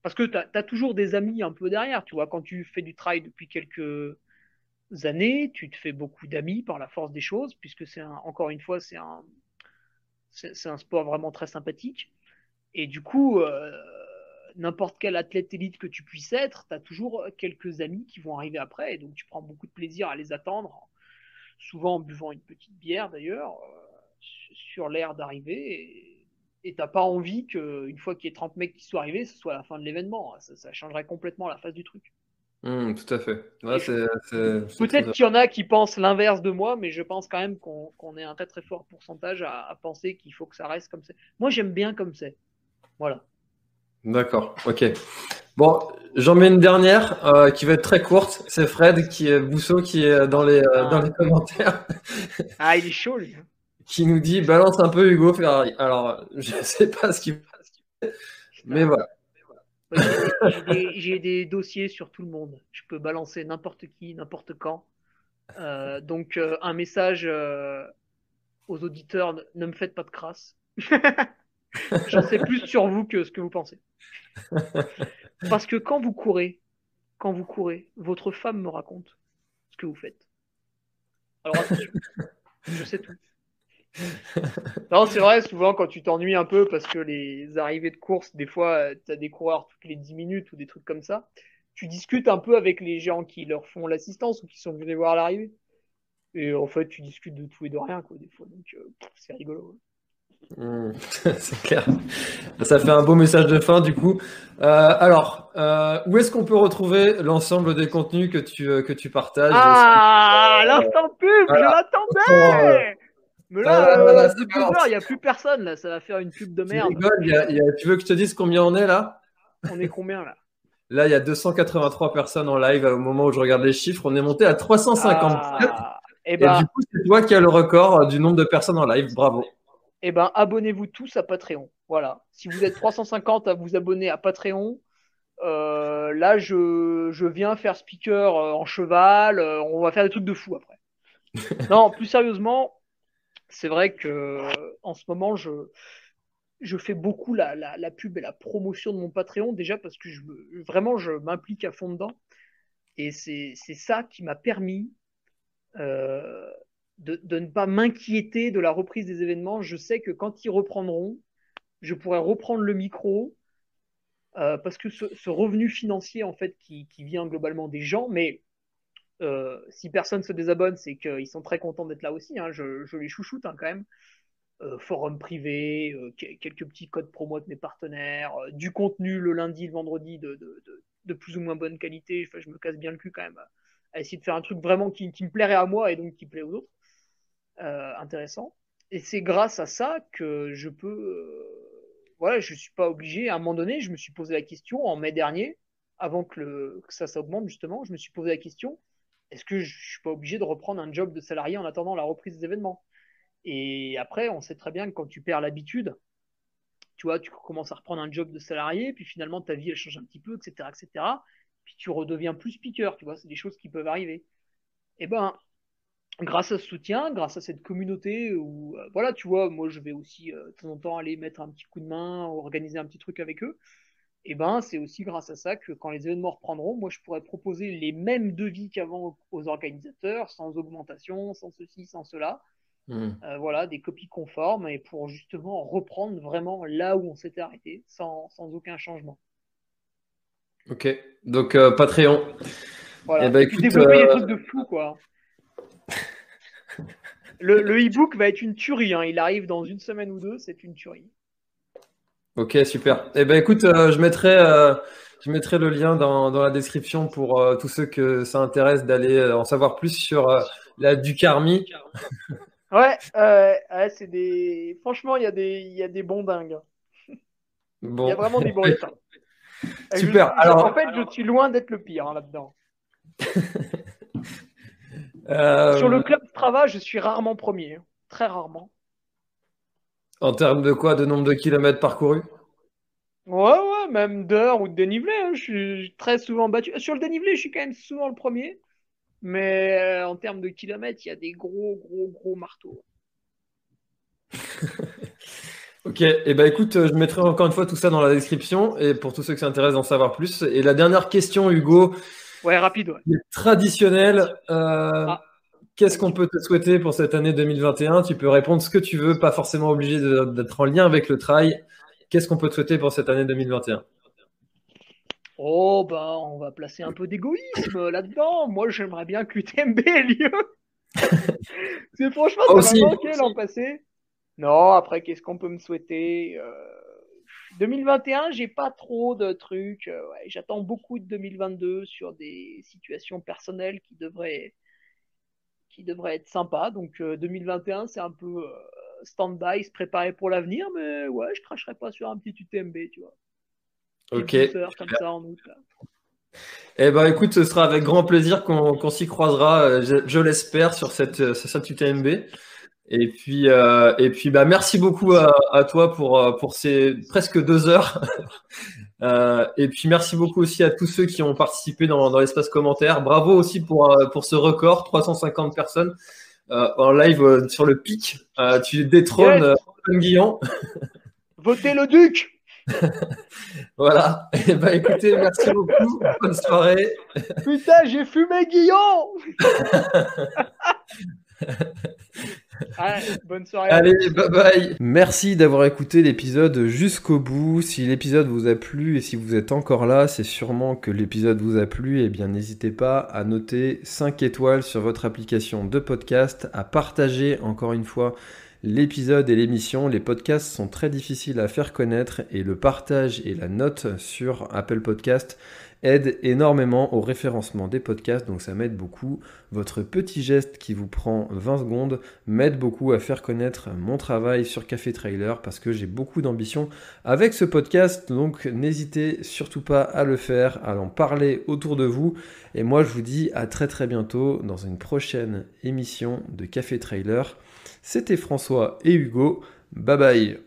parce que tu as, toujours des amis un peu derrière tu vois. Quand tu fais du trail depuis quelques années, tu te fais beaucoup d'amis par la force des choses, puisque c'est encore une fois, c'est un, c'est un sport vraiment très sympathique. Et du coup, euh, n'importe quel athlète élite que tu puisses être, tu as toujours quelques amis qui vont arriver après, et donc tu prends beaucoup de plaisir à les attendre, souvent en buvant une petite bière d'ailleurs, euh, sur l'air d'arriver. Et t'as pas envie qu'une fois qu'il y ait 30 mecs qui soient arrivés, ce soit la fin de l'événement. Ça, ça changerait complètement la face du truc.
Mmh, tout à fait.
Peut-être qu'il y en a qui pensent l'inverse de moi, mais je pense quand même qu'on est un très très fort pourcentage à, penser qu'il faut que ça reste comme c'est. Moi, j'aime bien comme c'est. Voilà.
D'accord, ok. Bon, j'en mets une dernière euh, qui va être très courte. C'est Fred qui est Bousseau qui est dans les, euh, dans les ah. commentaires.
ah, il est chaud lui. Hein.
qui nous dit balance un peu Hugo Ferrari. Alors, je ne sais pas ce qu'il fait, mais voilà.
J'ai des, dossiers sur tout le monde. Je peux balancer n'importe qui, n'importe quand. Euh, donc, euh, un message aux auditeurs ne me faites pas de crasse. J'en sais plus sur vous que ce que vous pensez. Parce que quand vous courez, quand vous courez, votre femme me raconte ce que vous faites. Alors attention, je sais tout. non, c'est vrai, souvent quand tu t'ennuies un peu parce que les arrivées de course, des fois, tu as des coureurs toutes les 10 minutes ou des trucs comme ça, tu discutes un peu avec les gens qui leur font l'assistance ou qui sont venus les voir à l'arrivée. Et en fait, tu discutes de tout et de rien, quoi, des fois. Donc, euh, c'est rigolo.
Mmh, c'est clair. Ça fait un beau message de fin, du coup. Euh, alors, euh, où est-ce qu'on peut retrouver l'ensemble des contenus que tu, que tu partages
Ah, l'instant pub, je l'attendais mais là, euh, il n'y a plus personne, là. Ça va faire une pub de merde.
Tu, veux que je te dise combien on est là?
On est combien là?
Là, il y a 283 personnes en live au moment où je regarde les chiffres. On est monté à 350. Ah, et, eh ben, du coup, c'est toi qui as le record du nombre de personnes en live. Bravo.
Eh ben, abonnez-vous tous à Patreon. Voilà. Si vous êtes 350 à vous abonner à Patreon, euh, là, je, je, viens faire speaker euh, en cheval. on va faire des trucs de fou après. non, plus sérieusement, c'est vrai que en ce moment, je, je fais beaucoup la, la, pub et la promotion de mon Patreon, déjà parce que je, vraiment, je m'implique à fond dedans. Et c'est ça qui m'a permis euh, de, ne pas m'inquiéter de la reprise des événements. Je sais que quand ils reprendront, je pourrai reprendre le micro. Euh, parce que ce, revenu financier, en fait, qui, qui vient globalement des gens, mais euh, si personne se désabonne, c'est qu'ils sont très contents d'être là aussi. Hein. Je, les chouchoute hein, quand même. Euh, forum privé, quelques petits codes promo de mes partenaires, du contenu le lundi, le vendredi de, de, plus ou moins bonne qualité. je me casse bien le cul quand même à, essayer de faire un truc vraiment qui, me plairait à moi et donc qui plaît aux autres. Intéressant. Et c'est grâce à ça que je peux voilà, je suis pas obligé. À un moment donné, je me suis posé la question en mai dernier, avant que, le, ça s'augmente justement, je me suis posé la question est-ce que je suis pas obligé de reprendre un job de salarié en attendant la reprise des événements? Et après, on sait très bien que quand tu perds l'habitude, tu vois, tu commences à reprendre un job de salarié, puis finalement ta vie elle change un petit peu, etc., etc. Puis tu redeviens plus speaker, tu vois, c'est des choses qui peuvent arriver. Et eh ben, grâce à ce soutien, grâce à cette communauté où, euh, voilà, tu vois, moi je vais aussi euh, de temps en temps aller mettre un petit coup de main, organiser un petit truc avec eux. Et eh ben, c'est aussi grâce à ça que quand les événements reprendront, moi je pourrais proposer les mêmes devis qu'avant aux organisateurs, sans augmentation, sans ceci, sans cela. Hmm. Euh, voilà, des copies conformes et pour justement reprendre vraiment là où on s'était arrêté, sans, sans, aucun changement.
Ok, donc Patreon.
Voilà. Et, eh ben, écoute, développer des trucs de fou, quoi. Le, e-book va être une tuerie. Hein. Il arrive dans une semaine ou deux, c'est une tuerie.
Ok, super. Eh ben écoute, euh, je, mettrai, euh, je mettrai le lien dans, la description pour euh, tous ceux que ça intéresse d'aller en savoir plus sur la Ducarmi.
ouais, c'est des. Franchement, il y, a des, y a des bons dingues. Il y a vraiment des bons.
Super.
Alors... En fait, je suis loin d'être le pire hein, là-dedans. Euh, Sur le club Strava, je suis rarement premier. Hein. Très rarement.
En termes de quoi De nombre de kilomètres parcourus?
Ouais, ouais, même d'heures ou de dénivelé. Hein. Je suis très souvent battu. Sur le dénivelé, je suis quand même souvent le premier. Mais euh, en termes de kilomètres, il y a des gros, gros, gros marteaux.
ok, et eh ben écoute, je mettrai encore une fois tout ça dans la description et pour tous ceux qui s'intéressent d'en savoir plus. Et la dernière question, Hugo,
Ouais, rapide. Ouais.
Traditionnel. Euh, ah. Qu'est-ce qu'on peut te souhaiter pour cette année 2021 Tu peux répondre ce que tu veux, pas forcément obligé d'être en lien avec le trail. Qu'est-ce qu'on peut te souhaiter pour cette année 2021
Oh, bah, on va placer un peu d'égoïsme là-dedans. Moi, j'aimerais bien que l'UTMB ait lieu. C'est franchement, ça m'a manqué l'an passé. Non, après, qu'est-ce qu'on peut me souhaiter? Euh, 2021, j'ai pas trop de trucs. Euh, j'attends beaucoup de 2022 sur des situations personnelles qui devraient, qui devraient être sympas. Donc 2021, euh, c'est un peu euh, stand-by, se préparer pour l'avenir, mais ouais, je cracherai pas sur un petit UTMB, tu vois.
Ok. Comme ça en août. Eh ben, écoute, ce sera avec grand plaisir qu'on s'y croisera, je, l'espère, sur cette, sur cette UTMB. Et puis, euh, et puis bah, merci beaucoup à, à, toi pour, euh, pour ces presque deux heures. euh, et puis merci beaucoup aussi à tous ceux qui ont participé dans, dans l'espace commentaire. Bravo aussi pour, pour ce record, 350 personnes euh, en live sur le pic. tu détrônes yes. Guillon.
Votez le Duc
voilà. Et bah écoutez, merci beaucoup. Bonne soirée.
Putain, j'ai fumé Guillon bonne soirée.
Allez, bye bye. Merci d'avoir écouté l'épisode jusqu'au bout. Si l'épisode vous a plu et si vous êtes encore là, c'est sûrement que l'épisode vous a plu. Et eh bien, n'hésitez pas à noter 5 étoiles sur votre application de podcast, à partager encore une fois l'épisode et l'émission. Les podcasts sont très difficiles à faire connaître et le partage et la note sur Apple Podcast aide énormément au référencement des podcasts, donc ça m'aide beaucoup. Votre petit geste qui vous prend 20 secondes m'aide beaucoup à faire connaître mon travail sur Café Trailer parce que j'ai beaucoup d'ambition avec ce podcast, donc n'hésitez surtout pas à le faire, à en parler autour de vous. Et moi je vous dis à très très bientôt dans une prochaine émission de Café Trailer. C'était François et Hugo. Bye bye.